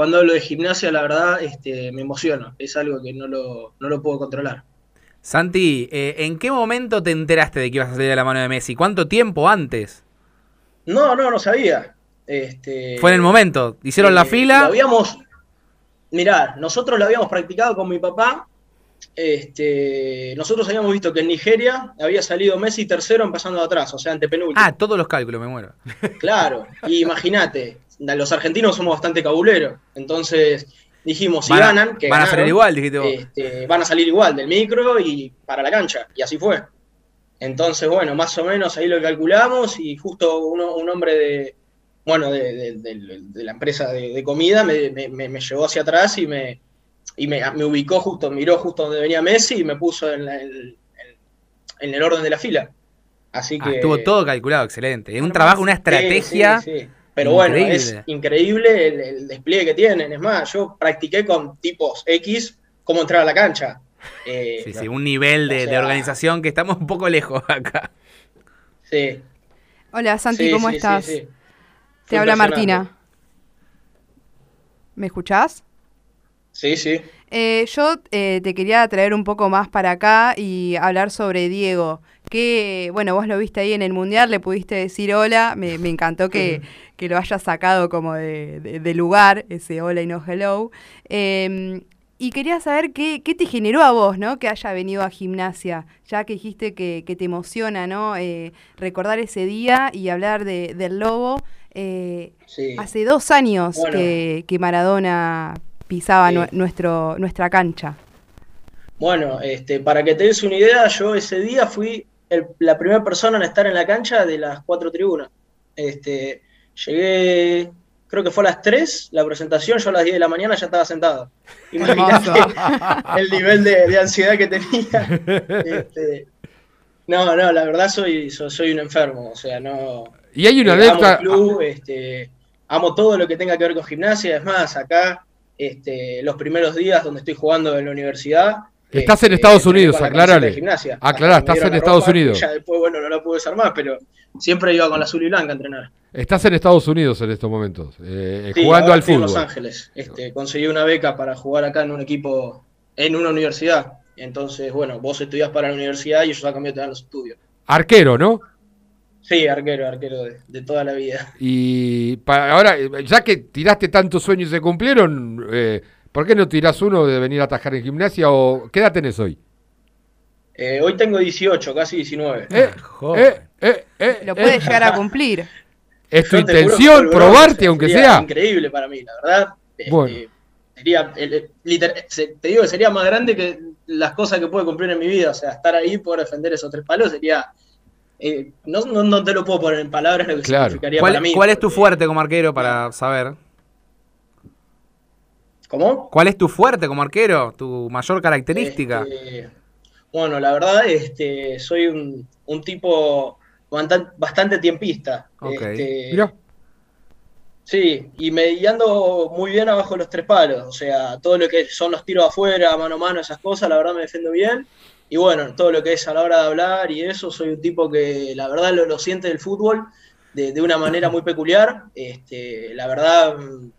cuando hablo de gimnasia, la verdad, este, me emociono, es algo que no lo, no lo puedo controlar. Santi, eh, ¿en qué momento te enteraste de que ibas a salir de la mano de Messi? ¿Cuánto tiempo antes? No, no, no sabía. Este, Fue en el momento. Hicieron la eh, fila. Lo habíamos, mirá, nosotros lo habíamos practicado con mi papá. Este, nosotros habíamos visto que en Nigeria había salido Messi tercero empezando de atrás, o sea, antepenúltimo. Ah, todos los cálculos, me muero. Claro, y imagínate, los argentinos somos bastante cabuleros. Entonces dijimos, si Van ganan, que van a salir igual, dijiste vos. este, van a salir igual del micro y para la cancha. Y así fue. Entonces, bueno, más o menos ahí lo calculamos y justo uno- un hombre de, bueno, de, de- de- de la empresa de, comida me, me- llevó hacia atrás y me, y me, me ubicó justo, miró justo donde venía Messi y me puso en, la- en- en el orden de la fila. Así Ah, que... estuvo todo calculado, excelente. Un trabajo, una Sí, estrategia. sí, sí. Pero bueno, es increíble el, el despliegue que tienen. Es más, yo practiqué con tipos X cómo entrar a la cancha. Eh, Sí, sí, un nivel de, O sea- de organización que estamos un poco lejos acá. sí. Hola Santi, Sí, ¿cómo sí, sí, estás? sí. Te habla. Martina. ¿Me escuchás? Sí, sí. Eh, yo eh, te quería traer un poco más para acá y hablar sobre Diego. Que, bueno, vos lo viste ahí en el Mundial, le pudiste decir hola. Me, me encantó que, que lo hayas sacado como de, de- de lugar, ese hola y no hello. Eh, y quería saber qué, qué te generó a vos, ¿no? Que haya venido a gimnasia, ya que dijiste que, que te emociona, ¿no? Eh, recordar ese día y hablar de- del lobo. Eh, Sí. Hace dos años Bueno. que, que Maradona pisaba Sí. nuestro, nuestra cancha. Bueno, este, para que te des una idea, yo ese día fui el- la primera persona en estar en la cancha de las cuatro tribunas. Este, llegué, creo que fue a las 3 la presentación, yo a las 10 de la mañana ya estaba sentado. Imagínate el nivel de, de ansiedad que tenía. Este, no, no, la verdad soy, soy, soy un enfermo, o sea, no... Y hay una eh, amo anécdota- el club, este, amo todo lo que tenga que ver con gimnasia, es más, acá, este, los primeros días donde estoy jugando en la universidad, Estás en este, Estados entrené Unidos, aclarale. gimnasia. Aclará, me estás en Estados ropa, Unidos. Ya después, bueno, no la pude usar más, pero siempre iba con la azul y blanca a entrenar. Estás en Estados Unidos en estos momentos, eh, Sí, jugando al estoy en Los fútbol. Ángeles. Este, conseguí una beca para jugar acá en un equipo, en una universidad. Entonces, bueno, vos estudiás para la universidad y ellos a cambio te dan los estudios. Arquero, ¿no? Sí, arquero, arquero de, de toda la vida. Y para, ahora, ya que tiraste tantos sueños y se cumplieron, eh, ¿por qué no tirás uno de venir a atajar en gimnasia o qué edad tenés hoy? Eh, hoy tengo 18, casi 19. Eh, eh, eh, eh, Lo puede eh. llegar a cumplir. ¿Es tu juro intención probarte, aunque sería sea? Increíble para mí, la verdad. Este, Bueno. Sería, el- el- liter- se- te digo que sería más grande que las cosas que puedo cumplir en mi vida. O sea, estar ahí, poder defender esos tres palos sería. Eh, no, no, no te lo puedo poner en palabras lo que significaría ¿Cuál, para mí. cuál es tu fuerte como arquero para saber? ¿Cómo? ¿Cuál es tu fuerte como arquero? ¿Tu mayor característica? Este, bueno, la verdad, este, soy un, un tipo bastante, tiempista. Ok. Este, Mirá. Sí, y me y ando muy bien abajo de los tres palos. O sea, todo lo que son los tiros afuera, mano a mano, esas cosas, la verdad me defiendo bien. Y bueno, todo lo que es a la hora de hablar y eso, soy un tipo que la verdad lo, lo siente del fútbol de, de una manera muy peculiar. Este, la verdad, mm,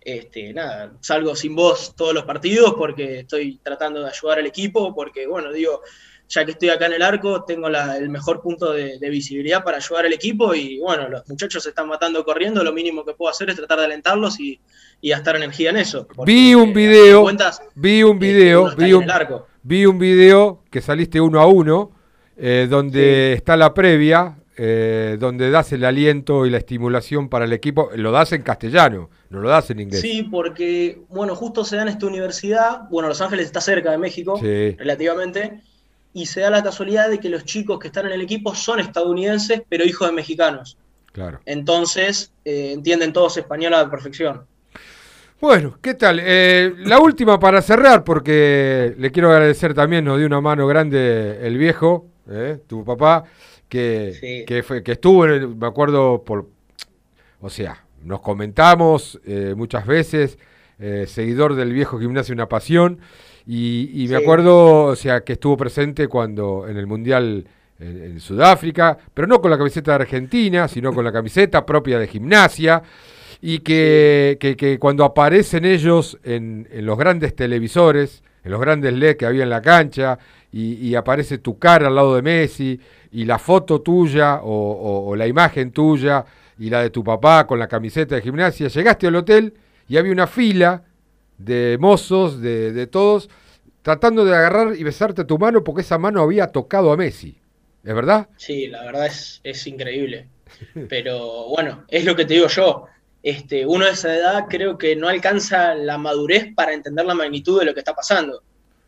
este, nada, salgo sin voz todos los partidos porque estoy tratando de ayudar al equipo, porque bueno, digo, ya que estoy acá en el arco, tengo la- el mejor punto de, de visibilidad para ayudar al equipo y bueno, los muchachos se están matando corriendo, lo mínimo que puedo hacer es tratar de alentarlos y, y gastar energía en eso. porque, Vi un de video, cuentas, vi un video, uno está vi un, arco. Vi un video que saliste uno a uno, eh, donde está la previa, eh, donde das el aliento y la estimulación para el equipo. Lo das en castellano, no lo das en inglés. Sí, porque, bueno, justo se da en esta universidad, bueno, Los Ángeles está cerca de México, Sí. relativamente, y se da la casualidad de que los chicos que están en el equipo son estadounidenses, pero hijos de mexicanos. Claro. Entonces, eh, entienden todos español a la perfección. Bueno, ¿qué tal? Eh, la última para cerrar, porque le quiero agradecer también, nos dio una mano grande el viejo, eh, tu papá, que, Sí. que, fue, que estuvo, en el- me acuerdo, por, o sea, nos comentamos eh, muchas veces, eh, seguidor del viejo gimnasio Una Pasión, y, y me Sí. acuerdo, o sea, que estuvo presente cuando en el Mundial en, en Sudáfrica, pero no con la camiseta de Argentina, sino con la camiseta propia de gimnasia y que, que- que cuando aparecen ellos en, en los grandes televisores, en los grandes LED que había en la cancha, y, y aparece tu cara al lado de Messi, y la foto tuya o, o- o la imagen tuya y la de tu papá con la camiseta de gimnasia. Llegaste al hotel y había una fila de mozos, de, de todos, tratando de agarrar y besarte tu mano porque esa mano había tocado a Messi. ¿Es verdad? Sí, la verdad es, es increíble. Pero bueno, es lo que te digo yo. Este, uno de esa edad creo que no alcanza la madurez para entender la magnitud de lo que está pasando.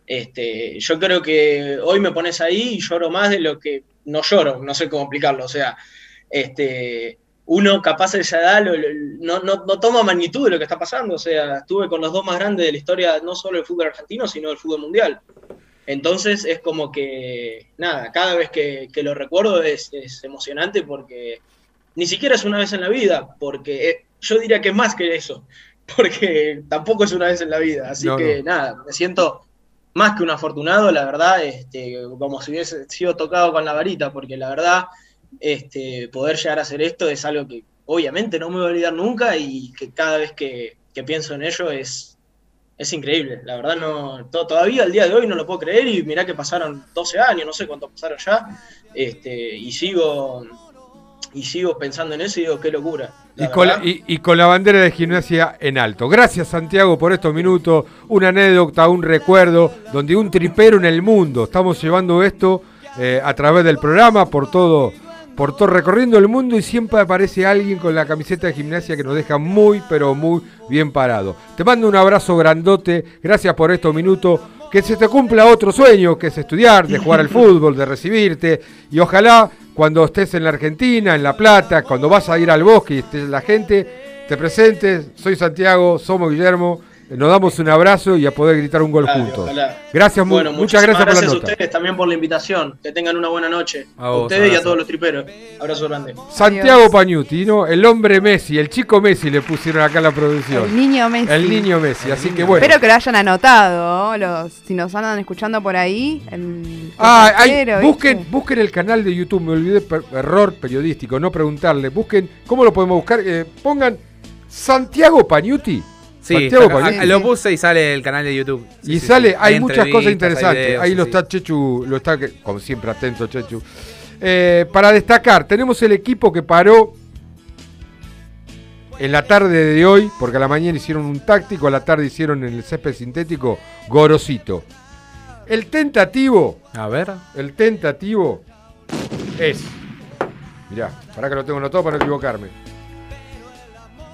Este, yo creo que hoy me pones ahí y lloro más de lo que no lloro, no sé cómo explicarlo. O sea, este, uno capaz de esa edad no, toma magnitud de lo que está pasando. O sea, estuve con los dos más grandes de la historia, no solo del fútbol argentino, sino del fútbol mundial. Entonces es como que, nada, cada vez que, que lo recuerdo es, es emocionante porque ni siquiera es una vez en la vida, porque eh, yo diría que más que eso, porque tampoco es una vez en la vida. Así No, que no. nada, me siento más que un afortunado, la verdad, este, como si hubiese sido tocado con la varita, porque la verdad, este, poder llegar a hacer esto es algo que obviamente no me voy a olvidar nunca y que cada vez que, que pienso en ello es, es increíble. La verdad, no to- todavía al día de hoy no lo puedo creer y mirá que pasaron 12 años, no sé cuánto pasaron ya, este, y sigo y sigo pensando en eso y digo, qué locura. Y con, la, y- y con la bandera de gimnasia en alto. Gracias Santiago por estos minutos, una anécdota, un recuerdo, donde un tripero en el mundo, estamos llevando esto eh, a través del programa, por todo, por todo recorriendo el mundo y siempre aparece alguien con la camiseta de gimnasia que nos deja muy, pero muy bien parado. Te mando un abrazo grandote, gracias por estos minutos, que se te cumpla otro sueño, que es estudiar, de jugar al fútbol, de recibirte, y ojalá cuando estés en la Argentina, en La Plata, cuando vas a ir al bosque y estés la gente, te presentes, soy Santiago, somos Guillermo, nos damos un abrazo y a poder gritar un gol Dale, juntos. ojalá. Gracias, Bueno, muchas gracias por la a nota. ustedes también por la invitación. Que tengan una buena noche. A A, ustedes y a todos los triperos. Abrazo grande. Santiago Pañuti, ¿no? El hombre Messi, el chico Messi le pusieron acá la producción. El niño Messi. El niño Messi, así que bueno. Espero que lo hayan anotado, los, si nos andan escuchando por ahí. El Ah, hay- busquen, busquen el canal de YouTube, me olvidé, per- error periodístico, no preguntarle. Busquen, ¿cómo lo podemos buscar? Eh, pongan Santiago Pañuti. Sí, Santiago lo puse y sale el canal de YouTube. Sí, y sí, sale, hay, muchas cosas hay interesantes. videos, Ahí lo está Chechu, lo está, como siempre, atento Chechu. Eh, para destacar, tenemos el equipo que paró en la tarde de hoy, porque a la mañana hicieron un táctico, a la tarde hicieron en el césped sintético Gorosito. El tentativo. A ver. El tentativo es. Mirá, para que lo tengo anotado para no equivocarme.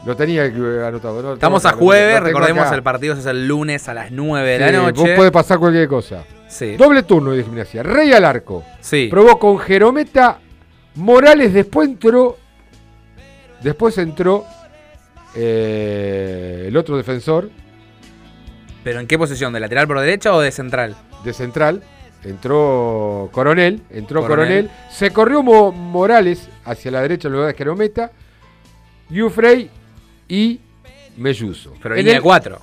Lo tenía anotado. ¿no? Estamos a jueves, recordemos acá. el partido es el lunes a las 9 de la noche. Vos puede pasar cualquier cosa. Sí. Doble turno de gimnasia. Rey al arco. Sí. Probó con Jerometa. Morales después entró. Después entró eh, el otro defensor ¿Pero en qué posición? ¿De lateral por derecha o de central? de central. Entró Coronel. Entró Coronel. Coronel. Se corrió Mo- Morales hacia la derecha en lugar de Jerometa. Yufrey y Melluso. Pero En línea el- de cuatro.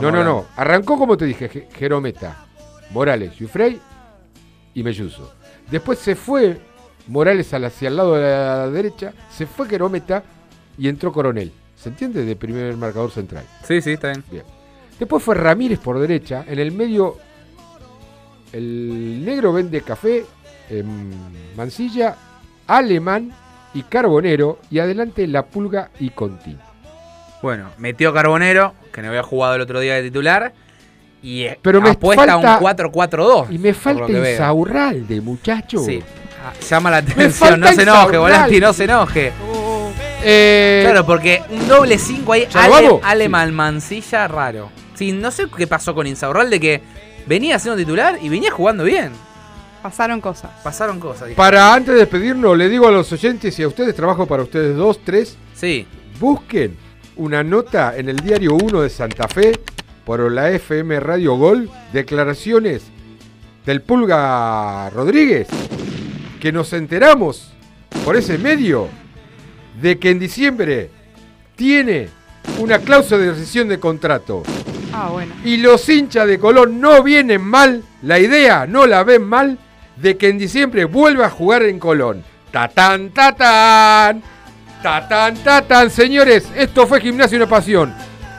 No, no, no. Arrancó como te dije, Je- Jerometa, Morales, Yufrey y Melluso. Después se fue Morales al- hacia el lado de la derecha, se fue Jerometa y entró Coronel. ¿Se entiende? De primer marcador central. Sí, sí, está bien. Bien. Después fue Ramírez por derecha. En el medio, el negro vende café, em, Mancilla, Alemán y Carbonero. Y adelante La Pulga y Conti. Bueno, metió Carbonero, que no había jugado el otro día de titular. Y eh, Pero me apuesta falta- a un 4-4-2. Y me falta veo. Insaurralde, muchacho. Sí. Ah, llama la atención. No se enoje. Volati, no se enoje. Eh, Claro, porque un doble 5 ahí, ¿Ya lo Ale? Aleman Mancilla, raro. Sí, no sé qué pasó con Insaurralde, que venía siendo titular y venía jugando bien. Pasaron cosas. Pasaron cosas. dije. Para antes de despedirnos, le digo a los oyentes y a ustedes, trabajo para ustedes dos, tres. Sí. Busquen una nota en el diario 1 de Santa Fe por la FM Radio Gol, declaraciones del Pulga Rodríguez, que nos enteramos por ese medio de que en diciembre tiene una cláusula de rescisión de contrato. Ah, bueno. Y los hinchas de Colón no vienen mal, la idea no la ven mal, de que en diciembre vuelva a jugar en Colón. Tatán, tatán, tatán, tatán. Señores, esto fue Gimnasio Una Pasión.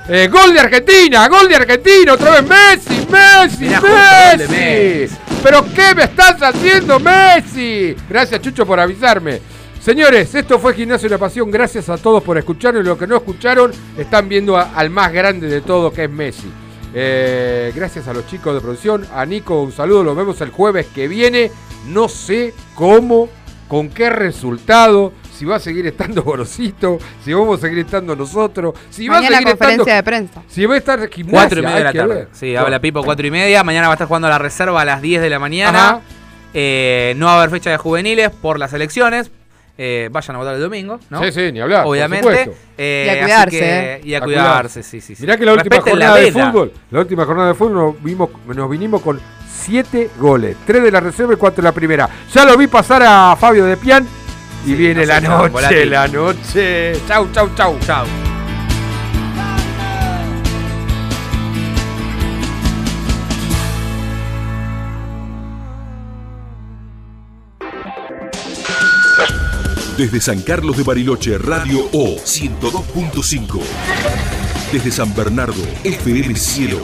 Eh, gol de Argentina, gol de Argentina, otra vez Messi, Messi, Mirá, Messi. Messi. Pero ¿qué me estás haciendo, Messi? Gracias, Chucho, por avisarme. Señores, esto fue Gimnasio de la Pasión. Gracias a todos por escucharnos. Y los que no escucharon están viendo a- al más grande de todo, que es Messi. Eh, gracias a los chicos de producción. A Nico, un saludo. Nos vemos el jueves que viene. No sé cómo, con qué resultado. Si va a seguir estando Gorosito, si vamos a seguir estando nosotros, si va a seguir conferencia estando. de prensa. Si va a estar gimnasia, Cuatro y media de la tarde. ver. Sí, habla Pipo cuatro y media. Mañana va a estar jugando la reserva a las 10 de la mañana. Eh, no va a haber fecha de juveniles por las elecciones. Eh, vayan a votar el domingo, ¿no? Sí, sí, ni hablar, por Obviamente. Eh, Y a cuidarse, que- eh. Y a, A cuidarse, sí, sí. sí. Mirá que la última Respeten la jornada de fútbol, la última jornada de fútbol nos, vimos, nos vinimos con siete goles, tres de la reserva y cuatro de la primera. Ya lo vi pasar a Fabio de Pian y viene no la noche, volátil. la noche. Chau, chau, chau. Chau. Desde San Carlos de Bariloche, Radio O 102.5. Desde San Bernardo, FM Cielo